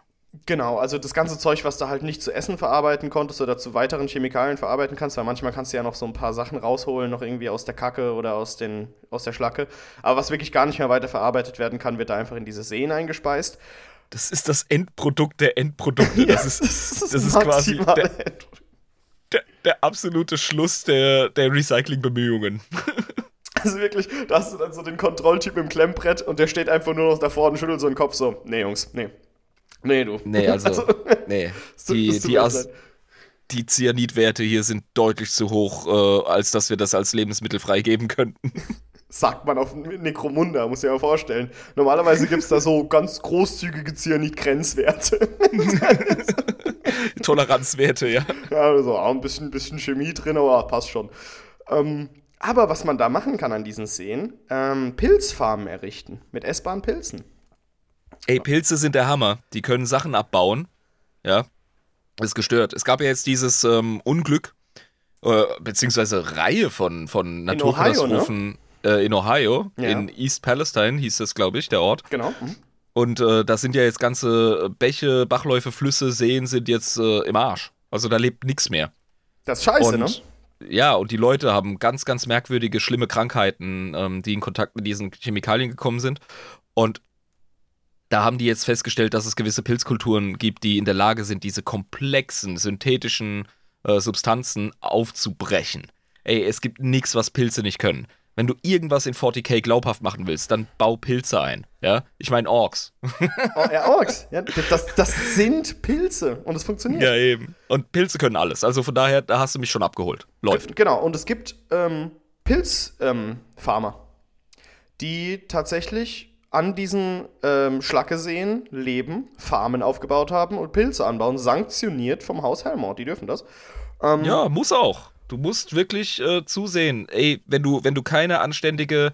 Speaker 1: Genau, also das ganze Zeug, was du halt nicht zu essen verarbeiten konntest oder zu weiteren Chemikalien verarbeiten kannst, weil manchmal kannst du ja noch so ein paar Sachen rausholen, noch irgendwie aus der Kacke oder aus, den, aus der Schlacke. Aber was wirklich gar nicht mehr weiter verarbeitet werden kann, wird da einfach in diese Seen eingespeist.
Speaker 2: das ist das Endprodukt der Endprodukte. Das, ist, das ist quasi
Speaker 1: maximale
Speaker 2: der, der, der absolute Schluss der, der Recyclingbemühungen.
Speaker 1: Also wirklich, da hast du dann so den Kontrolltyp im Klemmbrett und der steht einfach nur noch davor und schüttelt so den Kopf so, nee Jungs, nee. Nee, du.
Speaker 2: Nee, also, nee.
Speaker 1: es tut-
Speaker 2: Die, die, die Cyanidwerte hier sind deutlich zu hoch, äh, als dass wir das als Lebensmittel freigeben könnten.
Speaker 1: sagt man auf Necromunda, muss ich mir vorstellen. Normalerweise gibt es da so ganz großzügige Cyanid-Grenzwerte.
Speaker 2: Toleranzwerte, ja.
Speaker 1: ja, also auch ein bisschen, bisschen Chemie drin, aber passt schon. Ähm, aber was man da machen kann an diesen Seen, ähm, Pilzfarmen errichten mit essbaren Pilzen.
Speaker 2: Ey, Pilze sind der Hammer. Die können Sachen abbauen. Ja. Ist gestört. Es gab ja jetzt dieses ähm, Unglück, äh, beziehungsweise Reihe von, von Naturkatastrophen äh, in Ohio.
Speaker 1: Ja.
Speaker 2: In East Palestine hieß das, glaube ich, der Ort.
Speaker 1: Genau. Mhm.
Speaker 2: Und äh, da sind ja jetzt ganze Bäche, Bachläufe, Flüsse, Seen sind jetzt äh, im Arsch. Also da lebt nichts mehr.
Speaker 1: Das ist scheiße,
Speaker 2: und
Speaker 1: ne?
Speaker 2: Ja, und die Leute haben ganz, ganz merkwürdige, schlimme Krankheiten, ähm, die in Kontakt mit diesen Chemikalien gekommen sind. Und da haben die jetzt festgestellt, dass es gewisse Pilzkulturen gibt, die in der Lage sind, diese komplexen, synthetischen äh, Substanzen aufzubrechen. Ey, es gibt nichts, was Pilze nicht können. Wenn du irgendwas in 40k glaubhaft machen willst, dann bau Pilze ein. Ja, ich meine Orks.
Speaker 1: Oh, ja, Orks. Ja, das, das sind Pilze und es funktioniert.
Speaker 2: ja, eben. Und Pilze können alles. Also von daher, da hast du mich schon abgeholt. Läuft.
Speaker 1: Genau, und es gibt ähm, Pilzfarmer, ähm, die tatsächlich an diesen ähm, Schlackeseen leben, Farmen aufgebaut haben und Pilze anbauen, sanktioniert vom Haus Helmort. Die dürfen das. Ähm,
Speaker 2: Ja, muss auch. Du musst wirklich äh, zusehen. Ey, wenn du, wenn du keine anständige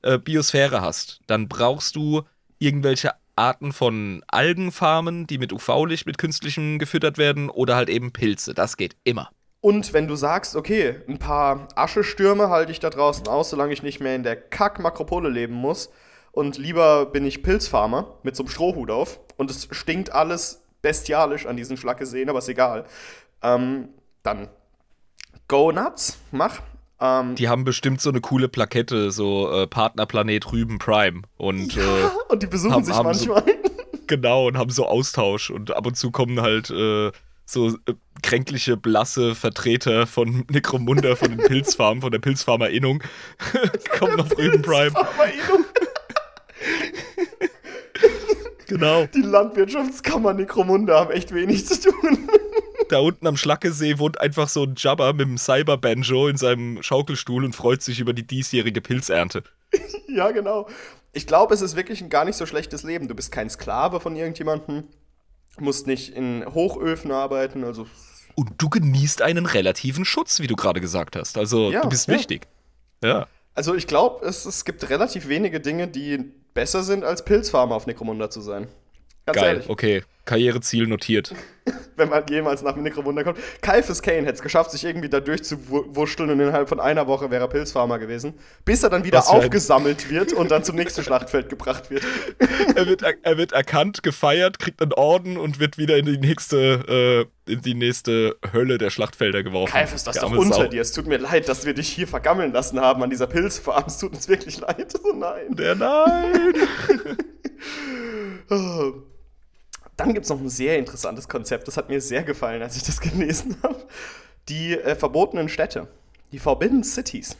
Speaker 2: äh, Biosphäre hast, dann brauchst du irgendwelche Arten von Algenfarmen, die mit UV-Licht, mit künstlichem gefüttert werden oder halt eben Pilze. Das geht immer.
Speaker 1: Und wenn du sagst, okay, ein paar Aschestürme halte ich da draußen aus, solange ich nicht mehr in der Kack-Makropole leben muss. Und lieber bin ich Pilzfarmer mit so einem Strohhut auf. Und es stinkt alles bestialisch an diesen Schlackeseen, aber ist egal. Ähm, dann go nuts, mach. Ähm,
Speaker 2: Die haben bestimmt so eine coole Plakette, so äh, Partnerplanet Rüben Prime. Und äh,
Speaker 1: und die besuchen
Speaker 2: haben-
Speaker 1: sich
Speaker 2: haben so-
Speaker 1: manchmal.
Speaker 2: genau, und haben so Austausch. Und ab und zu kommen halt äh, so äh, kränkliche, blasse Vertreter von Necromunda, von den Pilzfarmen, von der Pilzfarmerinnung. kommen auf Rüben Prime. Genau.
Speaker 1: Die Landwirtschaftskammer Necromunda haben echt wenig zu tun.
Speaker 2: Da unten am Schlackesee wohnt einfach so ein Jabba mit einem Cyber-Banjo in seinem Schaukelstuhl und freut sich über die diesjährige Pilzernte.
Speaker 1: ja, genau. Ich glaube, es ist wirklich ein gar nicht so schlechtes Leben. Du bist kein Sklave von irgendjemandem, musst nicht in Hochöfen arbeiten, also
Speaker 2: Und du genießt einen relativen Schutz, wie du gerade gesagt hast. Also
Speaker 1: Ja,
Speaker 2: du bist
Speaker 1: ja.
Speaker 2: wichtig. Ja.
Speaker 1: Also ich glaube, es, es gibt relativ wenige Dinge, die besser sind, als Pilzfarmer auf Necromunda zu sein. Ganz
Speaker 2: Geil,
Speaker 1: ehrlich,
Speaker 2: okay. Karriereziel notiert.
Speaker 1: wenn man jemals nach Necromunda kommt. Kaifes Kane hätte es geschafft, sich irgendwie da durchzuwurschteln und innerhalb von einer Woche wäre er Pilzfarmer gewesen, bis er dann wieder
Speaker 2: ein-
Speaker 1: aufgesammelt wird und dann zum nächsten Schlachtfeld gebracht wird.
Speaker 2: er, wird, er, er wird erkannt, gefeiert, kriegt einen Orden und wird wieder in die nächste, äh, in die nächste Hölle der Schlachtfelder geworfen.
Speaker 1: Kaifes, das ist doch unter
Speaker 2: Sau.
Speaker 1: dir. Es tut mir leid, dass wir dich hier vergammeln lassen haben an dieser Pilzfarm. Es tut uns wirklich leid. Oh nein.
Speaker 2: Der nein!
Speaker 1: Dann gibt es noch ein sehr interessantes Konzept, das hat mir sehr gefallen, als ich das gelesen habe. Die äh, verbotenen Städte, die Forbidden Cities.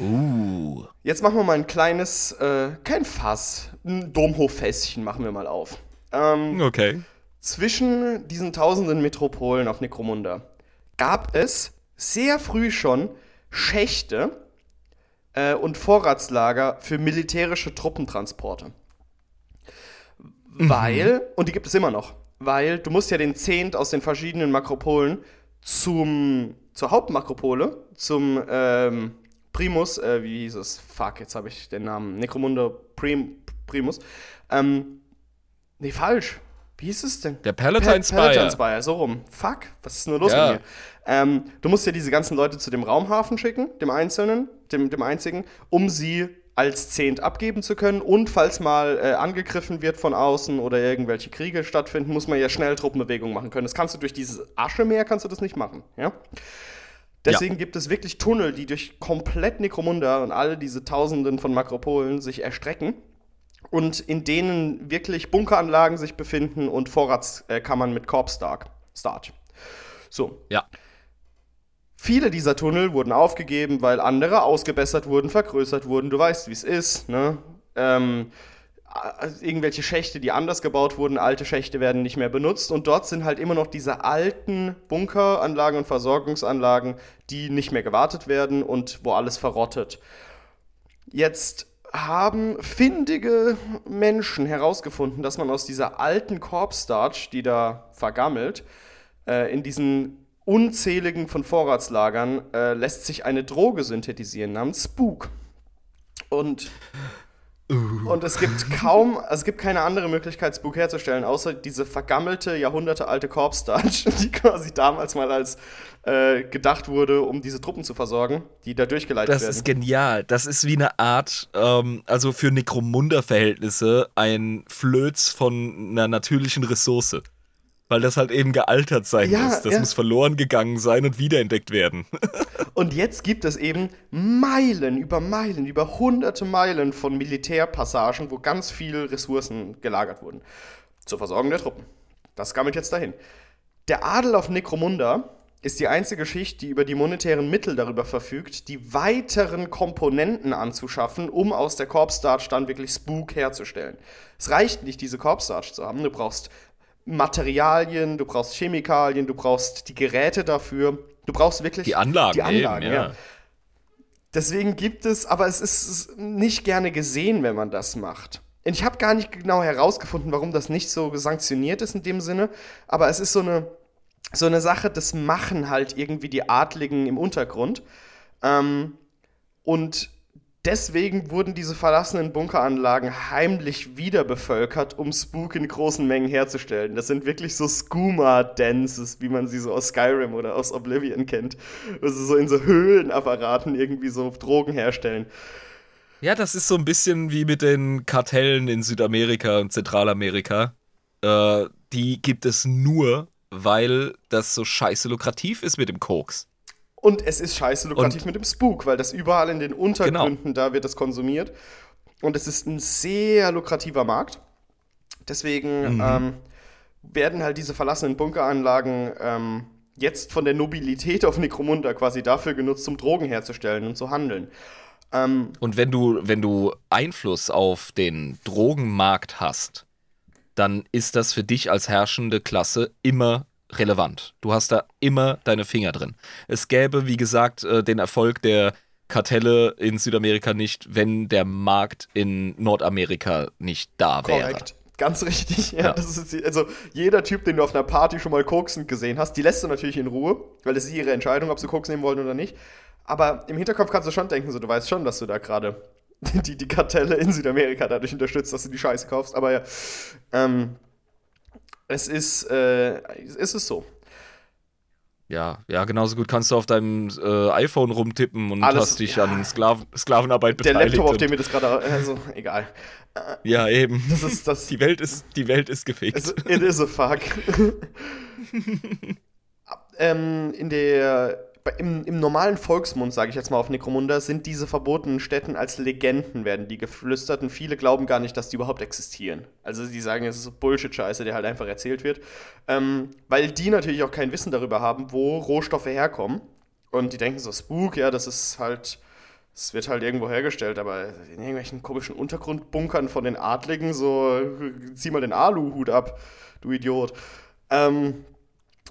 Speaker 2: Uh.
Speaker 1: Jetzt machen wir mal ein kleines, äh, kein Fass, ein Domhoffässchen machen wir mal auf. Ähm,
Speaker 2: Okay.
Speaker 1: zwischen diesen tausenden Metropolen auf Necromunda gab es sehr früh schon Schächte äh, und Vorratslager für militärische Truppentransporte. Weil, und die gibt es immer noch, weil du musst ja den Zehnt aus den verschiedenen Makropolen zum, zur Hauptmakropole, zum ähm, Primus, äh, wie hieß es? Fuck, jetzt habe ich den Namen. Necromunda Prim, Primus. Ähm, nee, falsch. Wie hieß es denn?
Speaker 2: Der Palatine Spire.
Speaker 1: Palatine Spire, so rum. Fuck, was ist nur los
Speaker 2: Ja.
Speaker 1: mit mir? Ähm, du musst ja diese ganzen Leute zu dem Raumhafen schicken, dem einzelnen, dem, dem einzigen, um sie als Zehnt abgeben zu können. Und falls mal äh, angegriffen wird von außen oder irgendwelche Kriege stattfinden, muss man ja schnell Truppenbewegungen machen können. Das kannst du durch dieses Aschemeer kannst du das nicht machen, ja? Deswegen gibt es wirklich Tunnel, die durch komplett Necromunda und alle diese Tausenden von Makropolen sich erstrecken und in denen wirklich Bunkeranlagen sich befinden und Vorratskammern mit Corp Stark. Starch. So.
Speaker 2: Ja.
Speaker 1: Viele dieser Tunnel wurden aufgegeben, weil andere ausgebessert wurden, vergrößert wurden. Du weißt, wie es ist, ne? Ähm, äh, irgendwelche Schächte, die anders gebaut wurden, alte Schächte werden nicht mehr benutzt und dort sind halt immer noch diese alten Bunkeranlagen und Versorgungsanlagen, die nicht mehr gewartet werden und wo alles verrottet. Jetzt haben findige Menschen herausgefunden, dass man aus dieser alten Korbstarch, die da vergammelt, äh, in diesen unzähligen von Vorratslagern äh, lässt sich eine Droge synthetisieren namens Spook. Und, und es gibt kaum, es gibt keine andere Möglichkeit, Spook herzustellen, außer diese vergammelte, jahrhundertealte Korbstarch, die quasi damals mal als äh, gedacht wurde, um diese Truppen zu versorgen, die da durchgeleitet
Speaker 2: Das
Speaker 1: werden.
Speaker 2: ist genial. Das ist wie eine Art, ähm, also für Necromunda-Verhältnisse, ein Flöz von einer natürlichen Ressource. Weil das halt eben gealtert sein
Speaker 1: Ja,
Speaker 2: muss. Das
Speaker 1: ja.
Speaker 2: muss verloren gegangen sein und wiederentdeckt werden.
Speaker 1: Und jetzt gibt es eben Meilen über Meilen, über hunderte Meilen von Militärpassagen, wo ganz viel Ressourcen gelagert wurden. Zur Versorgung der Truppen. Das gammelt jetzt dahin. Der Adel auf Necromunda ist die einzige Schicht, die über die monetären Mittel darüber verfügt, die weiteren Komponenten anzuschaffen, um aus der Corpstarch dann wirklich Spook herzustellen. Es reicht nicht, diese Corpstarch zu haben. Du brauchst Materialien, du brauchst Chemikalien, du brauchst die Geräte dafür. Du brauchst wirklich
Speaker 2: Die Anlagen,
Speaker 1: Die Anlagen,
Speaker 2: eben,
Speaker 1: ja.
Speaker 2: ja.
Speaker 1: Deswegen gibt es, aber es ist nicht gerne gesehen, wenn man das macht. Und ich habe gar nicht genau herausgefunden, warum das nicht so sanktioniert ist in dem Sinne, aber es ist so eine, so eine Sache, das machen halt irgendwie die Adligen im Untergrund. Ähm, und deswegen wurden diese verlassenen Bunkeranlagen heimlich wieder bevölkert, um Spook in großen Mengen herzustellen. Das sind wirklich so Skooma-Dances, wie man sie so aus Skyrim oder aus Oblivion kennt. Also so in so Höhlenapparaten irgendwie so Drogen herstellen.
Speaker 2: Ja, das ist so ein bisschen wie mit den Kartellen in Südamerika und Zentralamerika. Äh, die gibt es nur, weil das so scheiße lukrativ ist mit dem Koks.
Speaker 1: Und es ist scheiße lukrativ
Speaker 2: Und-
Speaker 1: mit dem Spook, weil das überall in den Untergründen, da wird das konsumiert. Und es ist ein sehr lukrativer Markt. Deswegen ähm, werden halt diese verlassenen Bunkeranlagen ähm, jetzt von der Nobilität auf Necromunda quasi dafür genutzt, um Drogen herzustellen und zu handeln. Ähm,
Speaker 2: Und wenn du, wenn du Einfluss auf den Drogenmarkt hast, dann ist das für dich als herrschende Klasse immer relevant. Du hast da immer deine Finger drin. Es gäbe, wie gesagt, äh, den Erfolg der Kartelle in Südamerika nicht, wenn der Markt in Nordamerika nicht da wäre.
Speaker 1: Korrekt. Ganz richtig. Ja,
Speaker 2: Ja.
Speaker 1: Das ist, also jeder Typ, den du auf einer Party schon mal koksend gesehen hast, die lässt du natürlich in Ruhe, weil das ist ihre Entscheidung, ob sie Koks nehmen wollen oder nicht. Aber im Hinterkopf kannst du schon denken, so du weißt schon, dass du da gerade die, die Kartelle in Südamerika dadurch unterstützt, dass du die Scheiße kaufst. Aber ja, ähm, es ist, äh, es ist so.
Speaker 2: Ja, ja, genauso gut kannst du auf deinem äh, iPhone rumtippen und
Speaker 1: Alles-
Speaker 2: hast dich
Speaker 1: ja.
Speaker 2: an Sklaven, Sklavenarbeit
Speaker 1: Der
Speaker 2: beteiligt.
Speaker 1: Laptop, auf dem wir das gerade, also egal.
Speaker 2: ja, eben.
Speaker 1: Das ist das.
Speaker 2: Die Welt ist, die Welt ist gefickt.
Speaker 1: Es, it is a fuck. ähm, in der, im, Im normalen Volksmund, sage ich jetzt mal auf Necromunda, sind diese verbotenen Städten als Legenden, werden die geflüstert und viele glauben gar nicht, dass die überhaupt existieren. Also die sagen, es ist Bullshit-Scheiße, der halt einfach erzählt wird. Ähm, weil die natürlich auch kein Wissen darüber haben, wo Rohstoffe herkommen. Und die denken so, Spook, ja, das ist halt Es wird halt irgendwo hergestellt, aber in irgendwelchen komischen Untergrundbunkern von den Adligen, so zieh mal den Aluhut ab, du Idiot. Ähm,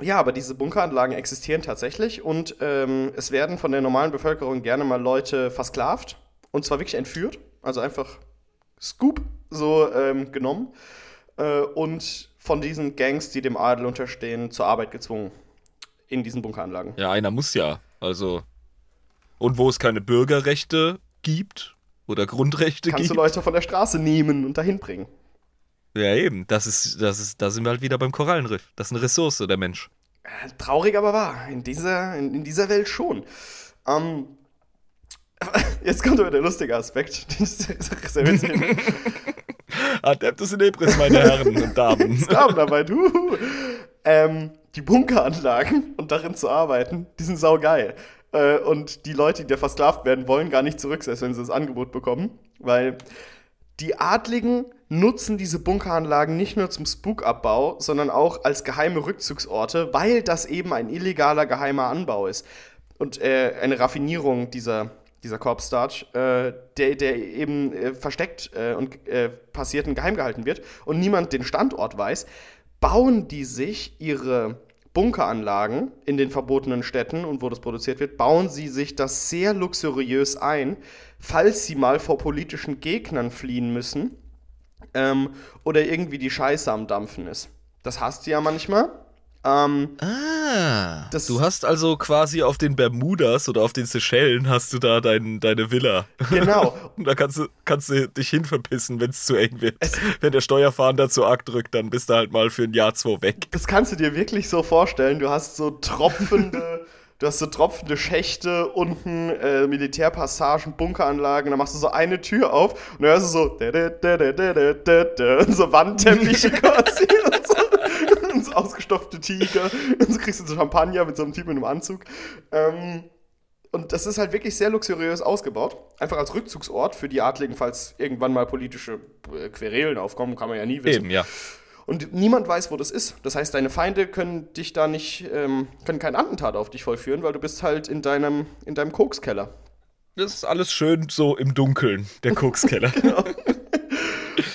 Speaker 1: ja, aber diese Bunkeranlagen existieren tatsächlich und ähm, es werden von der normalen Bevölkerung gerne mal Leute versklavt und zwar wirklich entführt, also einfach Scoop so ähm, genommen äh, und von diesen Gangs, die dem Adel unterstehen, zur Arbeit gezwungen in diesen Bunkeranlagen.
Speaker 2: Ja, einer muss ja. Also. Und wo es keine Bürgerrechte gibt oder Grundrechte
Speaker 1: Kannst
Speaker 2: gibt.
Speaker 1: du Leute von der Straße nehmen und dahin bringen.
Speaker 2: Ja, eben. Das ist, das ist, da sind wir halt wieder beim Korallenriff. Das ist eine Ressource, der Mensch.
Speaker 1: Traurig aber wahr. In dieser, in, in dieser Welt schon. Ähm, jetzt kommt aber der lustige Aspekt. Das ist sehr witzig.
Speaker 2: Adeptus in Ebris, meine Herren und Damen.
Speaker 1: Sklavenarbeit, huhu. Ähm, die Bunkeranlagen und darin zu arbeiten, die sind saugeil. Äh, und die Leute, die da versklavt werden, wollen gar nicht zurück, selbst wenn sie das Angebot bekommen. Weil die Adligen nutzen diese Bunkeranlagen nicht nur zum Spookabbau, sondern auch als geheime Rückzugsorte, weil das eben ein illegaler geheimer Anbau ist. Und äh, eine Raffinierung dieser, dieser Corpstarch, äh, der, der eben äh, versteckt äh, und äh, passiert und geheim gehalten wird und niemand den Standort weiß, bauen die sich ihre Bunkeranlagen in den verbotenen Städten und wo das produziert wird, bauen sie sich das sehr luxuriös ein, falls sie mal vor politischen Gegnern fliehen müssen ähm, oder irgendwie die Scheiße am Dampfen ist. Das hast du ja manchmal. Ähm,
Speaker 2: Ah, du hast also quasi auf den Bermudas oder auf den Seychellen hast du da dein, deine Villa.
Speaker 1: genau.
Speaker 2: Und da kannst du, kannst du dich hinverpissen, wenn es zu eng wird.
Speaker 1: Es-
Speaker 2: wenn der Steuerfahnder zu arg drückt, dann bist du halt mal für ein Jahr, zwei weg.
Speaker 1: Das kannst du dir wirklich so vorstellen. Du hast so tropfende, du hast so tropfende Schächte, unten äh, Militärpassagen, Bunkeranlagen, da machst du so eine Tür auf und dann hörst du so so Wandteppiche quasi und so, und so ausgestopfte Tiger und so kriegst du so Champagner mit so einem Typ in einem Anzug. Ähm, und das ist halt wirklich sehr luxuriös ausgebaut. Einfach als Rückzugsort für die Adligen, falls irgendwann mal politische äh, Querelen aufkommen, kann man ja nie wissen.
Speaker 2: Eben, ja.
Speaker 1: Und niemand weiß, wo das ist. Das heißt, deine Feinde können dich da nicht, ähm, können kein Attentat auf dich vollführen, weil du bist halt in deinem, in deinem Kokskeller.
Speaker 2: Das ist alles schön so im Dunkeln, der Kokskeller.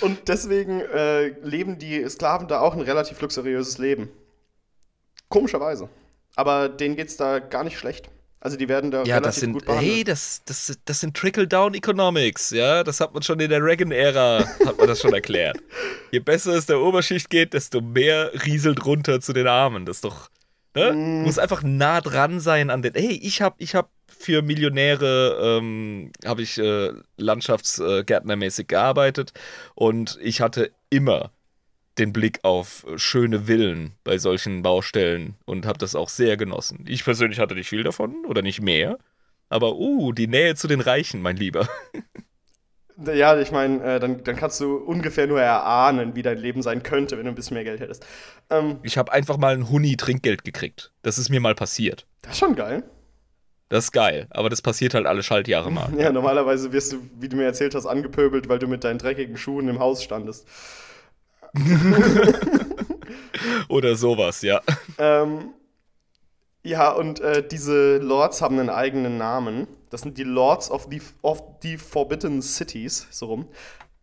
Speaker 1: Und deswegen äh, leben die Sklaven da auch ein relativ luxuriöses Leben. Komischerweise. Aber denen geht's da gar nicht schlecht. Also die werden da
Speaker 2: Ja,
Speaker 1: relativ
Speaker 2: das sind,
Speaker 1: gut behandelt.
Speaker 2: hey, das, das, das sind Trickle-Down-Economics, ja, das hat man schon in der Reagan-Ära, hat man das schon erklärt. Je besser es der Oberschicht geht, desto mehr rieselt runter zu den Armen, das ist doch, ne?
Speaker 1: Mm.
Speaker 2: Muss einfach nah dran sein an den, hey, ich hab, ich hab für Millionäre, ähm, habe ich äh, landschaftsgärtnermäßig gearbeitet und ich hatte immer den Blick auf schöne Villen bei solchen Baustellen und habe das auch sehr genossen. Ich persönlich hatte nicht viel davon oder nicht mehr, aber uh, die Nähe zu den Reichen, mein Lieber.
Speaker 1: Ja, ich meine, äh, dann, dann kannst du ungefähr nur erahnen, wie dein Leben sein könnte, wenn du ein bisschen mehr Geld hättest. Ähm,
Speaker 2: Ich habe einfach mal ein Huni Trinkgeld gekriegt. Das ist mir mal passiert.
Speaker 1: das ist schon geil.
Speaker 2: Das ist geil, aber das passiert halt alle Schaltjahre mal.
Speaker 1: Ja, normalerweise wirst du, wie du mir erzählt hast, angepöbelt, weil du mit deinen dreckigen Schuhen im Haus standest.
Speaker 2: Oder sowas, ja.
Speaker 1: Ähm, ja, und äh, diese Lords haben einen eigenen Namen. Das sind die Lords of the, of the Forbidden Cities, so rum.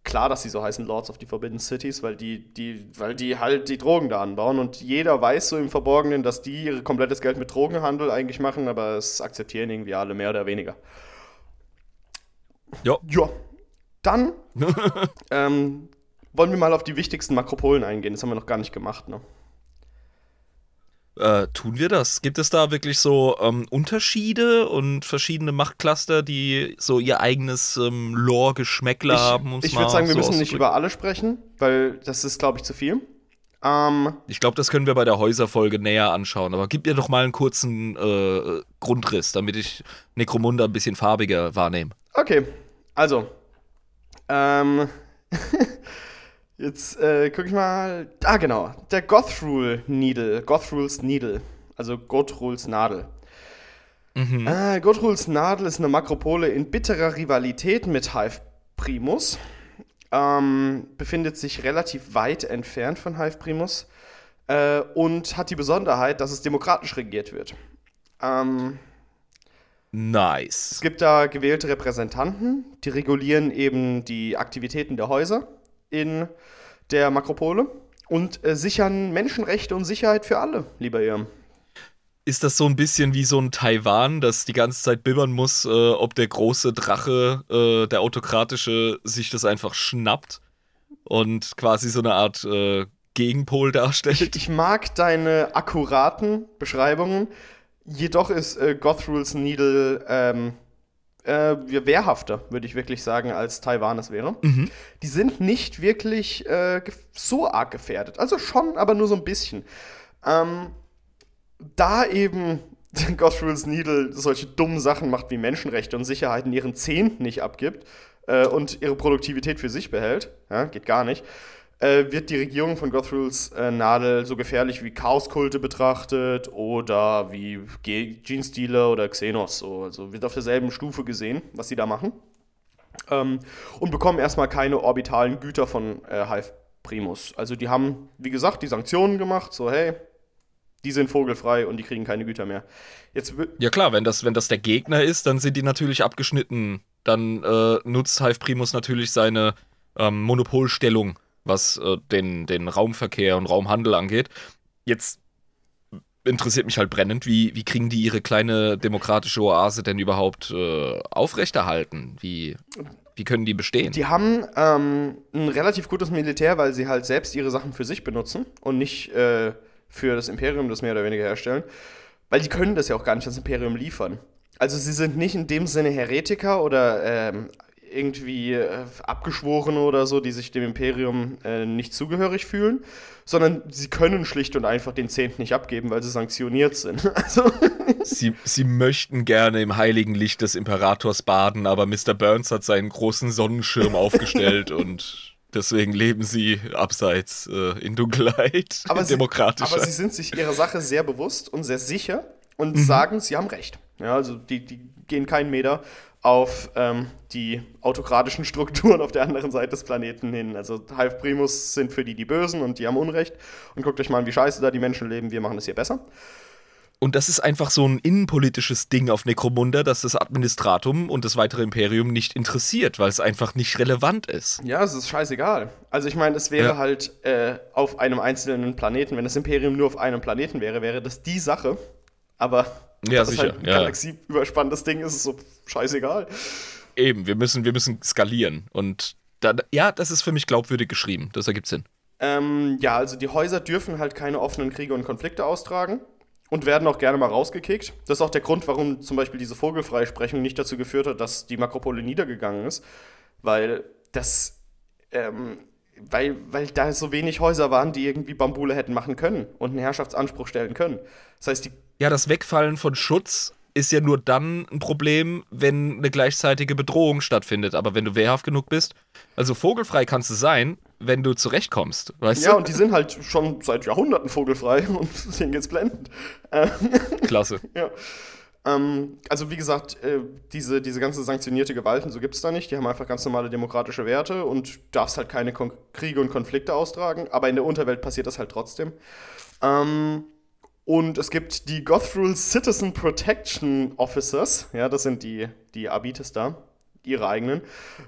Speaker 1: Klar, dass sie so heißen, Lords of the Forbidden Cities, weil die, die, weil die halt die Drogen da anbauen. Und jeder weiß so im Verborgenen, dass die ihr komplettes Geld mit Drogenhandel eigentlich machen, aber es akzeptieren irgendwie alle mehr oder weniger.
Speaker 2: Ja.
Speaker 1: Ja. Dann ähm, wollen wir mal auf die wichtigsten Makropolen eingehen. Das haben wir noch gar nicht gemacht, ne?
Speaker 2: Äh, tun wir das? Gibt es da wirklich so ähm, Unterschiede und verschiedene Machtcluster, die so ihr eigenes ähm, Lore-Geschmäckler haben?
Speaker 1: Ich, würde sagen, wir
Speaker 2: so
Speaker 1: müssen nicht über alle sprechen, weil das ist, glaube ich, zu viel. Ähm,
Speaker 2: Ich glaube, das können wir bei der Häuserfolge näher anschauen. Aber gib mir doch mal einen kurzen äh, Grundriss, damit ich Necromunda ein bisschen farbiger wahrnehme.
Speaker 1: okay, also. Ähm, jetzt äh, gucke ich mal. Ah, genau. Der Gothrul Needle. Gothruls Needle. Also Gothruls Nadel.
Speaker 2: Mhm.
Speaker 1: Äh, Gothruls Nadel ist eine Makropole in bitterer Rivalität mit Hive Primus. Ähm, befindet sich relativ weit entfernt von Hive Primus äh, und hat die Besonderheit, dass es demokratisch regiert wird. Ähm,
Speaker 2: Nice.
Speaker 1: Es gibt da gewählte Repräsentanten, die regulieren eben die Aktivitäten der Häuser in der Makropole und äh, sichern Menschenrechte und Sicherheit für alle, lieber Irm.
Speaker 2: Ist das so ein bisschen wie so ein Taiwan, das die ganze Zeit bibbern muss, äh, ob der große Drache, äh, der autokratische, sich das einfach schnappt und quasi so eine Art äh, Gegenpol darstellt?
Speaker 1: Ich mag deine akkuraten Beschreibungen, jedoch ist äh, Gothruls Needle ähm, äh, wehrhafter, würde ich wirklich sagen, als Taiwan es wäre.
Speaker 2: Mhm.
Speaker 1: Die sind nicht wirklich äh, so arg gefährdet. Also schon, aber nur so ein bisschen. Ähm, da eben Gothruls Needle solche dummen Sachen macht wie Menschenrechte und Sicherheiten ihren Zehnten nicht abgibt äh, und ihre Produktivität für sich behält, ja, geht gar nicht, äh, wird die Regierung von Gothruls äh, Nadel so gefährlich wie Chaoskulte betrachtet oder wie Genestealer oder Xenos. So. Also wird auf derselben Stufe gesehen, was sie da machen. Ähm, und bekommen erstmal keine orbitalen Güter von äh, Hive Primus. Also die haben, wie gesagt, die Sanktionen gemacht, so hey, die sind vogelfrei und die kriegen keine Güter mehr. Jetzt
Speaker 2: Ja klar, wenn das, wenn das der Gegner ist, dann sind die natürlich abgeschnitten. Dann äh, nutzt Hive Primus natürlich seine ähm, Monopolstellung, was äh, den, den Raumverkehr und Raumhandel angeht. Jetzt interessiert mich halt brennend, wie, wie kriegen die ihre kleine demokratische Oase denn überhaupt äh, aufrechterhalten? Wie, wie können die bestehen?
Speaker 1: Die haben ähm, ein relativ gutes Militär, weil sie halt selbst ihre Sachen für sich benutzen und nicht äh, für das Imperium das mehr oder weniger herstellen. Weil die können das ja auch gar nicht das Imperium liefern. Also sie sind nicht in dem Sinne Heretiker oder ähm, irgendwie äh, Abgeschworene oder so, die sich dem Imperium äh, nicht zugehörig fühlen, sondern sie können schlicht und einfach den Zehnten nicht abgeben, weil sie sanktioniert sind. Also
Speaker 2: Sie, sie möchten gerne im heiligen Licht des Imperators baden, aber Mr. Burns hat seinen großen Sonnenschirm aufgestellt und deswegen leben sie abseits äh, in Dunkelheit,
Speaker 1: aber sie,
Speaker 2: demokratischer.
Speaker 1: aber sie sind sich ihrer Sache sehr bewusst und sehr sicher und
Speaker 2: Mhm.
Speaker 1: sagen, sie haben recht. Ja, also die, die gehen keinen Meter auf ähm, die autokratischen Strukturen auf der anderen Seite des Planeten hin. Also Hive Primus sind für die die Bösen und die haben Unrecht. Und guckt euch mal an, wie scheiße da die Menschen leben. Wir machen das hier besser.
Speaker 2: Und das ist einfach so ein innenpolitisches Ding auf Necromunda, das das Administratum und das weitere Imperium nicht interessiert, weil es einfach nicht relevant ist.
Speaker 1: Ja, es ist scheißegal. Also ich meine, es wäre
Speaker 2: Ja.
Speaker 1: halt äh, auf einem einzelnen Planeten, wenn das Imperium nur auf einem Planeten wäre, wäre das die Sache. Aber
Speaker 2: Ja,
Speaker 1: das
Speaker 2: sicher,
Speaker 1: halt ein
Speaker 2: ja.
Speaker 1: galaxieüberspannendes Ding ist, ist so scheißegal.
Speaker 2: Eben, wir müssen, wir müssen skalieren. Und da, ja, das ist für mich glaubwürdig geschrieben. Das ergibt Sinn.
Speaker 1: Ähm, ja, also die Häuser dürfen halt keine offenen Kriege und Konflikte austragen und werden auch gerne mal rausgekickt. Das ist auch der Grund, warum zum Beispiel diese Vogelfreisprechung nicht dazu geführt hat, dass die Makropole niedergegangen ist, weil das, ähm, weil, weil da so wenig Häuser waren, die irgendwie Bambule hätten machen können und einen Herrschaftsanspruch stellen können. Das heißt, die
Speaker 2: Ja, das Wegfallen von Schutz ist ja nur dann ein Problem, wenn eine gleichzeitige Bedrohung stattfindet. Aber wenn du wehrhaft genug bist, also vogelfrei kannst du sein, wenn du zurechtkommst, weißt
Speaker 1: ja,
Speaker 2: du?
Speaker 1: und die sind halt schon seit Jahrhunderten vogelfrei und denen geht's blendend.
Speaker 2: Klasse.
Speaker 1: Ja. Ähm, also wie gesagt, äh, diese, diese ganze sanktionierte Gewalt und so gibt es da nicht. Die haben einfach ganz normale demokratische Werte und darfst halt keine Kon Kriege und Konflikte austragen. Aber in der Unterwelt passiert das halt trotzdem. Ähm, und es gibt die Gothrul Citizen Protection Officers. Ja, das sind die, die Abites da, ihre eigenen.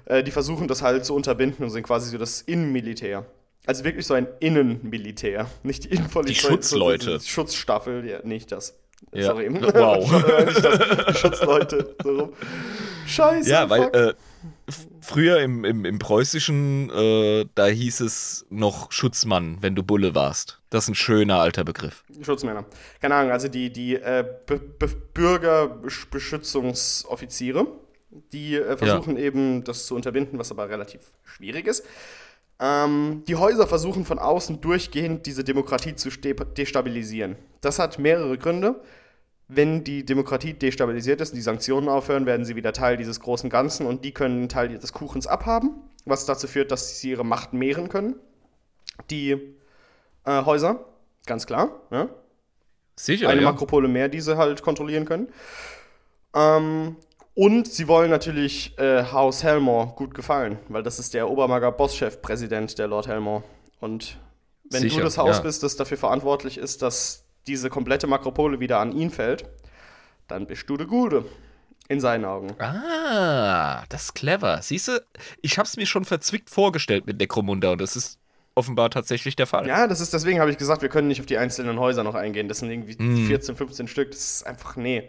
Speaker 1: Äh, die versuchen das halt zu unterbinden und sind quasi so das Innenmilitär. Also wirklich so ein Innenmilitär, nicht die Innenpolizei.
Speaker 2: Die Schutzleute.
Speaker 1: die Schutzstaffel, ja, nicht das.
Speaker 2: Ja.
Speaker 1: Sorry.
Speaker 2: Wow.
Speaker 1: nicht das, die Schutzleute. So rum. Scheiße.
Speaker 2: Ja, weil
Speaker 1: fuck.
Speaker 2: äh, früher im, im, im Preußischen, äh, da hieß es noch Schutzmann, wenn du Bulle warst. Das ist ein schöner alter Begriff.
Speaker 1: Schutzmänner. Keine Ahnung, also die, die äh, Be Be Bürgerbeschützungsoffiziere, die äh, versuchen eben das zu unterbinden, was aber relativ schwierig ist. Ähm, die Häuser versuchen von außen durchgehend diese Demokratie zu destabilisieren. Das hat mehrere Gründe. Wenn die Demokratie destabilisiert ist und die Sanktionen aufhören, werden sie wieder Teil dieses großen Ganzen und die können einen Teil des Kuchens abhaben, was dazu führt, dass sie ihre Macht mehren können. Die äh, Häuser, ganz klar. Ja?
Speaker 2: Sicher,
Speaker 1: eine
Speaker 2: ja.
Speaker 1: Makropole mehr, die sie halt kontrollieren können. Ähm, und sie wollen natürlich äh, Haus Helmore gut gefallen, weil das ist der Obermager Bosschef, Präsident der Lord Helmore. Und wenn
Speaker 2: Sicher,
Speaker 1: du das Haus
Speaker 2: ja.
Speaker 1: bist, das dafür verantwortlich ist, dass diese komplette Makropole wieder an ihn fällt, dann bist du der Gute. In seinen Augen.
Speaker 2: Ah, das ist clever. Siehst du, ich hab's mir schon verzwickt vorgestellt mit Necromunda und das ist offenbar tatsächlich der Fall.
Speaker 1: Ja, das ist deswegen habe ich gesagt, wir können nicht auf die einzelnen Häuser noch eingehen. Das sind irgendwie
Speaker 2: Mm.
Speaker 1: 14, 15 Stück. Das ist einfach, nee.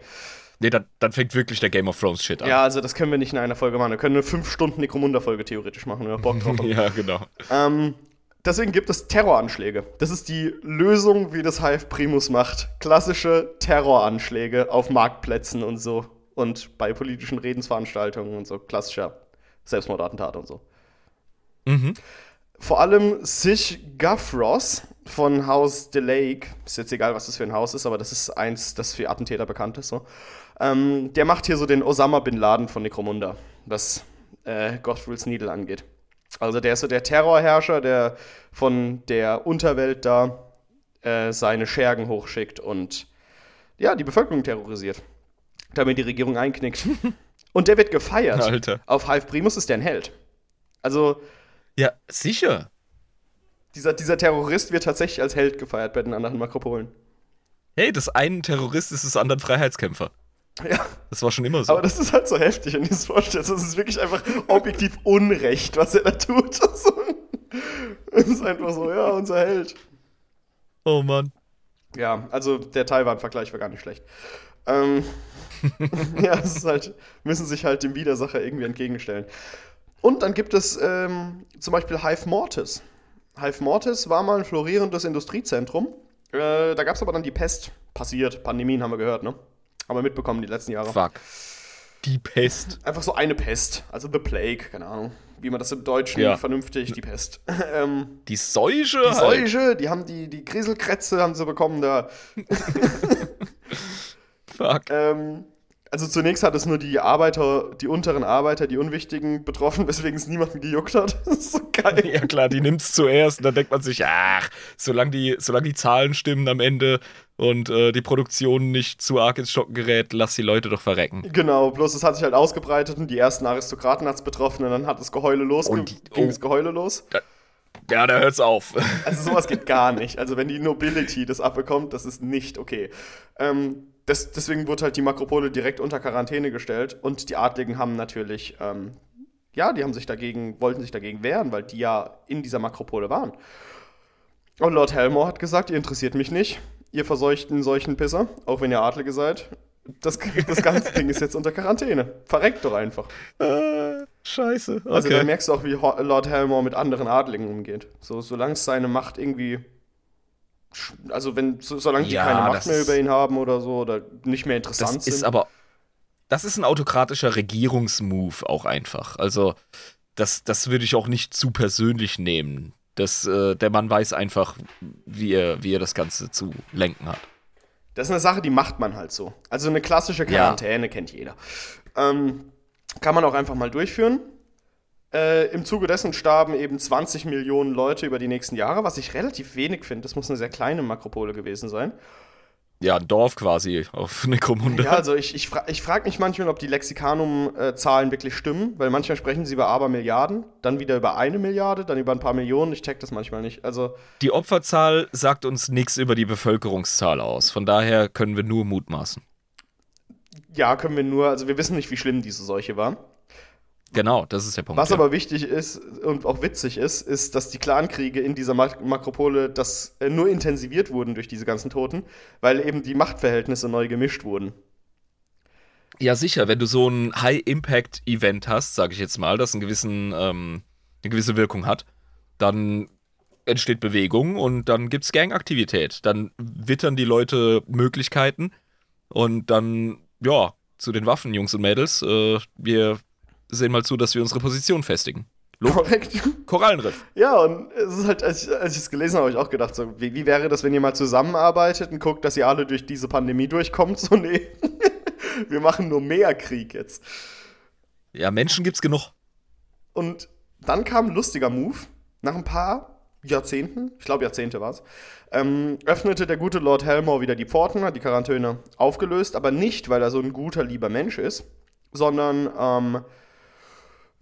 Speaker 2: Nee, dann, dann fängt wirklich der Game of Thrones Shit an.
Speaker 1: Ja, also das können wir nicht in einer Folge machen. Wir können eine 5 Stunden Necromunda-Folge theoretisch machen, wenn wir Bock drauf haben.
Speaker 2: ja genau.
Speaker 1: ähm, deswegen gibt es Terroranschläge. Das ist die Lösung, wie das Hive Primus macht. Klassische Terroranschläge auf Marktplätzen und so. Und bei politischen Redensveranstaltungen und so. Klassischer Selbstmordattentat und so.
Speaker 2: Mhm.
Speaker 1: Vor allem Sich Guffross von Haus DeLake, ist jetzt egal, was das für ein Haus ist, aber das ist eins, das für Attentäter bekannt ist. So. Ähm, der macht hier so den Osama Bin Laden von Necromunda, was äh, Gothril's Needle angeht. Also der ist so der Terrorherrscher, der von der Unterwelt da äh, seine Schergen hochschickt und ja, die Bevölkerung terrorisiert, damit die Regierung einknickt. und der wird gefeiert.
Speaker 2: Alter.
Speaker 1: Auf Hive Primus ist der ein Held. Also
Speaker 2: Ja, sicher.
Speaker 1: dieser, dieser Terrorist wird tatsächlich als Held gefeiert bei den anderen Makropolen.
Speaker 2: Hey, das einen Terrorist ist des anderen Freiheitskämpfer.
Speaker 1: Ja,
Speaker 2: Das war schon immer so.
Speaker 1: aber das ist halt so heftig, wenn du es vorstellst. Das ist wirklich einfach objektiv Unrecht, was er da tut. Das ist einfach so, ja, unser Held.
Speaker 2: oh Mann.
Speaker 1: Ja, also der Taiwan-Vergleich war gar nicht schlecht. Ähm, ja, es ist halt, müssen sich halt dem Widersacher irgendwie entgegenstellen. Und dann gibt es ähm, zum Beispiel Hive Mortis. Hive Mortis war mal ein florierendes Industriezentrum. Äh, da gab es aber dann die Pest. Passiert, Pandemien haben wir gehört, ne? Haben wir mitbekommen die letzten Jahre.
Speaker 2: Fuck. Die Pest.
Speaker 1: Einfach so eine Pest, also The Plague, keine Ahnung, wie man das im Deutschen
Speaker 2: Ja.
Speaker 1: vernünftig, die Pest. ähm,
Speaker 2: Die Seuche
Speaker 1: die
Speaker 2: halt.
Speaker 1: Seuche, die haben die, die Grieselkrätze haben sie bekommen da.
Speaker 2: Fuck.
Speaker 1: Ähm, also zunächst hat es nur die Arbeiter, die unteren Arbeiter, die Unwichtigen betroffen, weswegen es niemanden gejuckt hat. Das ist so geil.
Speaker 2: Ja klar, die nimmt's zuerst und dann denkt man sich, ach, solange die, solange die Zahlen stimmen am Ende und äh, die Produktion nicht zu arg ins Stocken gerät, lass die Leute doch verrecken.
Speaker 1: Genau, bloß es hat sich halt ausgebreitet und die ersten Aristokraten hat es betroffen und dann hat das Geheule los,
Speaker 2: Und die-
Speaker 1: ging
Speaker 2: oh.
Speaker 1: das Geheule los.
Speaker 2: Ja, da hört's auf.
Speaker 1: Also sowas geht gar nicht. Also wenn die Nobility das abbekommt, das ist nicht okay. Ähm, das, deswegen wurde halt die Makropole direkt unter Quarantäne gestellt und die Adligen haben natürlich, ähm, ja, die haben sich dagegen, wollten sich dagegen wehren, weil die ja in dieser Makropole waren. Und Lord Helmore hat gesagt, ihr interessiert mich nicht, ihr verseuchten solchen Pisser, auch wenn ihr Adlige seid. Das, das ganze Ding ist jetzt unter Quarantäne. Verreckt doch einfach.
Speaker 2: äh, scheiße.
Speaker 1: Also dann
Speaker 2: Okay.
Speaker 1: merkst du auch, wie Lord Helmore mit anderen Adligen umgeht. So, solange es seine Macht irgendwie. Also wenn, so, solange die
Speaker 2: Ja,
Speaker 1: keine Macht mehr über ihn haben oder so oder nicht mehr interessant
Speaker 2: das
Speaker 1: sind.
Speaker 2: ist aber, das ist ein autokratischer Regierungsmove auch einfach. Also, das, das würde ich auch nicht zu persönlich nehmen. Das, äh, der Mann weiß einfach, wie er, wie er das Ganze zu lenken hat.
Speaker 1: Das ist eine Sache, die macht man halt so. Also eine klassische Quarantäne kennt jeder. Ähm, kann man auch einfach mal durchführen. Äh, Im Zuge dessen starben eben 20 Millionen Leute über die nächsten Jahre, was ich relativ wenig finde. Das muss eine sehr kleine Makropole gewesen sein.
Speaker 2: Ja, ein Dorf quasi auf Necromunda.
Speaker 1: Ja, also ich, ich, fra ich frage mich manchmal, ob die Lexikanum-Zahlen wirklich stimmen, weil manchmal sprechen sie über Abermilliarden, dann wieder über eine Milliarde, dann über ein paar Millionen. Ich check das manchmal nicht. Also,
Speaker 2: Die Opferzahl sagt uns nichts über die Bevölkerungszahl aus. Von daher können wir nur mutmaßen.
Speaker 1: ja, können wir nur, also wir wissen nicht, wie schlimm diese Seuche war.
Speaker 2: Genau, das ist der Punkt.
Speaker 1: Was
Speaker 2: ja.
Speaker 1: aber wichtig ist und auch witzig ist, ist, dass die Clankriege in dieser Mak Makropole das, äh, nur intensiviert wurden durch diese ganzen Toten, weil eben die Machtverhältnisse neu gemischt wurden.
Speaker 2: Ja, sicher, wenn du so ein High-Impact-Event hast, sage ich jetzt mal, das einen gewissen, ähm, eine gewisse Wirkung hat, dann entsteht Bewegung und dann gibt's Gangaktivität. Dann wittern die Leute Möglichkeiten und dann, ja, zu den Waffen, Jungs und Mädels, äh, wir sehen mal zu, dass wir unsere Position festigen.
Speaker 1: Korrekt.
Speaker 2: Korallenriff.
Speaker 1: Ja, und es ist halt, als ich als ich es gelesen habe, habe ich auch gedacht, so, wie, wie wäre das, wenn ihr mal zusammenarbeitet und guckt, dass ihr alle durch diese Pandemie durchkommt? So, nee. Wir machen nur mehr Krieg jetzt.
Speaker 2: Ja, Menschen gibt's genug.
Speaker 1: Und dann kam ein lustiger Move. Nach ein paar Jahrzehnten, ich glaube Jahrzehnte war es, ähm, öffnete der gute Lord Helmore wieder die Pforten, hat die Quarantäne aufgelöst, aber nicht, weil er so ein guter, lieber Mensch ist, sondern ähm,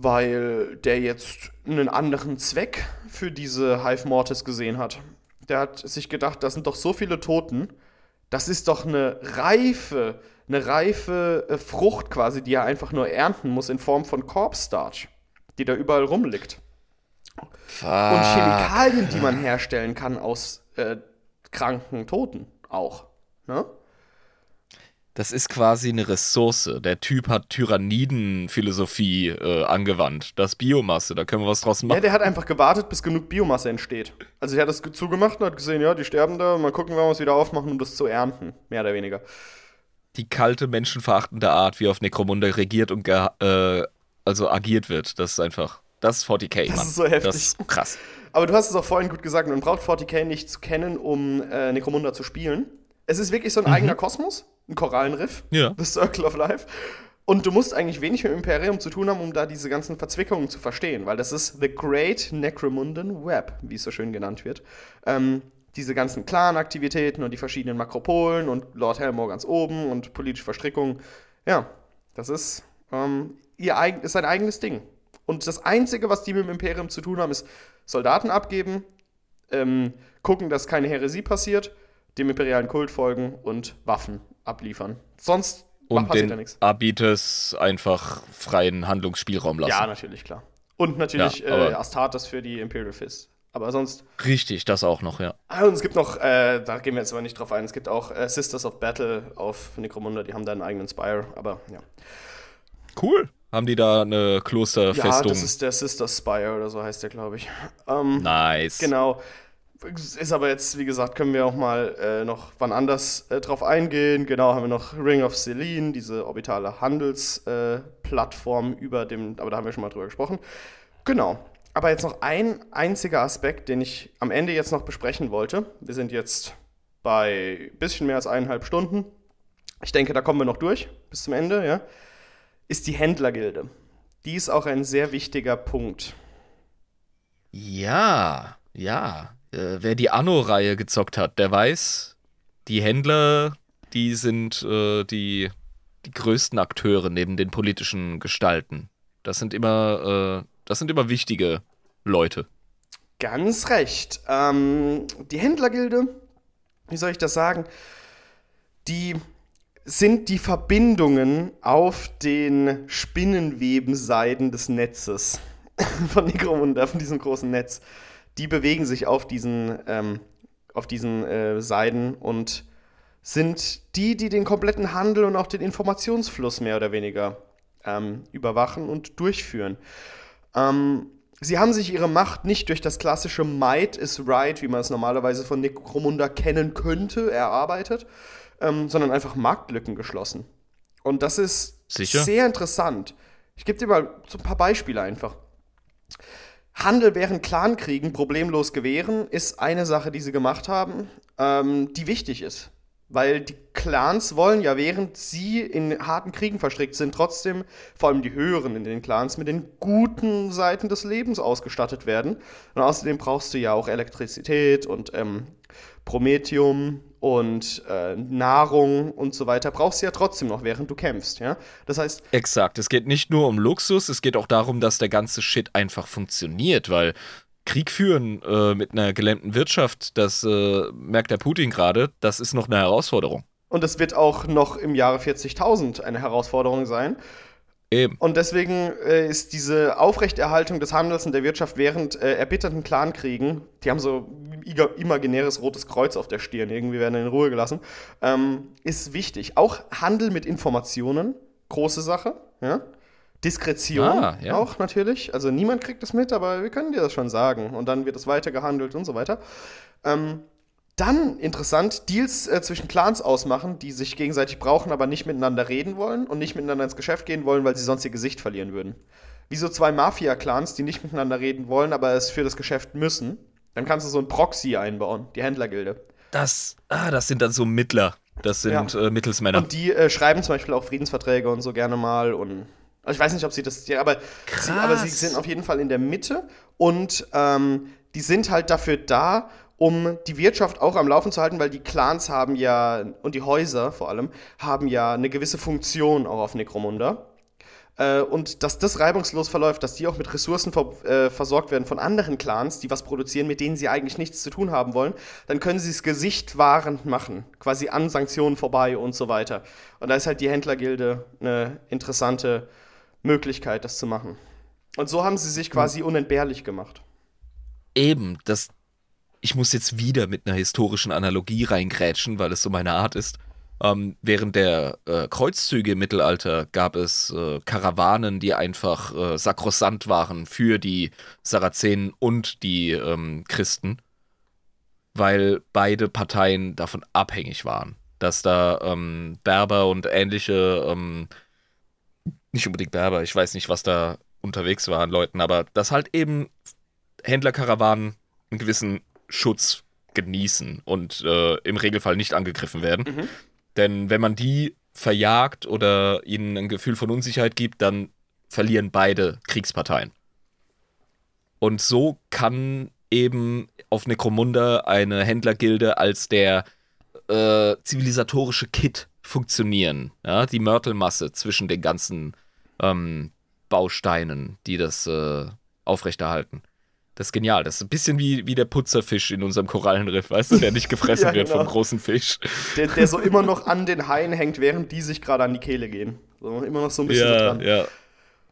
Speaker 1: weil der jetzt einen anderen Zweck für diese Hive Mortis gesehen hat. Der hat sich gedacht, das sind doch so viele Toten, Das ist doch eine reife, eine reife äh, Frucht quasi, die er einfach nur ernten muss in Form von Corpstarch, die da überall rumliegt.
Speaker 2: Fuck.
Speaker 1: Und Chemikalien, die man herstellen kann aus äh, kranken Toten auch. Ne?
Speaker 2: Das ist quasi eine Ressource. Der Typ hat Tyranniden-Philosophie äh, angewandt. Das ist Biomasse, da können wir was draus
Speaker 1: Ja,
Speaker 2: machen.
Speaker 1: der hat einfach gewartet, bis genug Biomasse entsteht. Also der hat das zugemacht und hat gesehen, ja, die sterben da, mal gucken, wann wir es wieder aufmachen, um das zu ernten. Mehr oder weniger.
Speaker 2: Die kalte, menschenverachtende Art, wie auf Necromunda regiert und ge äh, also agiert wird. Das ist einfach. Das ist 40k,
Speaker 1: Das
Speaker 2: Mann.
Speaker 1: ist so heftig.
Speaker 2: Das ist krass.
Speaker 1: Aber du hast es auch vorhin gut gesagt, man braucht 40k nicht zu kennen, um äh, Necromunda zu spielen. Es ist wirklich so ein eigener Kosmos, ein Korallenriff,
Speaker 2: Ja.
Speaker 1: The Circle of Life. Und du musst eigentlich wenig mit dem Imperium zu tun haben, um da diese ganzen Verzwickungen zu verstehen, weil das ist The Great Necromundan Web, wie es so schön genannt wird. Ähm, diese ganzen Clan-Aktivitäten und die verschiedenen Makropolen und Lord Helmore ganz oben und politische Verstrickungen. Ja, das ist, ähm, ihr eigen, ist ein eigenes Ding. Und das Einzige, was die mit dem Imperium zu tun haben, ist Soldaten abgeben, ähm, gucken, dass keine Häresie passiert, dem imperialen Kult folgen und Waffen abliefern. Sonst
Speaker 2: Und
Speaker 1: passiert ja
Speaker 2: den
Speaker 1: nichts.
Speaker 2: Abites einfach freien Handlungsspielraum lassen.
Speaker 1: Ja, natürlich, klar. Und natürlich
Speaker 2: Ja,
Speaker 1: äh, Astartes für die Imperial Fist. Aber sonst.
Speaker 2: Richtig, das auch noch, ja.
Speaker 1: Ah, und es gibt noch, äh, da gehen wir jetzt aber nicht drauf ein, es gibt auch äh, Sisters of Battle auf Necromunda, die haben da einen eigenen Spire, aber ja.
Speaker 2: Cool. Haben die da eine
Speaker 1: Ja,
Speaker 2: Klosterfestung?
Speaker 1: das ist der Sister Spire oder so heißt der, glaube ich. Ähm,
Speaker 2: nice.
Speaker 1: Genau. Ist aber jetzt, wie gesagt, können wir auch mal äh, noch wann anders äh, drauf eingehen. Genau, haben wir noch Ring of Selene, diese orbitale Handelsplattform äh, über dem, aber da haben wir schon mal drüber gesprochen. Genau. Aber jetzt noch ein einziger Aspekt, den ich am Ende jetzt noch besprechen wollte. Wir sind jetzt bei bisschen mehr als eineinhalb Stunden. Ich denke, da kommen wir noch durch bis zum Ende, ja. Ist die Händlergilde. Die ist auch ein sehr wichtiger Punkt.
Speaker 2: Ja, ja. Äh, wer die Anno-Reihe gezockt hat, der weiß, die Händler, die sind äh, die, die größten Akteure neben den politischen Gestalten. Das sind immer, äh, das sind immer wichtige Leute.
Speaker 1: Ganz recht. Ähm, die Händlergilde, wie soll ich das sagen? Die sind die Verbindungen auf den Spinnenwebenseiten des Netzes von Necromunda, von diesem großen Netz. Die bewegen sich auf diesen, ähm, auf diesen äh, Seiten und sind die, die den kompletten Handel und auch den Informationsfluss mehr oder weniger ähm, überwachen und durchführen. Ähm, sie haben sich ihre Macht nicht durch das klassische Might is Right, wie man es normalerweise von Necromunda kennen könnte, erarbeitet, ähm, sondern einfach Marktlücken geschlossen. Und das ist
Speaker 2: Sicher?
Speaker 1: sehr interessant. Ich gebe dir mal so ein paar Beispiele einfach. Handel während Clankriegen problemlos gewähren, ist eine Sache, die sie gemacht haben, ähm, die wichtig ist. Weil die Clans wollen ja, während sie in harten Kriegen verstrickt sind, trotzdem, vor allem die höheren in den Clans, mit den guten Seiten des Lebens ausgestattet werden. Und außerdem brauchst du ja auch Elektrizität und ähm, Promethium und äh, Nahrung und so weiter. Brauchst du ja trotzdem noch, während du kämpfst. Ja? Das heißt,
Speaker 2: Exakt. Es geht nicht nur um Luxus, es geht auch darum, dass der ganze Shit einfach funktioniert, weil Krieg führen äh, mit einer gelähmten Wirtschaft, das äh, merkt der Putin gerade, das ist noch eine Herausforderung.
Speaker 1: und es wird auch noch im Jahre 40.000 eine Herausforderung sein.
Speaker 2: Eben.
Speaker 1: Und deswegen äh, ist diese Aufrechterhaltung des Handels und der Wirtschaft während äh, erbitterten Clankriegen, die haben so imaginäres rotes Kreuz auf der Stirn, irgendwie werden in Ruhe gelassen, ähm, ist wichtig. Auch Handel mit Informationen, große Sache, ja. Diskretion
Speaker 2: Ah, ja.
Speaker 1: auch natürlich. Also niemand kriegt das mit, aber wir können dir das schon sagen. Und dann wird es weiter gehandelt und so weiter. Ähm, dann interessant, Deals äh, zwischen Clans ausmachen, die sich gegenseitig brauchen, aber nicht miteinander reden wollen und nicht miteinander ins Geschäft gehen wollen, weil sie sonst ihr Gesicht verlieren würden. Wie so zwei Mafia-Clans, die nicht miteinander reden wollen, aber es für das Geschäft müssen. Dann kannst du so ein Proxy einbauen, die Händlergilde.
Speaker 2: Das, ah, das sind dann so Mittler. Das sind äh, Mittelsmänner.
Speaker 1: Und die äh, schreiben zum Beispiel auch Friedensverträge und so gerne mal und also ich weiß nicht, ob sie das, ja, aber, sie, aber sie sind auf jeden Fall in der Mitte und ähm, die sind halt dafür da, um die Wirtschaft auch am Laufen zu halten, weil die Clans haben ja, und die Häuser vor allem, haben ja eine gewisse Funktion auch auf Necromunda. Äh, und dass das reibungslos verläuft, dass die auch mit Ressourcen ver äh, versorgt werden von anderen Clans, die was produzieren, mit denen sie eigentlich nichts zu tun haben wollen, dann können sie es gesichtwahrend machen, quasi an Sanktionen vorbei und so weiter. Und da ist halt die Händlergilde eine interessante Möglichkeit, das zu machen. Und so haben sie sich quasi unentbehrlich gemacht.
Speaker 2: Eben, das. Ich muss jetzt wieder mit einer historischen Analogie reingrätschen, weil es so meine Art ist. Ähm, während der äh, Kreuzzüge im Mittelalter gab es äh, Karawanen, die einfach äh, sakrosant waren für die Sarazenen und die ähm, Christen, weil beide Parteien davon abhängig waren, dass da ähm, Berber und ähnliche, ähm, nicht unbedingt Berber, ich weiß nicht, was da unterwegs waren, Leuten, aber dass halt eben Händlerkarawanen einen gewissen Schutz genießen und äh, im Regelfall nicht angegriffen werden. Mhm. Denn wenn man die verjagt oder ihnen ein Gefühl von Unsicherheit gibt, dann verlieren beide Kriegsparteien. Und so kann eben auf Necromunda eine Händlergilde als der äh, zivilisatorische Kit funktionieren. Ja? Die Mörtelmasse zwischen den ganzen ähm, Bausteinen, die das äh, aufrechterhalten. Das ist genial. Das ist ein bisschen wie, wie der Putzerfisch in unserem Korallenriff, weißt du, der nicht gefressen ja, wird vom genau. großen Fisch.
Speaker 1: Der, der so immer noch an den Haien hängt, während die sich gerade an die Kehle gehen. So, immer noch so ein bisschen
Speaker 2: ja,
Speaker 1: dran.
Speaker 2: Ja,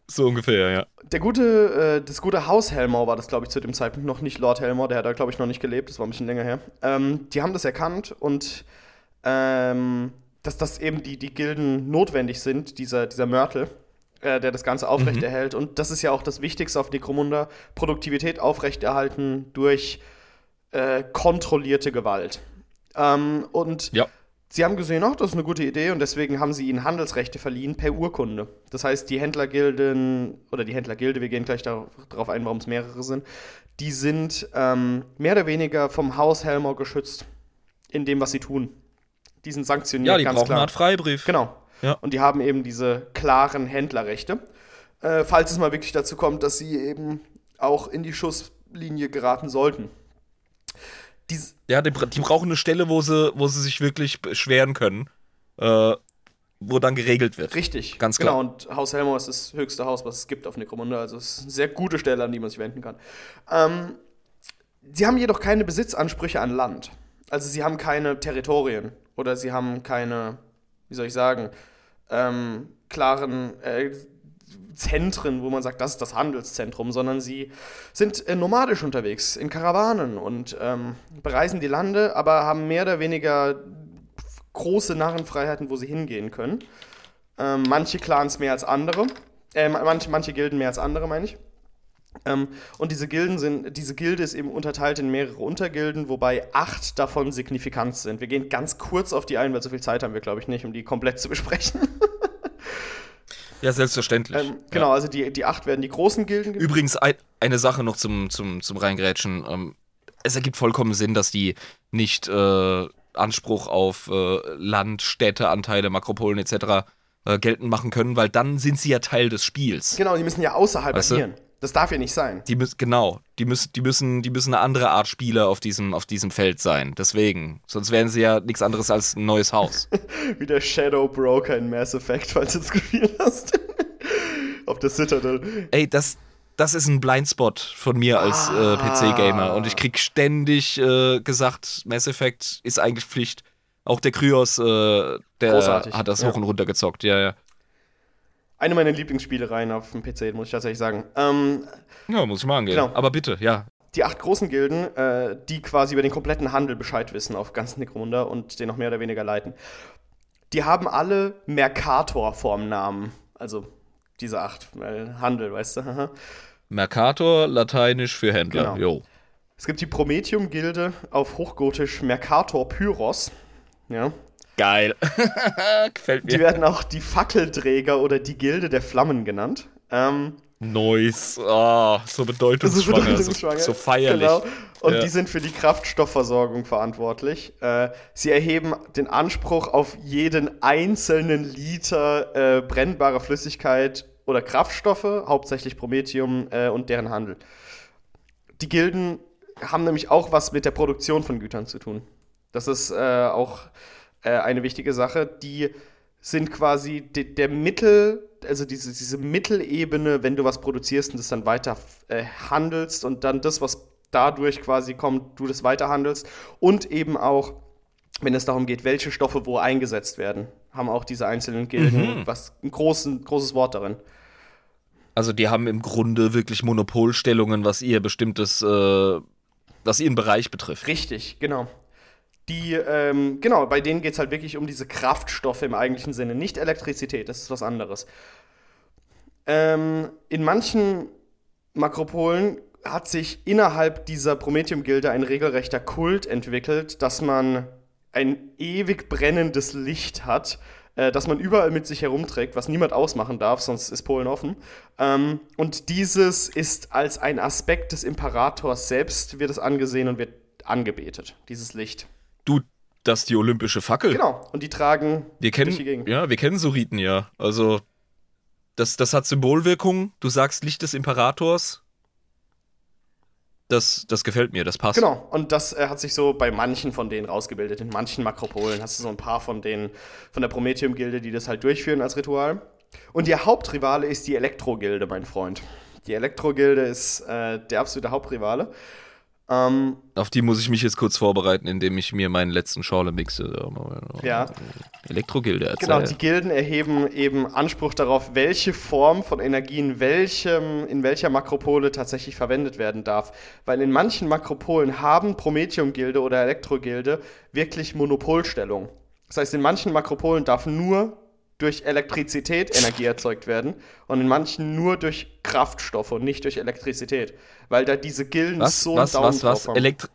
Speaker 2: so ungefähr, ja.
Speaker 1: Der gute, äh, das gute Haus Helmor war das, glaube ich, zu dem Zeitpunkt noch nicht Lord Helmor, der hat da, glaube ich, noch nicht gelebt, das war ein bisschen länger her. Ähm, die haben das erkannt und ähm, dass das eben die, die Gilden notwendig sind, dieser, dieser Mörtel äh, der das Ganze aufrechterhält. Mhm. Und das ist ja auch das Wichtigste auf Necromunda: Produktivität aufrechterhalten durch äh, kontrollierte Gewalt. Ähm, und ja. sie haben gesehen, ach, das ist eine gute Idee und deswegen haben sie ihnen Handelsrechte verliehen per Urkunde. Das heißt, die Händlergilden oder die Händlergilde, wir gehen gleich darauf ein, warum es mehrere sind, die sind ähm, mehr oder weniger vom Haus Helmer geschützt in dem, was sie tun. Die sind sanktioniert.
Speaker 2: Ja, die brauchen klar. eine Art Freibrief.
Speaker 1: Genau. Ja. Und die haben eben diese klaren Händlerrechte. Äh, falls es mal wirklich dazu kommt, dass sie eben auch in die Schusslinie geraten sollten.
Speaker 2: Dies ja, die, die, brauchen eine Stelle, wo sie, wo sie sich wirklich beschweren können. Äh, wo dann geregelt wird.
Speaker 1: Richtig.
Speaker 2: Ganz klar.
Speaker 1: Genau, und Haus Helmor ist das höchste Haus, was es gibt auf Necromunda. Also es ist eine sehr gute Stelle, an die man sich wenden kann. Ähm, sie haben jedoch keine Besitzansprüche an Land. Also sie haben keine Territorien oder sie haben keine wie soll ich sagen, ähm, klaren äh, Zentren, wo man sagt, das ist das Handelszentrum, sondern sie sind äh, nomadisch unterwegs, in Karawanen und ähm, bereisen die Lande, aber haben mehr oder weniger große Narrenfreiheiten, wo sie hingehen können. Ähm, manche Clans mehr als andere, äh, manche, manche Gilden mehr als andere, meine ich. Ähm, und diese Gilden sind, diese Gilde ist eben unterteilt in mehrere Untergilden, wobei acht davon signifikant sind. Wir gehen ganz kurz auf die ein, weil so viel Zeit haben wir, glaube ich, nicht, um die komplett zu besprechen.
Speaker 2: ja, selbstverständlich. Ähm,
Speaker 1: genau,
Speaker 2: ja.
Speaker 1: also die, die acht werden die großen Gilden.
Speaker 2: Übrigens, ein, eine Sache noch zum, zum, zum Reingrätschen. Ähm, es ergibt vollkommen Sinn, dass die nicht äh, Anspruch auf äh, Land, Städte, Anteile, Makropolen etc. Äh, geltend machen können, weil dann sind sie ja Teil des Spiels.
Speaker 1: Genau, die müssen ja außerhalb weißt agieren. Du? Das darf ja nicht sein.
Speaker 2: Die müssen, genau, die müssen, die müssen, die müssen eine andere Art Spieler auf diesem, auf diesem Feld sein. Deswegen. Sonst wären sie ja nichts anderes als ein neues Haus.
Speaker 1: Wie der Shadow Broker in Mass Effect, falls du es gespielt hast. auf der Citadel.
Speaker 2: Ey, das, das ist ein Blindspot von mir als ah. äh, PC-Gamer. Und ich krieg ständig äh, gesagt, Mass Effect ist eigentlich Pflicht. Auch der Kryos, äh, der Großartig. hat das ja. hoch und runter gezockt, ja, ja.
Speaker 1: Eine meiner Lieblingsspielereien auf dem PC, muss ich tatsächlich sagen. Ähm,
Speaker 2: ja, muss ich mal angehen. Genau. Aber bitte, ja.
Speaker 1: Die acht großen Gilden, äh, die quasi über den kompletten Handel Bescheid wissen auf ganz Necromunda und den noch mehr oder weniger leiten, die haben alle Mercator vorm Namen. Also diese acht, weil Handel, weißt du.
Speaker 2: Mercator, lateinisch für Händler. Genau. Jo.
Speaker 1: Es gibt die Prometheum-Gilde auf Hochgotisch Mercator Pyros. Ja,
Speaker 2: Geil. Gefällt mir.
Speaker 1: Die werden auch die Fackelträger oder die Gilde der Flammen genannt. Ähm,
Speaker 2: Nice. Oh, so bedeutungsschwanger. So, bedeutungsschwanger. so feierlich. Genau.
Speaker 1: Und ja. die sind für die Kraftstoffversorgung verantwortlich. Äh, sie erheben den Anspruch auf jeden einzelnen Liter äh, brennbare Flüssigkeit oder Kraftstoffe, hauptsächlich Promethium äh, und deren Handel. Die Gilden haben nämlich auch was mit der Produktion von Gütern zu tun. Das ist äh, auch äh, eine wichtige Sache. Die sind quasi de, der Mittel, also diese, diese Mittelebene, wenn du was produzierst und das dann weiter äh, handelst und dann das, was dadurch quasi kommt, du das weiter handelst und eben auch, wenn es darum geht, welche Stoffe wo eingesetzt werden, haben auch diese einzelnen Gilden
Speaker 2: Mhm.
Speaker 1: was ein großen, großes Wort darin.
Speaker 2: Also die haben im Grunde wirklich Monopolstellungen, was ihr bestimmtes, äh, was ihren Bereich betrifft.
Speaker 1: Richtig, genau. Die, ähm, genau, bei denen geht es halt wirklich um diese Kraftstoffe im eigentlichen Sinne, nicht Elektrizität, das ist was anderes. Ähm, in manchen Makropolen hat sich innerhalb dieser Prometheum-Gilde ein regelrechter Kult entwickelt, dass man ein ewig brennendes Licht hat, äh, das man überall mit sich herumträgt, was niemand ausmachen darf, sonst ist Polen offen. Ähm, und dieses ist als ein Aspekt des Imperators selbst, wird es angesehen und wird angebetet, dieses Licht.
Speaker 2: Du, das ist die olympische Fackel.
Speaker 1: Genau, und die tragen
Speaker 2: Wir kennen, ja, wir kennen so Riten ja. Also, das, das hat Symbolwirkung. Du sagst Licht des Imperators. Das, das gefällt mir, das passt.
Speaker 1: Genau, und das äh, hat sich so bei manchen von denen rausgebildet. In manchen Makropolen hast du so ein paar von denen von der Prometheum-Gilde, die das halt durchführen als Ritual. Und ihr Hauptrivale ist die Elektro-Gilde, mein Freund. Die Elektro-Gilde ist äh, der absolute Hauptrivale. Ähm,
Speaker 2: Auf die muss ich mich jetzt kurz vorbereiten, indem ich mir meinen letzten Schorle mixe.
Speaker 1: ja,
Speaker 2: Elektrogilde erzähl.
Speaker 1: genau. Die Gilden erheben eben Anspruch darauf, welche Form von Energie in, welchem, in welcher Makropole tatsächlich verwendet werden darf. Weil in manchen Makropolen haben Prometheum-Gilde oder Elektro-Gilde wirklich Monopolstellung. Das heißt, in manchen Makropolen darf nur durch Elektrizität Energie erzeugt werden und in manchen nur durch Kraftstoffe und nicht durch Elektrizität. Weil da diese Gilden
Speaker 2: was,
Speaker 1: so
Speaker 2: was,
Speaker 1: einen Daumen
Speaker 2: was, was?
Speaker 1: drauf haben.
Speaker 2: Elektri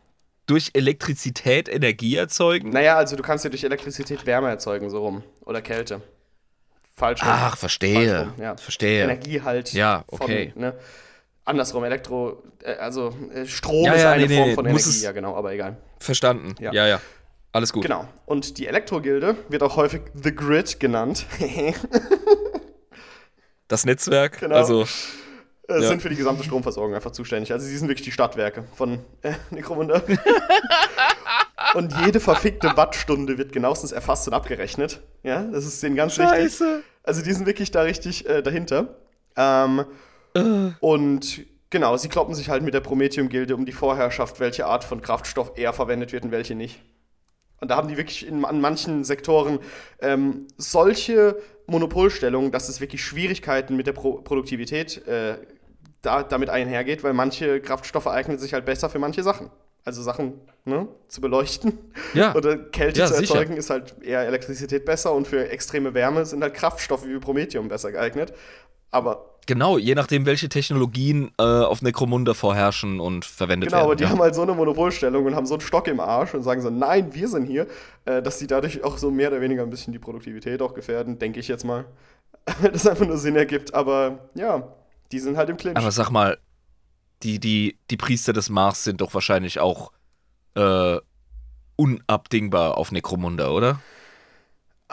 Speaker 2: durch Elektrizität Energie erzeugen?
Speaker 1: Naja, also du kannst ja durch Elektrizität Wärme erzeugen, so rum. Oder Kälte. Falsch. rum.
Speaker 2: Ach, verstehe.
Speaker 1: Falsch rum, ja.
Speaker 2: Verstehe.
Speaker 1: Energie halt.
Speaker 2: Ja, okay.
Speaker 1: Von, ne? Andersrum, Elektro, äh, also äh, Strom
Speaker 2: Ja,
Speaker 1: ist
Speaker 2: ja,
Speaker 1: eine
Speaker 2: nee,
Speaker 1: Form
Speaker 2: nee,
Speaker 1: von Energie,
Speaker 2: es-
Speaker 1: ja genau, aber egal.
Speaker 2: Verstanden.
Speaker 1: Ja.
Speaker 2: Ja, ja. Alles gut.
Speaker 1: Genau. Und die Elektro-Gilde wird auch häufig The Grid genannt.
Speaker 2: Das Netzwerk,
Speaker 1: Genau.
Speaker 2: also
Speaker 1: Äh,
Speaker 2: Ja.
Speaker 1: sind für die gesamte Stromversorgung einfach zuständig. Also sie sind wirklich die Stadtwerke von äh, Necromunda. und jede verfickte Wattstunde wird genauestens erfasst und abgerechnet. Ja, das ist denen ganz wichtig.
Speaker 2: Scheiße.
Speaker 1: Also die sind wirklich da richtig äh, dahinter. Ähm, Und genau, sie kloppen sich halt mit der Prometheum-Gilde um die Vorherrschaft, welche Art von Kraftstoff eher verwendet wird und welche nicht. Und da haben die wirklich in, an manchen Sektoren ähm, solche Monopolstellungen, dass es wirklich Schwierigkeiten mit der Pro Produktivität äh, da, damit einhergeht, weil manche Kraftstoffe eignen sich halt besser für manche Sachen. Also Sachen ne, zu beleuchten
Speaker 2: Ja.
Speaker 1: oder Kälte
Speaker 2: Ja,
Speaker 1: zu
Speaker 2: sicher.
Speaker 1: erzeugen, ist halt eher Elektrizität besser und für extreme Wärme sind halt Kraftstoffe wie Promethium besser geeignet. Aber
Speaker 2: genau, je nachdem, welche Technologien äh, auf Necromunda vorherrschen und verwendet
Speaker 1: Genau,
Speaker 2: werden.
Speaker 1: aber die
Speaker 2: ja.
Speaker 1: haben halt so eine Monopolstellung und haben so einen Stock im Arsch und sagen so, nein, wir sind hier, äh, dass die dadurch auch so mehr oder weniger ein bisschen die Produktivität auch gefährden, denke ich jetzt mal. das einfach nur Sinn ergibt, aber ja, die sind halt im Clinch.
Speaker 2: Aber sag mal, die, die, die Priester des Mars sind doch wahrscheinlich auch äh, unabdingbar auf Necromunda, oder?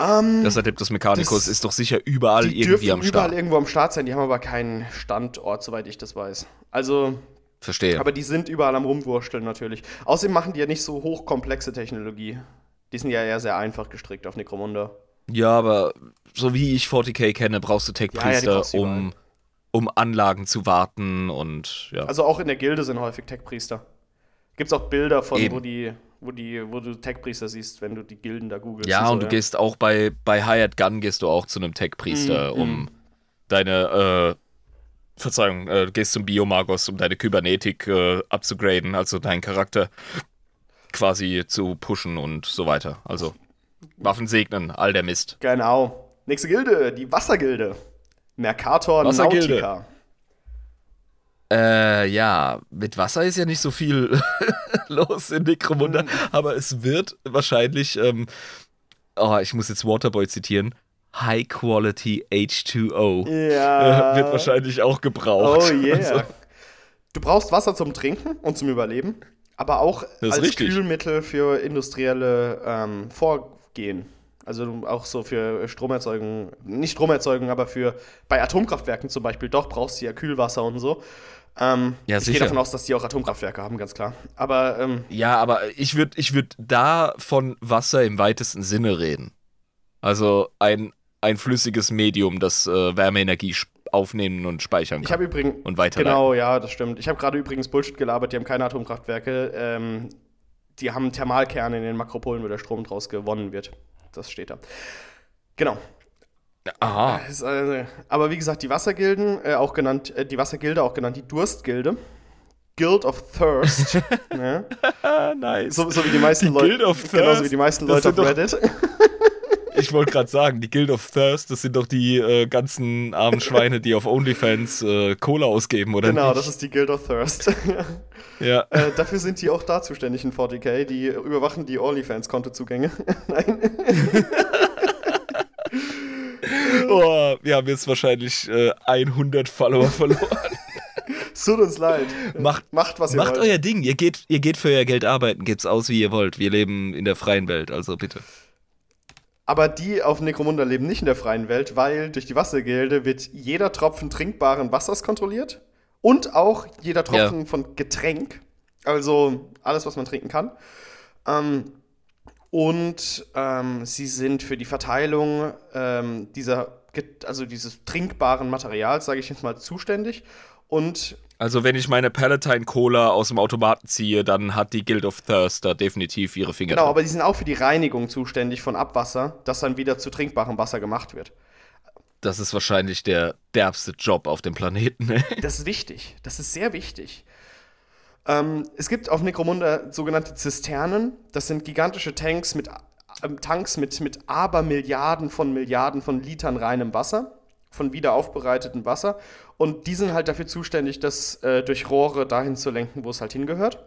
Speaker 1: Ähm,
Speaker 2: Das Adeptus Mechanicus ist doch sicher überall
Speaker 1: die
Speaker 2: irgendwie am
Speaker 1: überall
Speaker 2: Start.
Speaker 1: irgendwo am Start sein, die haben aber keinen Standort, soweit ich das weiß. Also,
Speaker 2: Verstehe.
Speaker 1: aber die sind überall am Rumwursteln natürlich. Außerdem machen die ja nicht so hochkomplexe Technologie. Die sind ja eher sehr einfach gestrickt auf Necromunda.
Speaker 2: ja, aber so wie ich 40k kenne, brauchst du
Speaker 1: Ja, ja,
Speaker 2: Tech-Priester,
Speaker 1: brauchst du
Speaker 2: um,
Speaker 1: überall.
Speaker 2: um Anlagen zu warten und ja.
Speaker 1: Also auch in der Gilde sind häufig Tech-Priester. Gibt's auch Bilder von,
Speaker 2: Eben.
Speaker 1: wo die, wo die, wo du Tech-Priester siehst, wenn du die Gilden da googelst.
Speaker 2: Ja,
Speaker 1: so,
Speaker 2: und du gehst auch bei, bei Hired Gun gehst du auch zu einem Tech-Priester,
Speaker 1: Mhm,
Speaker 2: um deine, äh, Verzeihung, äh, du gehst zum Biomagos, um deine Kybernetik äh, abzugraden, also deinen Charakter quasi zu pushen und so weiter. Also Waffen segnen, all der Mist.
Speaker 1: Genau. Nächste Gilde, die Wassergilde. Mercator
Speaker 2: Wassergilde.
Speaker 1: Nautica.
Speaker 2: Äh, ja, mit Wasser ist ja nicht so viel los in Necromunda, aber es wird wahrscheinlich, ähm, oh, ich muss jetzt Waterboy zitieren, High Quality H2O.
Speaker 1: Ja.
Speaker 2: Äh, wird wahrscheinlich auch gebraucht.
Speaker 1: Oh yeah.
Speaker 2: Also,
Speaker 1: Du brauchst Wasser zum Trinken und zum Überleben, aber auch als
Speaker 2: richtig.
Speaker 1: Kühlmittel für industrielle ähm, Vorgehen. Also auch so für Stromerzeugung, nicht Stromerzeugung, aber für bei Atomkraftwerken zum Beispiel, doch brauchst du ja Kühlwasser und so. Ähm,
Speaker 2: Ja,
Speaker 1: ich gehe davon aus, dass die auch Atomkraftwerke haben, ganz klar. Aber ähm,
Speaker 2: ja, aber ich würde ich würd da von Wasser im weitesten Sinne reden. Also ein ein flüssiges Medium, das äh, Wärmeenergie aufnehmen und speichern kann.
Speaker 1: Ich habe übrigens.
Speaker 2: Und weiterleiten.
Speaker 1: Genau, ja, das stimmt. Ich habe gerade übrigens Bullshit gelabert, die haben keine Atomkraftwerke. Ähm, die haben Thermalkerne in den Makropolen, wo der Strom draus gewonnen wird. Das steht da. Genau.
Speaker 2: Aha.
Speaker 1: Ist, äh, aber wie gesagt, die Wassergilden, äh, auch genannt, äh, die Wassergilde, auch genannt die Durstgilde. Guild of Thirst.
Speaker 2: Ah, nice.
Speaker 1: so, so wie die meisten Leute.
Speaker 2: Guild of
Speaker 1: Genau, so
Speaker 2: Thirst,
Speaker 1: wie die meisten
Speaker 2: das
Speaker 1: Leute auf Reddit.
Speaker 2: Ich wollte gerade sagen, die Guild of Thirst, das sind doch die äh, ganzen armen Schweine, die auf OnlyFans äh, Cola ausgeben, oder
Speaker 1: genau,
Speaker 2: nicht?
Speaker 1: das ist die Guild of Thirst.
Speaker 2: ja.
Speaker 1: äh, dafür sind die auch da zuständig in 40k. Die überwachen die OnlyFans-Kontozugänge. Nein.
Speaker 2: Oh, wir haben jetzt wahrscheinlich äh, 100 Follower verloren.
Speaker 1: Es Tut uns leid.
Speaker 2: Macht,
Speaker 1: Macht, was ihr
Speaker 2: macht
Speaker 1: wollt.
Speaker 2: euer Ding. Ihr geht, ihr geht für euer Geld arbeiten. Gebt's aus, wie ihr wollt. Wir leben in der freien Welt, also bitte.
Speaker 1: Aber die auf Necromunda leben nicht in der freien Welt, weil durch die Wassergilde wird jeder Tropfen trinkbaren Wassers kontrolliert und auch jeder Tropfen von Getränk. Also alles, was man trinken kann. Ähm, und ähm, sie sind für die Verteilung ähm, dieser, also dieses trinkbaren Materials, sage ich jetzt mal, zuständig. Und
Speaker 2: Also, wenn ich meine Palatine Cola aus dem Automaten ziehe, dann hat die Guild of Thirst da definitiv ihre Finger
Speaker 1: genau,
Speaker 2: drin.
Speaker 1: aber die sind auch für die Reinigung zuständig von Abwasser, das dann wieder zu trinkbarem Wasser gemacht wird.
Speaker 2: Das ist wahrscheinlich der derbste Job auf dem Planeten. Ne?
Speaker 1: Das ist wichtig. Das ist sehr wichtig. Ähm, es gibt auf Necromunda sogenannte Zisternen. Das sind gigantische Tanks mit, ähm, Tanks mit, mit Abermilliarden von Milliarden von Litern reinem Wasser, von wiederaufbereitetem Wasser. Und die sind halt dafür zuständig, das äh, durch Rohre dahin zu lenken, wo es halt hingehört.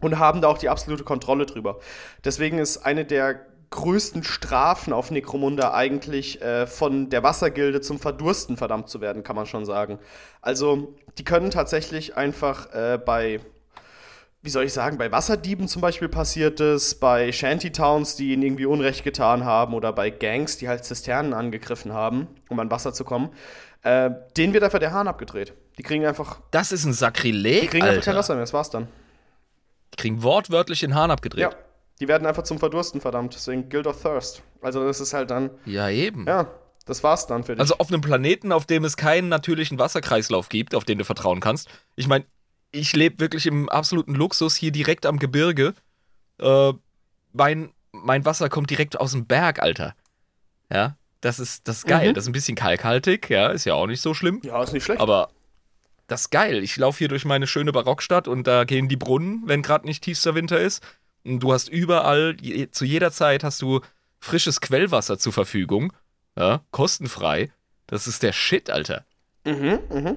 Speaker 1: Und haben da auch die absolute Kontrolle drüber. Deswegen ist eine der größten Strafen auf Necromunda eigentlich äh, von der Wassergilde zum Verdursten verdammt zu werden, kann man schon sagen. Also, die können tatsächlich einfach äh, bei, wie soll ich sagen, bei Wasserdieben zum Beispiel passiert es, bei Shantytowns, die ihnen irgendwie Unrecht getan haben, oder bei Gangs, die halt Zisternen angegriffen haben, um an Wasser zu kommen, äh, denen wird einfach der Hahn abgedreht. Die kriegen einfach,
Speaker 2: Das ist ein
Speaker 1: die
Speaker 2: Sakrileg,
Speaker 1: kriegen einfach kein
Speaker 2: Alter.
Speaker 1: Wasser mehr, das war's dann.
Speaker 2: Die kriegen wortwörtlich den Hahn abgedreht.
Speaker 1: Ja, die werden einfach zum Verdursten verdammt, deswegen Guild of Thirst. Also, das ist halt dann,
Speaker 2: Ja, eben.
Speaker 1: ja, das war's dann für dich.
Speaker 2: Also auf einem Planeten, auf dem es keinen natürlichen Wasserkreislauf gibt, auf den du vertrauen kannst. Ich meine, ich lebe wirklich im absoluten Luxus hier direkt am Gebirge. Äh, mein, mein Wasser kommt direkt aus dem Berg, Alter. Ja, das ist, das ist geil.
Speaker 1: Mhm.
Speaker 2: Das ist ein bisschen kalkhaltig, ja, ist ja auch nicht so schlimm.
Speaker 1: ja, ist nicht schlecht.
Speaker 2: Aber das ist geil. Ich laufe hier durch meine schöne Barockstadt und da gehen die Brunnen, wenn gerade nicht tiefster Winter ist. Und du hast überall, je, zu jeder Zeit hast du frisches Quellwasser zur Verfügung. Ja, kostenfrei. Das ist der Shit, Alter.
Speaker 1: mhm, mhm.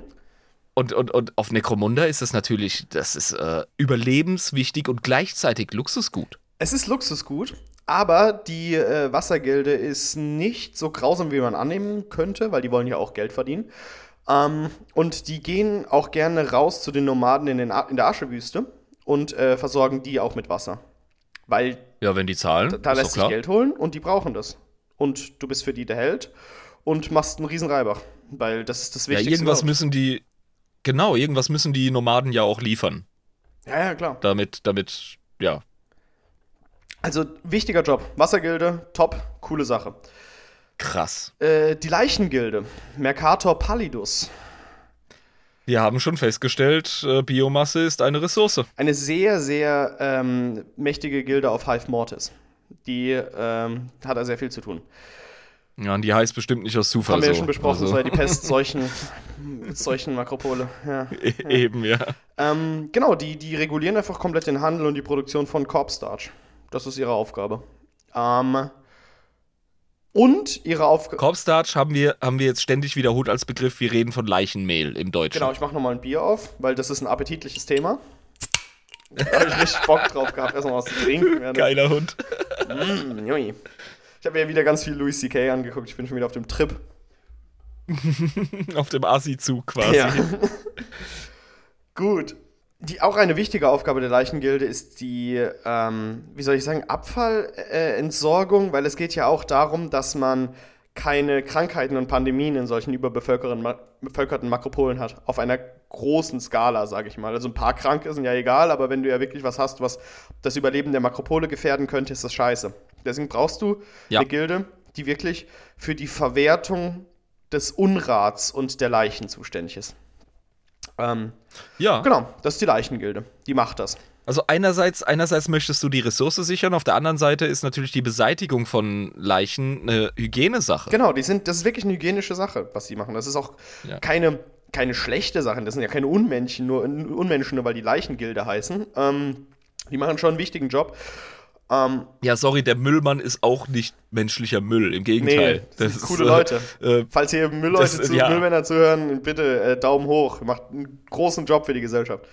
Speaker 2: Und, und, und auf Necromunda ist das natürlich, das ist äh, überlebenswichtig und gleichzeitig Luxusgut.
Speaker 1: Es ist Luxusgut, aber die äh, Wassergilde ist nicht so grausam, wie man annehmen könnte, weil die wollen ja auch Geld verdienen. Ähm, und die gehen auch gerne raus zu den Nomaden in, den in der Aschewüste und äh, versorgen die auch mit Wasser. Weil
Speaker 2: Ja, wenn die zahlen,
Speaker 1: da
Speaker 2: ist
Speaker 1: lässt sich. Geld holen und die brauchen das. Und du bist für die der Held und machst einen riesen Reibach, weil das ist das
Speaker 2: Ja,
Speaker 1: Wichtigste.
Speaker 2: irgendwas
Speaker 1: überhaupt.
Speaker 2: müssen die, genau, irgendwas müssen die Nomaden ja auch liefern.
Speaker 1: Ja, ja, klar.
Speaker 2: Damit, damit, ja,
Speaker 1: Also wichtiger Job. Wassergilde, top, coole Sache.
Speaker 2: krass.
Speaker 1: Äh, die Leichengilde, Mercator Pallidus.
Speaker 2: Wir haben schon festgestellt, äh, Biomasse ist eine Ressource.
Speaker 1: Eine sehr, sehr ähm, mächtige Gilde auf Hive Mortis. Die ähm, hat da sehr viel zu tun.
Speaker 2: Ja, und die heißt bestimmt nicht aus Zufall
Speaker 1: Haben wir ja
Speaker 2: so.
Speaker 1: schon besprochen,
Speaker 2: Also,
Speaker 1: das war ja die Pest solchen, solchen Makropole. Ja.
Speaker 2: Eben, ja.
Speaker 1: Ähm, genau, die, die regulieren einfach komplett den Handel und die Produktion von Corpse Starch. Das ist ihre Aufgabe. Ähm, und ihre Aufgabe.
Speaker 2: Corpstarch haben wir, haben wir jetzt ständig wiederholt als Begriff. Wir reden von Leichenmehl im Deutschen.
Speaker 1: Genau, ich mache nochmal ein Bier auf, weil das ist ein appetitliches Thema. Da habe ich richtig Bock drauf gehabt, erstmal was zu trinken. Ja, ne?
Speaker 2: Geiler Hund.
Speaker 1: Mm, jui. Ich habe mir wieder ganz viel Louis C.K. angeguckt. Ich bin schon wieder auf dem Trip.
Speaker 2: Auf dem Assi-Zug quasi.
Speaker 1: Ja. Gut. Die, auch eine wichtige Aufgabe der Leichengilde ist die, ähm, wie soll ich sagen, Abfallentsorgung, weil es geht ja auch darum, dass man keine Krankheiten und Pandemien in solchen überbevölkerten Ma bevölkerten Makropolen hat. Auf einer großen Skala, sage ich mal. Also ein paar Kranke sind ja egal, aber wenn du ja wirklich was hast, was das Überleben der Makropole gefährden könnte, ist das scheiße. Deswegen brauchst du
Speaker 2: Ja.
Speaker 1: eine Gilde, die wirklich für die Verwertung des Unrats und der Leichen zuständig ist. Ähm,
Speaker 2: Ja.
Speaker 1: genau, das ist die Leichengilde. Die macht das.
Speaker 2: Also einerseits, einerseits möchtest du die Ressource sichern, auf der anderen Seite ist natürlich die Beseitigung von Leichen eine Hygienesache.
Speaker 1: Genau, die sind, das ist wirklich eine hygienische Sache, was sie machen. Das ist auch
Speaker 2: Ja.
Speaker 1: keine, keine schlechte Sache. Das sind ja keine Unmenschen, nur Unmenschen, nur weil die Leichengilde heißen. Ähm, die machen schon einen wichtigen Job. Ähm,
Speaker 2: Ja, sorry, der Müllmann ist auch nicht menschlicher Müll, im Gegenteil.
Speaker 1: das sind
Speaker 2: ist,
Speaker 1: coole
Speaker 2: äh,
Speaker 1: Leute.
Speaker 2: Äh,
Speaker 1: Falls ihr Müllleute
Speaker 2: Das-
Speaker 1: zu
Speaker 2: ja.
Speaker 1: Müllmänner zuhören, bitte äh, Daumen hoch. Macht einen großen Job für die Gesellschaft.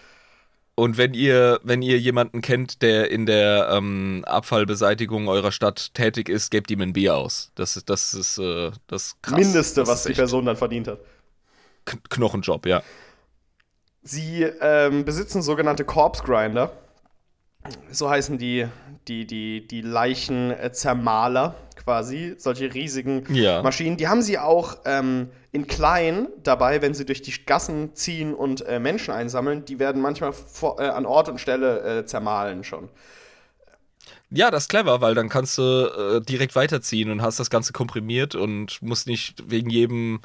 Speaker 2: und wenn ihr, wenn ihr jemanden kennt, der in der ähm, Abfallbeseitigung eurer Stadt tätig ist, gebt ihm ein Bier aus. Das ist, das ist äh, das krass.
Speaker 1: Mindeste,
Speaker 2: das
Speaker 1: was
Speaker 2: ist
Speaker 1: die Person dann verdient hat.
Speaker 2: K Knochenjob, ja.
Speaker 1: Sie ähm, besitzen sogenannte Corpse Grinder. So heißen die, die, die, die Leichenzermaler quasi. Solche riesigen
Speaker 2: Ja.
Speaker 1: Maschinen. Die haben sie auch ähm, in klein dabei, wenn sie durch die Gassen ziehen und äh, Menschen einsammeln. Die werden manchmal vor, äh, an Ort und Stelle äh, zermahlen schon.
Speaker 2: Ja, das ist clever, weil dann kannst du äh, direkt weiterziehen und hast das Ganze komprimiert und musst nicht wegen jedem,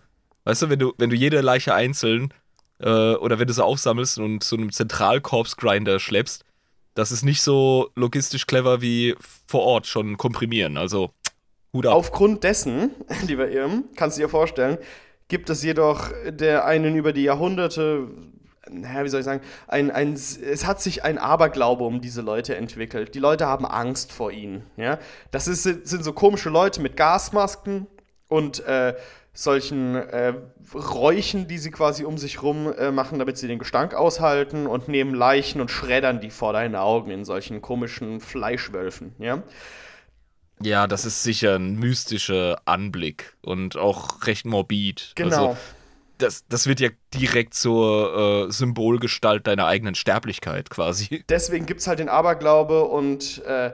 Speaker 2: weißt du, wenn du, wenn du jede Leiche einzeln äh, oder wenn du sie aufsammelst und zu einem Zentralkorpsgrinder schleppst, das ist nicht so logistisch clever wie vor Ort schon komprimieren. Also, Hut ab.
Speaker 1: Aufgrund dessen, lieber Irm, kannst du dir vorstellen, gibt es jedoch der einen über die Jahrhunderte, naja, wie soll ich sagen, ein, ein, es hat sich ein Aberglaube um diese Leute entwickelt. Die Leute haben Angst vor ihnen. Ja? Das ist, sind so komische Leute mit Gasmasken und äh, solchen äh, Räuchen, die sie quasi um sich rum äh, machen, damit sie den Gestank aushalten und nehmen Leichen und schreddern die vor deinen Augen in solchen komischen Fleischwölfen. Ja?
Speaker 2: Ja, das ist sicher ein mystischer Anblick und auch recht morbid.
Speaker 1: Genau.
Speaker 2: Also, das, das wird ja direkt zur äh, Symbolgestalt deiner eigenen Sterblichkeit quasi.
Speaker 1: deswegen gibt es halt den Aberglaube und äh,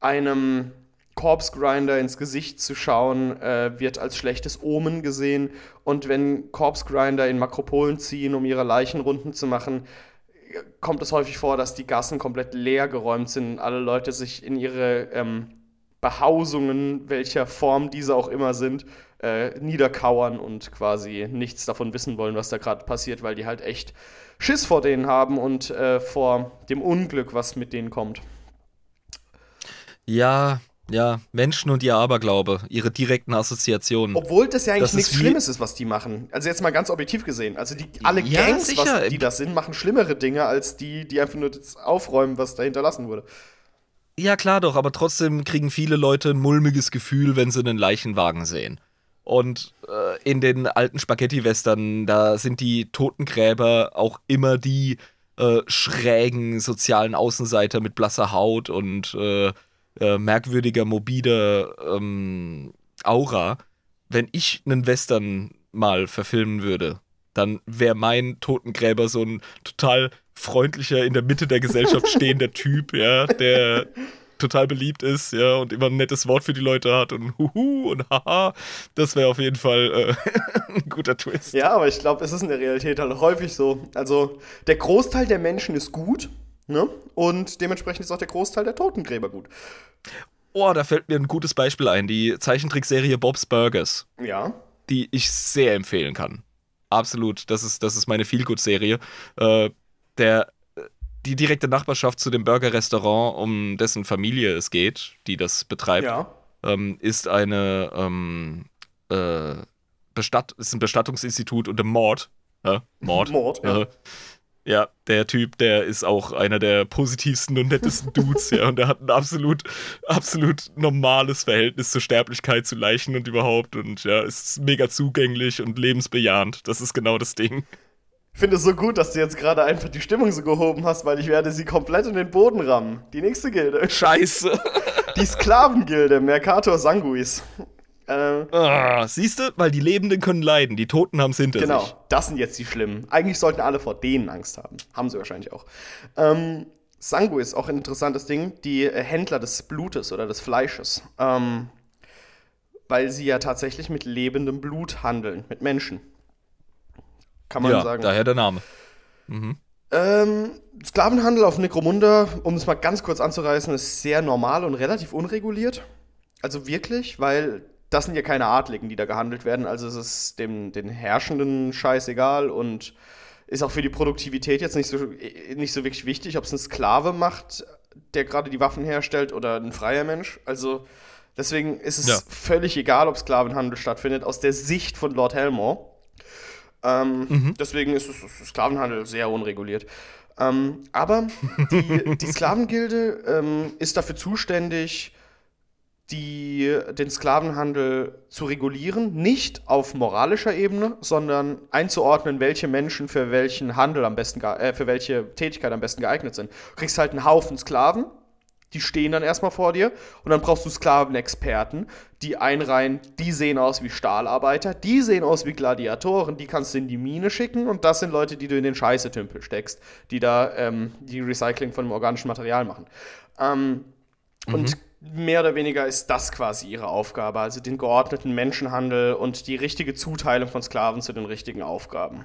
Speaker 1: einem Corpse Grinder ins Gesicht zu schauen, äh, wird als schlechtes Omen gesehen. Und wenn Corpse Grinder in Makropolen ziehen, um ihre Leichenrunden zu machen, kommt es häufig vor, dass die Gassen komplett leer geräumt sind, alle Leute sich in ihre ähm, Behausungen, welcher Form diese auch immer sind, äh, niederkauern und quasi nichts davon wissen wollen, was da gerade passiert, weil die halt echt Schiss vor denen haben und äh, vor dem Unglück, was mit denen kommt.
Speaker 2: Ja, ja, Menschen und ihr Aberglaube, ihre direkten Assoziationen.
Speaker 1: Obwohl das ja eigentlich
Speaker 2: Das
Speaker 1: nichts Schlimmes ist, was die machen. Also jetzt mal ganz objektiv gesehen. Also die alle
Speaker 2: Ja,
Speaker 1: Gangs,
Speaker 2: sicher.
Speaker 1: was die das sind, machen schlimmere Dinge als die, die einfach nur das aufräumen, was da hinterlassen wurde.
Speaker 2: Ja, klar doch, aber trotzdem kriegen viele Leute ein mulmiges Gefühl, wenn sie einen Leichenwagen sehen. Und äh, in den alten Spaghetti-Western, da sind die Totengräber auch immer die äh, schrägen sozialen Außenseiter mit blasser Haut und äh, äh, merkwürdiger, mobiler ähm, Aura. Wenn ich einen Western mal verfilmen würde, dann wäre mein Totengräber so ein total freundlicher, in der Mitte der Gesellschaft stehender Typ, ja, der total beliebt ist, ja, und immer ein nettes Wort für die Leute hat und huhu und haha. Das wäre auf jeden Fall äh, ein guter Twist.
Speaker 1: Ja, aber ich glaube, es ist in der Realität halt häufig so. Also der Großteil der Menschen ist gut, ne? Und dementsprechend ist auch der Großteil der Totengräber gut.
Speaker 2: Oh, da fällt mir ein gutes Beispiel ein, die Zeichentrickserie Bob's Burgers.
Speaker 1: Ja.
Speaker 2: die ich sehr empfehlen kann. Absolut, das ist, das ist meine Feelgood-Serie. Äh, der, die direkte Nachbarschaft zu dem Burger-Restaurant, um dessen Familie es geht, die das betreibt,
Speaker 1: Ja.
Speaker 2: ähm, ist eine ähm, äh, Bestatt, ist ein Bestattungsinstitut und ein Mord. Ja, Mord.
Speaker 1: Mord, ja.
Speaker 2: Ja, der Typ, der ist auch einer der positivsten und nettesten Dudes, ja, und der hat ein absolut, absolut normales Verhältnis zur Sterblichkeit, zu Leichen und überhaupt und ja, ist mega zugänglich und lebensbejahend. Das ist genau das Ding.
Speaker 1: Ich finde es so gut, dass du jetzt gerade einfach die Stimmung so gehoben hast, weil ich werde sie komplett in den Boden rammen. Die nächste Gilde.
Speaker 2: Scheiße.
Speaker 1: Die Sklavengilde, Mercator Sanguis. Äh,
Speaker 2: Ah, Siehst du, weil die Lebenden können leiden, die Toten haben es hinter sich.
Speaker 1: genau, das sind jetzt die Schlimmen. Eigentlich sollten alle vor denen Angst haben. Haben sie wahrscheinlich auch. Ähm, Sanguis, auch ein interessantes Ding, die äh, Händler des Blutes oder des Fleisches. Ähm, weil sie ja tatsächlich mit lebendem Blut handeln, mit Menschen. Kann man
Speaker 2: Ja,
Speaker 1: sagen.
Speaker 2: daher der Name.
Speaker 1: Ähm, Sklavenhandel auf Necromunda, um es mal ganz kurz anzureißen, ist sehr normal und relativ unreguliert. Also wirklich, weil das sind ja keine Adligen, die da gehandelt werden, also es ist dem, den Herrschenden scheißegal und ist auch für die Produktivität jetzt nicht so, nicht so wirklich wichtig, ob es ein Sklave macht, der gerade die Waffen herstellt, oder ein freier Mensch. Also deswegen ist es
Speaker 2: Ja.
Speaker 1: völlig egal, ob Sklavenhandel stattfindet, aus der Sicht von Lord Helmore. Ähm, Deswegen ist es Sklavenhandel sehr unreguliert. Ähm, aber die, die Sklavengilde ähm, ist dafür zuständig, die, den Sklavenhandel zu regulieren, nicht auf moralischer Ebene, sondern einzuordnen, welche Menschen für welchen Handel am besten, äh, für welche Tätigkeit am besten geeignet sind. Du kriegst halt einen Haufen Sklaven, die stehen dann erstmal vor dir und dann brauchst du Sklavenexperten, die einreihen, die sehen aus wie Stahlarbeiter, die sehen aus wie Gladiatoren, die kannst du in die Mine schicken und das sind Leute, die du in den Scheißetümpel steckst, die da ähm, die Recycling von dem organischen Material machen. Ähm, und mehr oder weniger ist das quasi ihre Aufgabe, also den geordneten Menschenhandel und die richtige Zuteilung von Sklaven zu den richtigen Aufgaben.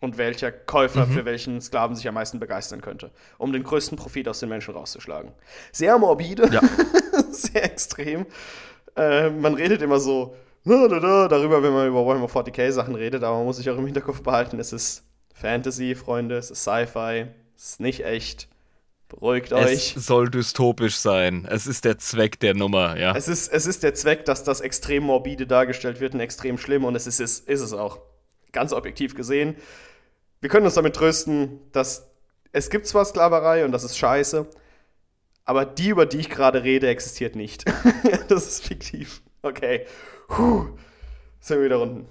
Speaker 1: Und welcher Käufer für welchen Sklaven sich am meisten begeistern könnte, um den größten Profit aus den Menschen rauszuschlagen. Sehr morbide,
Speaker 2: Ja.
Speaker 1: sehr extrem. Äh, man redet immer so da, da, da, darüber, wenn man über Warhammer 40k Sachen redet, aber man muss sich auch im Hinterkopf behalten, es ist Fantasy, Freunde, es ist Sci-Fi, es ist nicht echt. Beruhigt euch.
Speaker 2: Es soll dystopisch sein. Es ist der Zweck der Nummer, ja.
Speaker 1: Es ist, es ist der Zweck, dass das extrem morbide dargestellt wird und extrem schlimm und es ist, ist, ist es auch. Ganz objektiv gesehen. Wir können uns damit trösten, dass es gibt zwar Sklaverei und das ist scheiße, aber die, über die ich gerade rede, existiert nicht. das ist fiktiv. Okay. Puh. Sind wir wieder unten.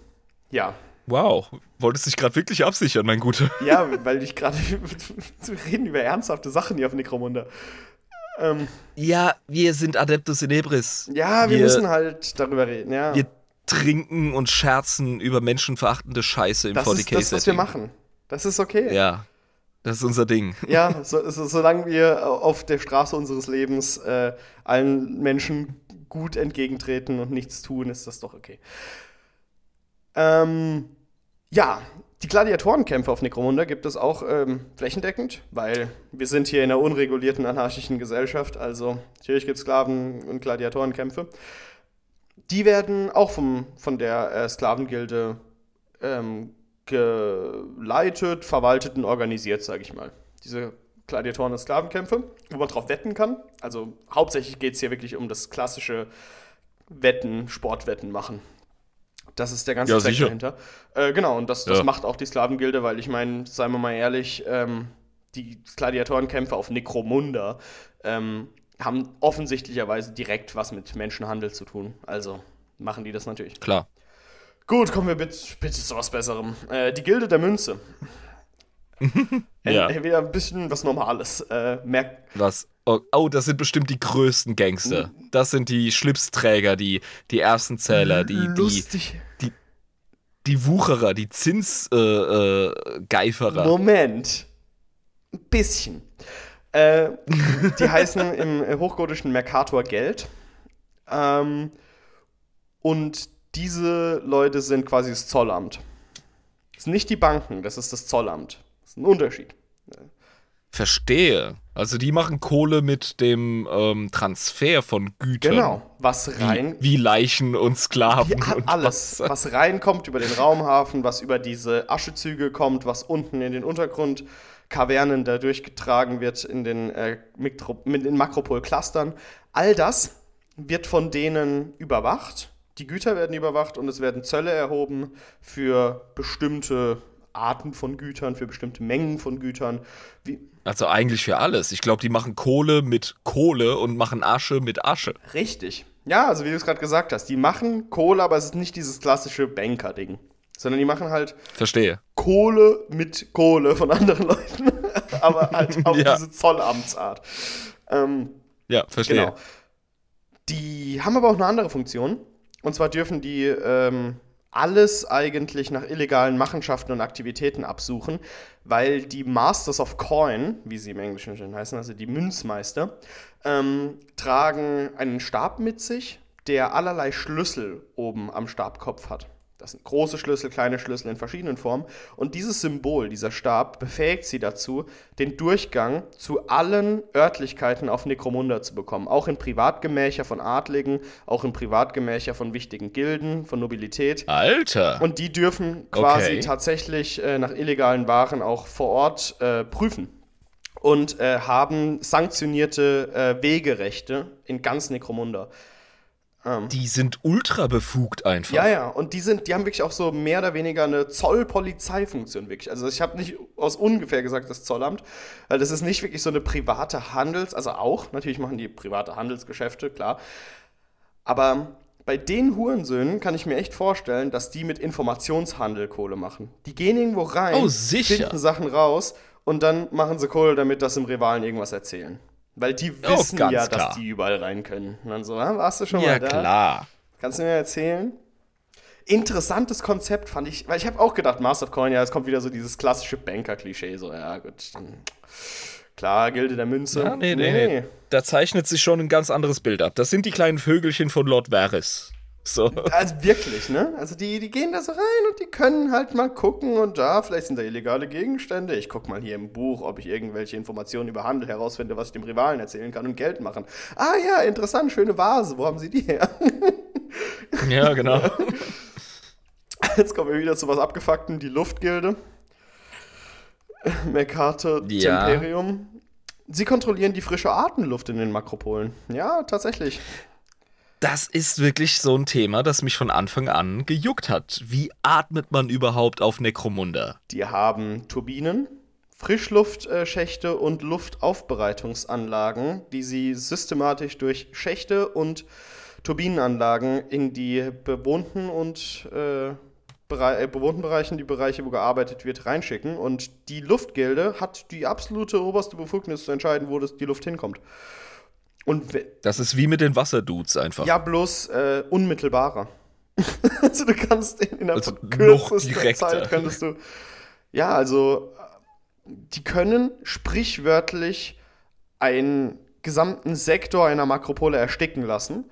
Speaker 1: Ja.
Speaker 2: Wow. Wolltest dich gerade wirklich absichern, mein Guter.
Speaker 1: Ja, weil ich gerade. wir reden über ernsthafte Sachen hier auf Necromunda. Ähm,
Speaker 2: Ja, wir sind Adeptus Inebris.
Speaker 1: ja, wir,
Speaker 2: Wir-
Speaker 1: müssen halt darüber reden. Ja.
Speaker 2: Wir trinken und scherzen über menschenverachtende Scheiße im
Speaker 1: das
Speaker 2: 40k
Speaker 1: ist das, was wir machen. Das ist okay.
Speaker 2: Ja, das ist unser Ding.
Speaker 1: Ja, so, so, solange wir auf der Straße unseres Lebens äh, allen Menschen gut entgegentreten und nichts tun, ist das doch okay. Ähm, ja, die Gladiatorenkämpfe auf Necromunda gibt es auch ähm, flächendeckend, weil wir sind hier in einer unregulierten anarchischen Gesellschaft, also natürlich gibt es Sklaven- und Gladiatorenkämpfe. Die werden auch vom, von der äh, Sklavengilde ähm, geleitet, verwaltet und organisiert, sage ich mal. Diese Gladiatoren- und Sklavenkämpfe, wo man drauf wetten kann. Also hauptsächlich geht es hier wirklich um das klassische Wetten, Sportwetten machen. Das ist der ganze
Speaker 2: Ja,
Speaker 1: Zweck
Speaker 2: sicher.
Speaker 1: dahinter. Äh, genau, und das, das
Speaker 2: Ja.
Speaker 1: macht auch die Sklavengilde, weil ich meine, seien wir mal ehrlich, ähm, die Gladiatorenkämpfe auf Necromunda ähm, haben offensichtlicherweise direkt was mit Menschenhandel zu tun. Also machen die das natürlich.
Speaker 2: Klar.
Speaker 1: Gut, kommen wir bitte, bitte zu was Besserem. Äh, die Gilde der Münze.
Speaker 2: Ja.
Speaker 1: Äh, wieder ein bisschen was Normales. Äh, merkt,
Speaker 2: Was? Oh, oh, das sind bestimmt die größten Gangster. Das sind die Schlipsträger, die, die Erbsenzähler, die, die,
Speaker 1: lustig.
Speaker 2: die Wucherer, die Zinsgeiferer. Äh, Geiferer.
Speaker 1: Moment. Ein bisschen. Äh, die heißen im hochgotischen Mercator Geld. Ähm, und diese Leute sind quasi das Zollamt. Das sind nicht die Banken, das ist das Zollamt. Ist ein Unterschied.
Speaker 2: Verstehe. Also die machen Kohle mit dem ähm, Transfer von Gütern.
Speaker 1: Genau. Was rein.
Speaker 2: Wie, wie Leichen und Sklaven
Speaker 1: Wie a-
Speaker 2: und
Speaker 1: alles,
Speaker 2: was.
Speaker 1: was reinkommt über den Raumhafen, was über diese Aschezüge kommt, was unten in den Untergrund Kavernen da durchgetragen wird in den, äh, Mikro mit den Makropol-Clustern. All das wird von denen überwacht. Die Güter werden überwacht und es werden Zölle erhoben für bestimmte Arten von Gütern, für bestimmte Mengen von Gütern. Wie,
Speaker 2: Also eigentlich für alles. Ich glaube, die machen Kohle mit Kohle und machen Asche mit Asche.
Speaker 1: Richtig. Ja, also wie du es gerade gesagt hast, die machen Kohle, aber es ist nicht dieses klassische Banker-Ding. Sondern die machen halt
Speaker 2: Verstehe.
Speaker 1: Kohle mit Kohle von anderen Leuten, aber halt auf
Speaker 2: Ja.
Speaker 1: diese Zollamtsart. Ähm,
Speaker 2: Ja, verstehe.
Speaker 1: genau. Die haben aber auch eine andere Funktion. Und zwar dürfen die ähm, alles eigentlich nach illegalen Machenschaften und Aktivitäten absuchen, weil die Masters of Coin, wie sie im Englischen schon heißen, also die Münzmeister, ähm, tragen einen Stab mit sich, der allerlei Schlüssel oben am Stabkopf hat. Das sind große Schlüssel, kleine Schlüssel in verschiedenen Formen. Und dieses Symbol, dieser Stab, befähigt sie dazu, den Durchgang zu allen Örtlichkeiten auf Necromunda zu bekommen. Auch in Privatgemächer von Adligen, auch in Privatgemächer von wichtigen Gilden, von Nobilität.
Speaker 2: Alter!
Speaker 1: Und die dürfen quasi
Speaker 2: Okay.
Speaker 1: tatsächlich äh, nach illegalen Waren auch vor Ort äh, prüfen. Und äh, haben sanktionierte äh, Wegerechte in ganz Necromunda.
Speaker 2: Die sind ultra befugt einfach.
Speaker 1: Ja, ja, und die sind, die haben wirklich auch so mehr oder weniger eine Zollpolizeifunktion wirklich. Also ich habe nicht aus ungefähr gesagt das Zollamt, weil das ist nicht wirklich so eine private Handels, also auch natürlich machen die private Handelsgeschäfte, klar. Aber bei den Hurensöhnen kann ich mir echt vorstellen, dass die mit Informationshandel Kohle machen. Die gehen irgendwo rein,
Speaker 2: Oh,
Speaker 1: finden Sachen raus und dann machen sie Kohle damit, dass im Rivalen irgendwas erzählen. Weil die
Speaker 2: Oh,
Speaker 1: wissen
Speaker 2: ganz
Speaker 1: ja,
Speaker 2: klar.
Speaker 1: dass die überall rein können. Und dann so, ah, warst du schon
Speaker 2: Ja,
Speaker 1: mal da?
Speaker 2: klar.
Speaker 1: Kannst du mir erzählen? Interessantes Konzept fand ich, weil ich habe auch gedacht, Master of Coin, ja, es kommt wieder so dieses klassische Banker-Klischee, so, ja, gut, klar, Gilde der Münze.
Speaker 2: Ja, nee, nee, nee. Da zeichnet sich schon ein ganz anderes Bild ab. Das sind die kleinen Vögelchen von Lord Varys. So.
Speaker 1: Also wirklich, ne? Also die, die gehen da so rein und die können halt mal gucken und da, vielleicht sind da illegale Gegenstände. Ich guck mal hier im Buch, ob ich irgendwelche Informationen über Handel herausfinde, was ich dem Rivalen erzählen kann und Geld machen. Ah ja, interessant, schöne Vase, wo haben sie die her?
Speaker 2: Ja, genau.
Speaker 1: Jetzt kommen wir wieder zu was Abgefuckten, die Luftgilde. Mercator
Speaker 2: Ja.
Speaker 1: Temperium. Sie kontrollieren die frische Atemluft in den Makropolen. Ja, tatsächlich.
Speaker 2: Das ist wirklich so ein Thema, das mich von Anfang an gejuckt hat. Wie atmet man überhaupt auf Necromunda?
Speaker 1: Die haben Turbinen, Frischluftschächte und Luftaufbereitungsanlagen, die sie systematisch durch Schächte und Turbinenanlagen in die bewohnten und äh, äh, bewohnten Bereichen, die Bereiche, wo gearbeitet wird, reinschicken. Und die Luftgilde hat die absolute oberste Befugnis zu entscheiden, wo das, die Luft hinkommt. Und
Speaker 2: Das ist wie mit den Wasserdudes einfach.
Speaker 1: ja, bloß äh, unmittelbarer. also du kannst in, in der
Speaker 2: Also direkter.
Speaker 1: Zeit könntest du. Ja, also die können sprichwörtlich einen gesamten Sektor einer Makropole ersticken lassen,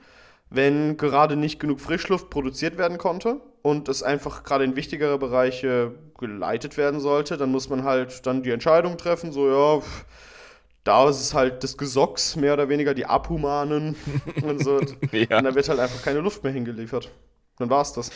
Speaker 1: wenn gerade nicht genug Frischluft produziert werden konnte und es einfach gerade in wichtigere Bereiche geleitet werden sollte, dann muss man halt dann die Entscheidung treffen, so ja, pff, da ist es halt das Gesocks, mehr oder weniger die Abhumanen und so.
Speaker 2: Ja.
Speaker 1: Und da wird halt einfach keine Luft mehr hingeliefert. Dann war's das.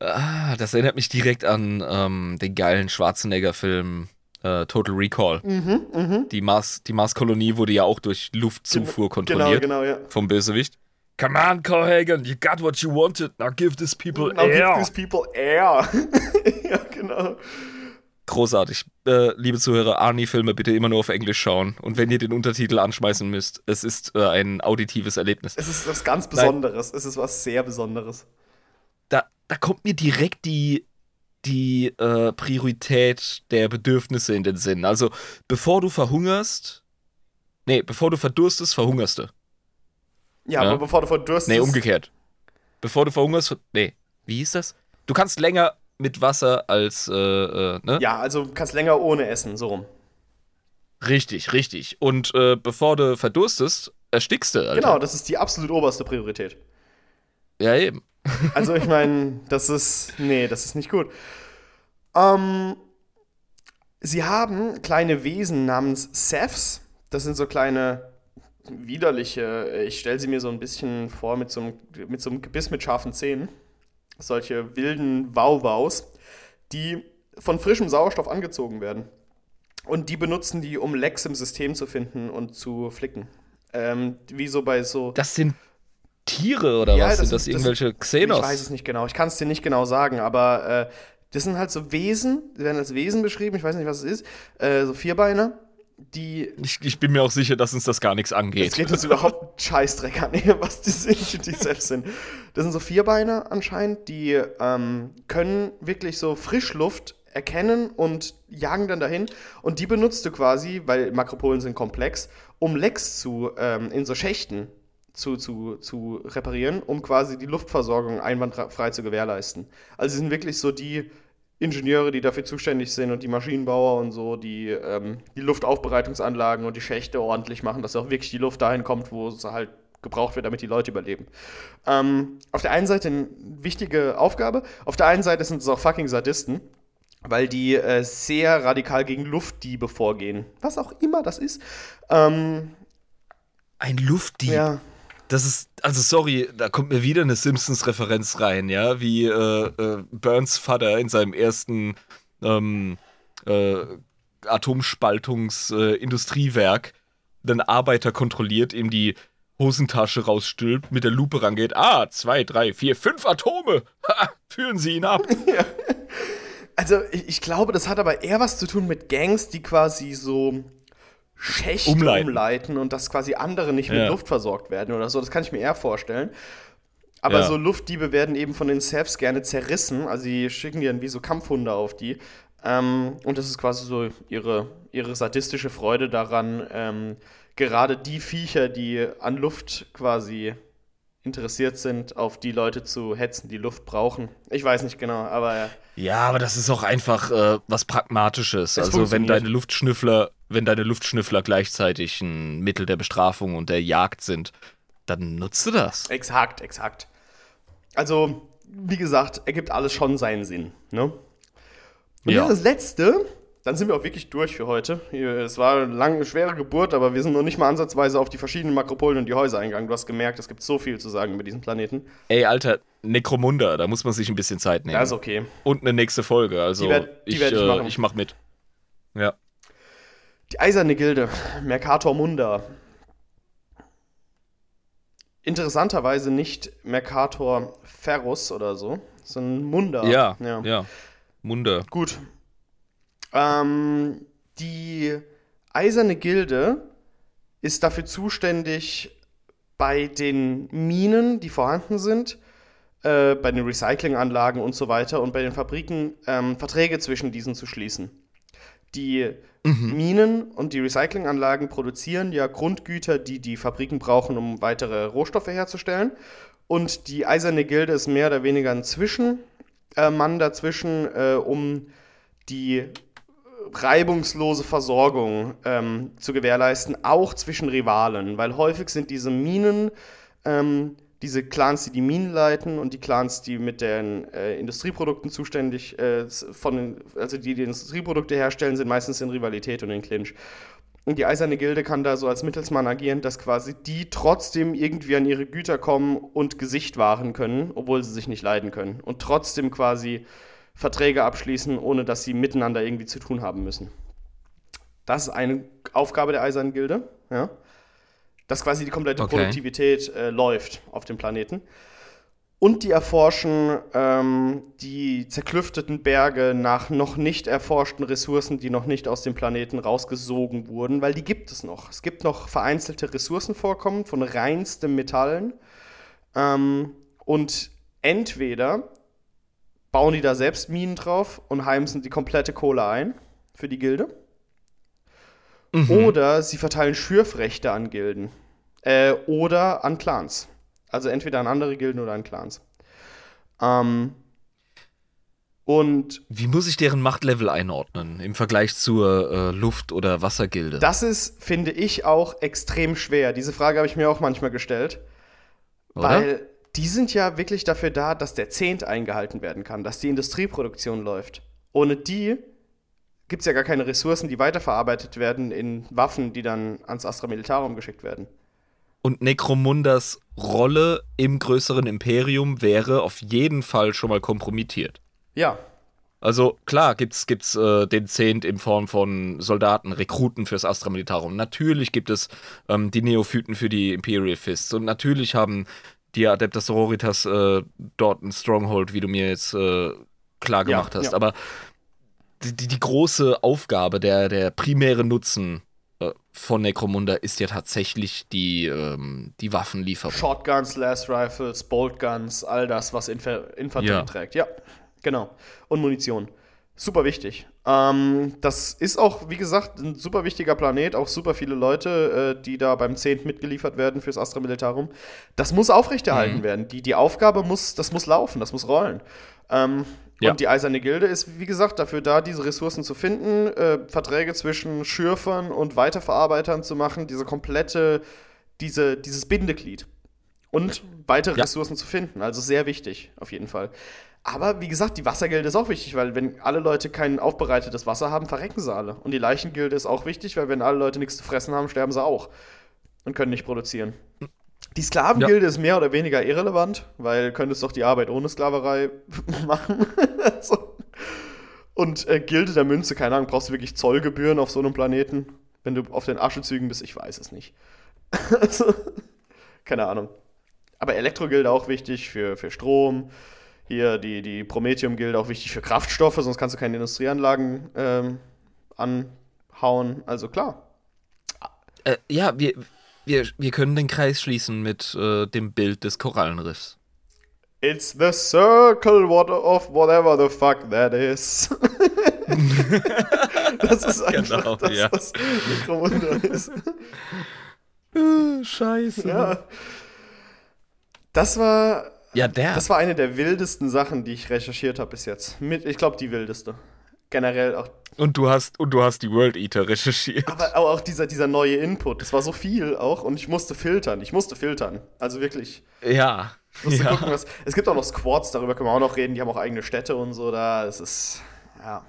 Speaker 2: Ah, das erinnert mich direkt an ähm, den geilen Schwarzenegger-Film äh, Total Recall.
Speaker 1: Mhm,
Speaker 2: Die, Mars, die Marskolonie wurde ja auch durch Luftzufuhr
Speaker 1: Genau,
Speaker 2: kontrolliert
Speaker 1: genau, ja.
Speaker 2: vom Bösewicht. Come on, Cohagen, you got what you wanted. Now give these people
Speaker 1: Now
Speaker 2: air.
Speaker 1: give these people air. ja, genau.
Speaker 2: Großartig. Äh, liebe Zuhörer, Arnie-Filme bitte immer nur auf Englisch schauen. Und wenn ihr den Untertitel anschmeißen müsst, es ist äh, ein auditives Erlebnis.
Speaker 1: Es ist was ganz Besonderes. Es ist was sehr Besonderes.
Speaker 2: Da, da kommt mir direkt die, die äh, Priorität der Bedürfnisse in den Sinn. Also, bevor du verhungerst, nee, bevor du verdurstest, verhungerst du.
Speaker 1: Ja,
Speaker 2: Ja.
Speaker 1: aber bevor du verdurstest.
Speaker 2: Nee, umgekehrt. Bevor du verhungerst, ver- nee, wie hieß das? Du kannst länger mit Wasser als, äh, äh, ne?
Speaker 1: Ja, also kannst länger ohne essen, so rum.
Speaker 2: Richtig, richtig. Und äh, bevor du verdurstest, erstickst du, Alter.
Speaker 1: Genau, das ist die absolut oberste Priorität.
Speaker 2: Ja, eben.
Speaker 1: Also ich meine, das ist. Nee, das ist nicht gut. Ähm, sie haben kleine Wesen namens Seths. Das sind so kleine widerliche. Ich stelle sie mir so ein bisschen vor mit so einem, mit so einem Gebiss mit scharfen Zähnen. Solche wilden Wauwaus, die von frischem Sauerstoff angezogen werden. Und die benutzen die, um Lecks im System zu finden und zu flicken. Ähm, wie so bei so.
Speaker 2: Das sind Tiere oder
Speaker 1: Ja,
Speaker 2: was?
Speaker 1: das
Speaker 2: sind das irgendwelche Xenos?
Speaker 1: Ich weiß es nicht genau. Ich kann es dir nicht genau sagen, aber äh, das sind halt so Wesen, die werden als Wesen beschrieben, ich weiß nicht, was es ist, äh, so Vierbeiner, die.
Speaker 2: Ich, ich bin mir auch sicher, dass uns das gar nichts
Speaker 1: Es
Speaker 2: angeht.
Speaker 1: geht uns überhaupt einen Scheißdreck an, was die sind, die selbst sind. Das sind so Vierbeiner anscheinend, die ähm, können wirklich so Frischluft erkennen und jagen dann dahin. Und die benutzt du quasi, weil Makropolen sind komplex, um Lecks zu, ähm, in so Schächten zu, zu, zu reparieren, um quasi die Luftversorgung einwandfrei zu gewährleisten. Also sie sind wirklich so die Ingenieure, die dafür zuständig sind und die Maschinenbauer und so, die ähm, die Luftaufbereitungsanlagen und die Schächte ordentlich machen, dass auch wirklich die Luft dahin kommt, wo sie halt gebraucht wird, damit die Leute überleben. Ähm, auf der einen Seite eine wichtige Aufgabe, auf der einen Seite sind es auch fucking Sadisten, weil die äh, sehr radikal gegen Luftdiebe vorgehen. Was auch immer das ist. Ähm,
Speaker 2: Ein Luftdieb.
Speaker 1: ja.
Speaker 2: Das ist, also sorry, da kommt mir wieder eine Simpsons-Referenz rein, ja, wie äh, äh, Burns Vater in seinem ersten ähm, äh, Atomspaltungs-Industriewerk einen Arbeiter kontrolliert, ihm die Hosentasche rausstülpt, mit der Lupe rangeht. Ah, zwei, drei, vier, fünf Atome! Ha, führen Sie ihn ab!
Speaker 1: Also ich, ich glaube, das hat aber eher was zu tun mit Gangs, die quasi so Schächte
Speaker 2: Umleiten.
Speaker 1: umleiten, und dass quasi andere nicht mit
Speaker 2: Ja.
Speaker 1: Luft versorgt werden oder so. Das kann ich mir eher vorstellen. Aber
Speaker 2: Ja.
Speaker 1: so Luftdiebe werden eben von den Seths gerne zerrissen. Also die schicken die dann wie so Kampfhunde auf die. Ähm, und das ist quasi so ihre, ihre sadistische Freude daran, ähm, gerade die Viecher, die an Luft quasi interessiert sind, auf die Leute zu hetzen, die Luft brauchen. Ich weiß nicht genau, aber
Speaker 2: Ja, aber das ist auch einfach äh, was Pragmatisches. also wenn deine Luftschnüffler, wenn deine Luftschnüffler gleichzeitig ein Mittel der Bestrafung und der Jagd sind, dann nutzt du das.
Speaker 1: Exakt, exakt. Also, wie gesagt, ergibt alles schon seinen Sinn. Ne? Und
Speaker 2: Ja.
Speaker 1: das Letzte, dann sind wir auch wirklich durch für heute. Es war eine lange, schwere Geburt, aber wir sind noch nicht mal ansatzweise auf die verschiedenen Makropolen und die Häuser eingegangen. Du hast gemerkt, es gibt so viel zu sagen über diesen Planeten.
Speaker 2: Ey, Alter, Necromunda, da muss man sich ein bisschen Zeit nehmen.
Speaker 1: Ja, ist okay.
Speaker 2: Und eine nächste Folge. Also
Speaker 1: Die werd- die
Speaker 2: ich,
Speaker 1: ich
Speaker 2: äh,
Speaker 1: machen.
Speaker 2: ich mach mit. Ja.
Speaker 1: Die Eiserne Gilde, Mercator Munda. Interessanterweise nicht Mercator Ferrus oder so, sondern Munda.
Speaker 2: Ja, ja. Munda.
Speaker 1: Gut. Ähm, die Eiserne Gilde ist dafür zuständig, bei den Minen, die vorhanden sind, äh, bei den Recyclinganlagen und so weiter und bei den Fabriken ähm, Verträge zwischen diesen zu schließen. Die Minen und die Recyclinganlagen produzieren ja Grundgüter, die die Fabriken brauchen, um weitere Rohstoffe herzustellen. Und die Eiserne Gilde ist mehr oder weniger ein Zwischenmann Mann dazwischen, äh, um die reibungslose Versorgung ähm, zu gewährleisten, auch zwischen Rivalen, weil häufig sind diese Minen, ähm, diese Clans, die die Minen leiten und die Clans, die mit den äh, Industrieprodukten zuständig, äh, von also die die Industrieprodukte herstellen, sind meistens in Rivalität und in Clinch. Und die Eiserne Gilde kann da so als Mittelsmann agieren, dass quasi die trotzdem irgendwie an ihre Güter kommen und Gesicht wahren können, obwohl sie sich nicht leiden können. Und trotzdem quasi Verträge abschließen, ohne dass sie miteinander irgendwie zu tun haben müssen. Das ist eine Aufgabe der Eisernen Gilde, ja. Dass quasi die komplette
Speaker 2: Okay.
Speaker 1: Produktivität äh, läuft auf dem Planeten. Und die erforschen ähm, die zerklüfteten Berge nach noch nicht erforschten Ressourcen, die noch nicht aus dem Planeten rausgesogen wurden, weil die gibt es noch. Es gibt noch vereinzelte Ressourcenvorkommen von reinstem Metallen. Ähm, und entweder bauen die da selbst Minen drauf und heimsen die komplette Kohle ein für die Gilde. Oder sie verteilen Schürfrechte an Gilden. Äh, oder an Clans. Also entweder an andere Gilden oder an Clans. Ähm, und
Speaker 2: Wie muss ich deren Machtlevel einordnen im Vergleich zur äh, Luft- oder Wassergilde?
Speaker 1: das ist, finde ich, auch extrem schwer. Diese Frage habe ich mir auch manchmal gestellt.
Speaker 2: Oder?
Speaker 1: Weil die sind ja wirklich dafür da, dass der Zehnt eingehalten werden kann, dass die Industrieproduktion läuft. Ohne die gibt es ja gar keine Ressourcen, die weiterverarbeitet werden in Waffen, die dann ans Astra Militarum geschickt werden.
Speaker 2: Und Necromundas Rolle im größeren Imperium wäre auf jeden Fall schon mal kompromittiert.
Speaker 1: Ja,
Speaker 2: Also klar gibt's gibt's äh, den Zehnt in Form von Soldaten, Rekruten fürs Astra Militarum. Natürlich gibt es ähm, die Neophyten für die Imperial Fists und natürlich haben die Adeptas Sororitas äh, dort ein Stronghold, wie du mir jetzt äh, klar
Speaker 1: Ja,
Speaker 2: gemacht hast.
Speaker 1: ja.
Speaker 2: Aber die, die, die große Aufgabe, der, der primäre Nutzen von Necromunda ist ja tatsächlich die, ähm, die Waffenlieferung.
Speaker 1: Shotguns, Last Rifles, Bolt Guns, all das, was Infer Infanterie
Speaker 2: Ja.
Speaker 1: trägt. Ja, genau. Und Munition. Super wichtig. Ähm, das ist auch, wie gesagt, ein super wichtiger Planet, auch super viele Leute, äh, die da beim 10. mitgeliefert werden fürs Astra Militarum. Das muss aufrechterhalten
Speaker 2: Mhm.
Speaker 1: werden. Die, die Aufgabe muss, das muss laufen, das muss rollen. Ähm,
Speaker 2: Ja.
Speaker 1: Und die Eiserne Gilde ist, wie gesagt, dafür da, diese Ressourcen zu finden, äh, Verträge zwischen Schürfern und Weiterverarbeitern zu machen, diese komplette, diese, dieses Bindeglied. Und weitere
Speaker 2: Ja.
Speaker 1: Ressourcen zu finden. Also sehr wichtig, auf jeden Fall. Aber wie gesagt, die Wassergilde ist auch wichtig, weil wenn alle Leute kein aufbereitetes Wasser haben, verrecken sie alle. Und die Leichengilde ist auch wichtig, weil wenn alle Leute nichts zu fressen haben, sterben sie auch. Und können nicht produzieren. Die Sklavengilde ist mehr oder weniger irrelevant, weil könntest doch die Arbeit ohne Sklaverei machen. so. Und äh, Gilde der Münze, keine Ahnung, brauchst du wirklich Zollgebühren auf so einem Planeten? Wenn du auf den Aschezügen bist, ich weiß es nicht. also, keine Ahnung. Aber Elektrogilde auch wichtig für, für Strom. Hier die, die Prometheum-Gilde auch wichtig für Kraftstoffe, sonst kannst du keine Industrieanlagen ähm, anhauen. Also klar.
Speaker 2: Äh, ja, wir, wir, wir können den Kreis schließen mit äh, dem Bild des Korallenriffs.
Speaker 1: It's the circle what of whatever the fuck that is. das ist einfach
Speaker 2: Genau,
Speaker 1: das,
Speaker 2: ja.
Speaker 1: was Necromunda ist.
Speaker 2: Scheiße.
Speaker 1: Ja. Das war,
Speaker 2: Ja, der.
Speaker 1: das war eine der wildesten Sachen, die ich recherchiert habe bis jetzt. Mit, ich glaube, die wildeste. Generell auch.
Speaker 2: Und du hast und du hast die World Eater recherchiert.
Speaker 1: Aber aber auch dieser, dieser neue Input. Das war so viel auch und ich musste filtern. Ich musste filtern. Also wirklich.
Speaker 2: Ja.
Speaker 1: Musste
Speaker 2: ja.
Speaker 1: gucken, was. Es gibt auch noch Squads, darüber können wir auch noch reden. Die haben auch eigene Städte und so da. Es ist. Ja.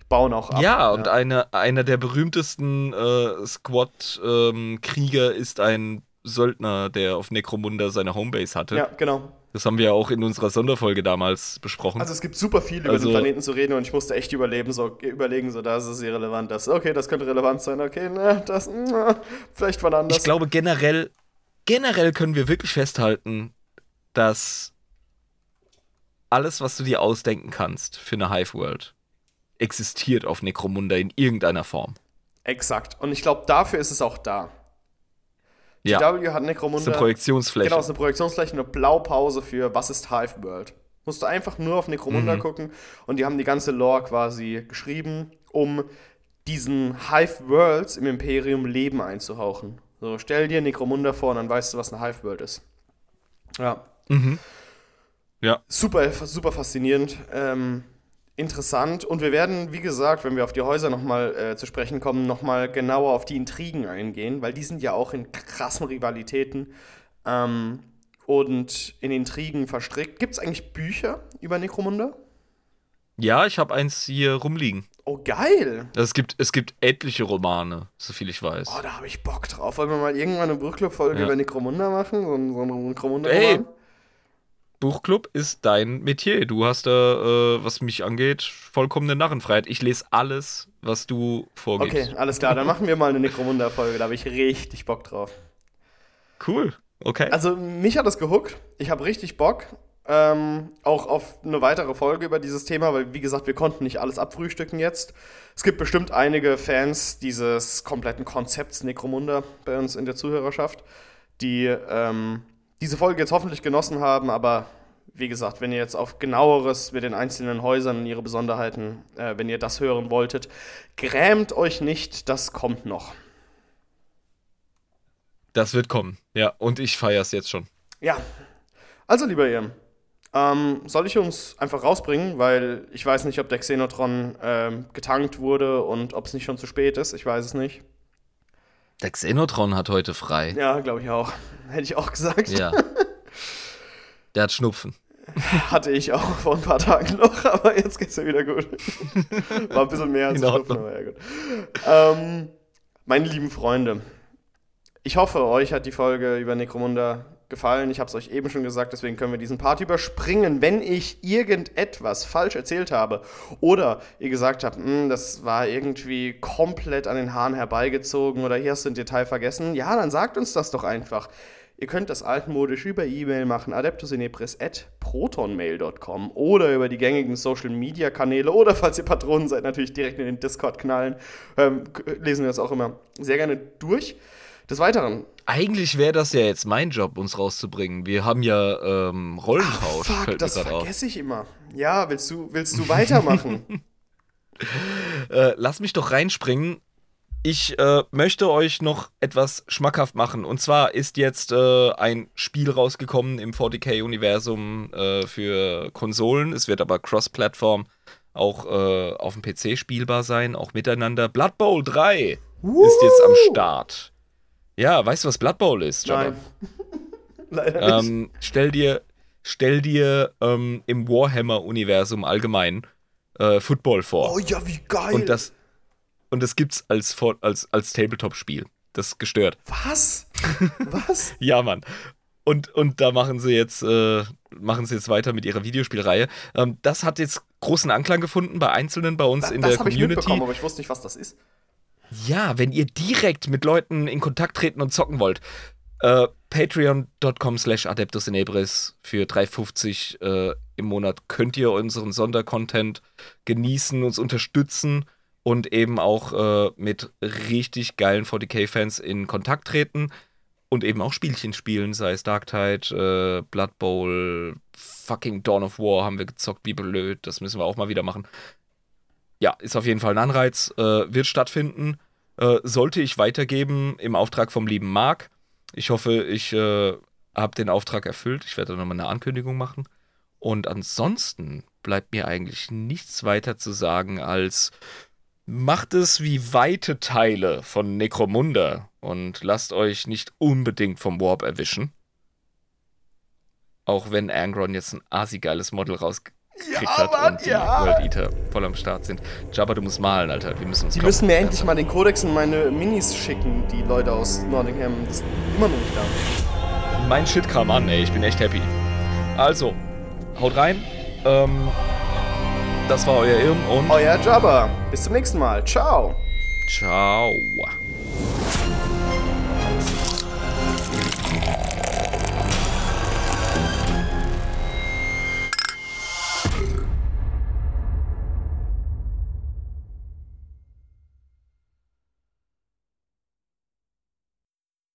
Speaker 1: Die bauen auch ab.
Speaker 2: Ja, und eine, einer der berühmtesten äh, Squad-Krieger ist ein Söldner, der auf Necromunda seine Homebase hatte.
Speaker 1: Ja, genau.
Speaker 2: Das haben wir ja auch in unserer Sonderfolge damals besprochen.
Speaker 1: Also es gibt super viel über
Speaker 2: Also-
Speaker 1: den Planeten zu reden und ich musste echt überleben, so, überlegen, so, das ist irrelevant, das, okay, das könnte relevant sein, okay, ne, das, na, vielleicht wann anders.
Speaker 2: ich glaube generell, generell können wir wirklich festhalten, dass alles, was du dir ausdenken kannst für eine Hive-World, existiert auf Necromunda in irgendeiner Form.
Speaker 1: Exakt. Und ich glaube, dafür ist es auch da.
Speaker 2: Ja,
Speaker 1: GW hat
Speaker 2: das ist
Speaker 1: Necromunda.
Speaker 2: eine Projektionsfläche.
Speaker 1: Genau, ist eine Projektionsfläche, eine Blaupause für was ist Hive World. Musst du einfach nur auf Necromunda
Speaker 2: Mhm.
Speaker 1: gucken und die haben die ganze Lore quasi geschrieben, um diesen Hive Worlds im Imperium Leben einzuhauchen. So, stell dir Necromunda vor und dann weißt du, was eine Hive World ist. Ja.
Speaker 2: Mhm. Ja.
Speaker 1: Super, super faszinierend. Ähm, interessant. Und wir werden, wie gesagt, wenn wir auf die Häuser nochmal äh, zu sprechen kommen, nochmal genauer auf die Intrigen eingehen, weil die sind ja auch in krassen Rivalitäten ähm, und in Intrigen verstrickt. Gibt es eigentlich Bücher über Necromunda?
Speaker 2: Ja, ich habe eins hier rumliegen.
Speaker 1: Oh, geil!
Speaker 2: Also es gibt, es gibt etliche Romane, soviel ich weiß.
Speaker 1: Oh, da habe ich Bock drauf. Wollen wir mal irgendwann eine Buchclub-Folge
Speaker 2: Ja.
Speaker 1: über Necromunda machen? So so ein necromunda
Speaker 2: Ey, Buchclub ist dein Metier. Du hast da, äh, was mich angeht, vollkommene Narrenfreiheit. Ich lese alles, was du vorgibst.
Speaker 1: Okay, alles klar. Dann machen wir mal eine Necromunda-Folge. Da habe ich richtig Bock drauf.
Speaker 2: Cool. Okay.
Speaker 1: Also mich hat das gehuckt. Ich habe richtig Bock. Ähm, auch auf eine weitere Folge über dieses Thema, weil wie gesagt, wir konnten nicht alles abfrühstücken jetzt. Es gibt bestimmt einige Fans dieses kompletten Konzepts Necromunda bei uns in der Zuhörerschaft, die ähm, diese Folge jetzt hoffentlich genossen haben, aber wie gesagt, wenn ihr jetzt auf genaueres mit den einzelnen Häusern und ihre Besonderheiten, äh, wenn ihr das hören wolltet, grämt euch nicht, das kommt noch.
Speaker 2: das wird kommen. Ja, und ich feiere es jetzt schon.
Speaker 1: Ja. Also, lieber ihr, ähm, soll ich uns einfach rausbringen, weil ich weiß nicht, ob der Xenotron ähm, getankt wurde und ob es nicht schon zu spät ist. Ich weiß es nicht.
Speaker 2: Der Xenotron hat heute frei.
Speaker 1: Ja, glaube ich auch. Hätte ich auch gesagt.
Speaker 2: Ja. Der hat Schnupfen.
Speaker 1: Hatte ich auch vor ein paar Tagen noch, aber jetzt geht's ja wieder gut. War ein bisschen mehr als
Speaker 2: Ordnung.
Speaker 1: aber ja gut. Ähm, meine lieben Freunde, ich hoffe, euch hat die Folge über Necromunda gefallen. Ich habe es euch eben schon gesagt, deswegen können wir diesen Part überspringen. Wenn ich irgendetwas falsch erzählt habe oder ihr gesagt habt, "Hm, das war irgendwie komplett an den Haaren herbeigezogen oder hier hast du ein Detail vergessen, ja, dann sagt uns das doch einfach. Ihr könnt das altmodisch über E-Mail machen, adeptusinepris.protonmail.com oder über die gängigen Social-Media-Kanäle oder falls ihr Patronen seid, natürlich direkt in den Discord knallen. Ähm, lesen wir das auch immer sehr gerne durch. Des Weiteren,
Speaker 2: Eigentlich wäre das ja jetzt mein Job, uns rauszubringen. Wir haben ja ähm, Rollentausch.
Speaker 1: fuck,
Speaker 2: fällt mir
Speaker 1: das
Speaker 2: auf.
Speaker 1: vergesse ich immer. Ja, willst du, willst du weitermachen?
Speaker 2: Äh, lass mich doch reinspringen. Ich äh, möchte euch noch etwas schmackhaft machen. Und zwar ist jetzt äh, ein Spiel rausgekommen im 40k-Universum äh, für Konsolen. Es wird aber cross-Plattform auch äh, auf dem PC spielbar sein, auch miteinander. Blood Bowl 3 ist jetzt am Start. Ja, weißt du, was Blood Bowl ist, Jabba?
Speaker 1: Nein. Leider nicht.
Speaker 2: Ähm, stell dir, stell dir ähm, im Warhammer-Universum allgemein äh, Football vor.
Speaker 1: Oh ja, wie geil.
Speaker 2: und das und das gibt's als, als, als Tabletop-Spiel. Das ist gestört.
Speaker 1: Was? Was?
Speaker 2: Ja, Mann. Und, und da machen sie jetzt, äh, machen sie jetzt weiter mit ihrer Videospielreihe. Ähm, das hat jetzt großen Anklang gefunden bei Einzelnen bei uns in
Speaker 1: das
Speaker 2: der
Speaker 1: habe ich
Speaker 2: Community.
Speaker 1: mitbekommen, aber ich wusste nicht, was das ist.
Speaker 2: Ja, wenn ihr direkt mit Leuten in Kontakt treten und zocken wollt, äh, patreon.com slash adeptus inebris für 3,50 äh, im Monat könnt ihr unseren Sondercontent genießen, uns unterstützen und eben auch äh, mit richtig geilen 40k-Fans in Kontakt treten und eben auch Spielchen spielen, sei es Dark Tide, äh, Blood Bowl, fucking Dawn of War haben wir gezockt, wie blöd, das müssen wir auch mal wieder machen. Ja, ist auf jeden Fall ein Anreiz, äh, wird stattfinden, äh, sollte ich weitergeben im Auftrag vom lieben Marc. Ich hoffe, ich äh, habe den Auftrag erfüllt. Ich werde nochmal eine Ankündigung machen. Und ansonsten bleibt mir eigentlich nichts weiter zu sagen als macht es wie weite Teile von Necromunda und lasst euch nicht unbedingt vom Warp erwischen. Auch wenn Angron jetzt ein asigeiles Model rausgekriegt
Speaker 1: Ja,
Speaker 2: hat
Speaker 1: Mann,
Speaker 2: und die
Speaker 1: ja.
Speaker 2: World Eater voll am Start sind. Jabba, du musst malen, Alter. Wir müssen uns
Speaker 1: Die müssen mir endlich mal den Kodex und meine Minis schicken, die Leute aus Nottingham. Das ist immer noch nicht da.
Speaker 2: mein Shit kam an, ey. Ich bin echt happy. Also, haut rein. Ähm, das war euer Irm und
Speaker 1: Euer Jabba. Bis zum nächsten Mal. Ciao.
Speaker 2: ciao.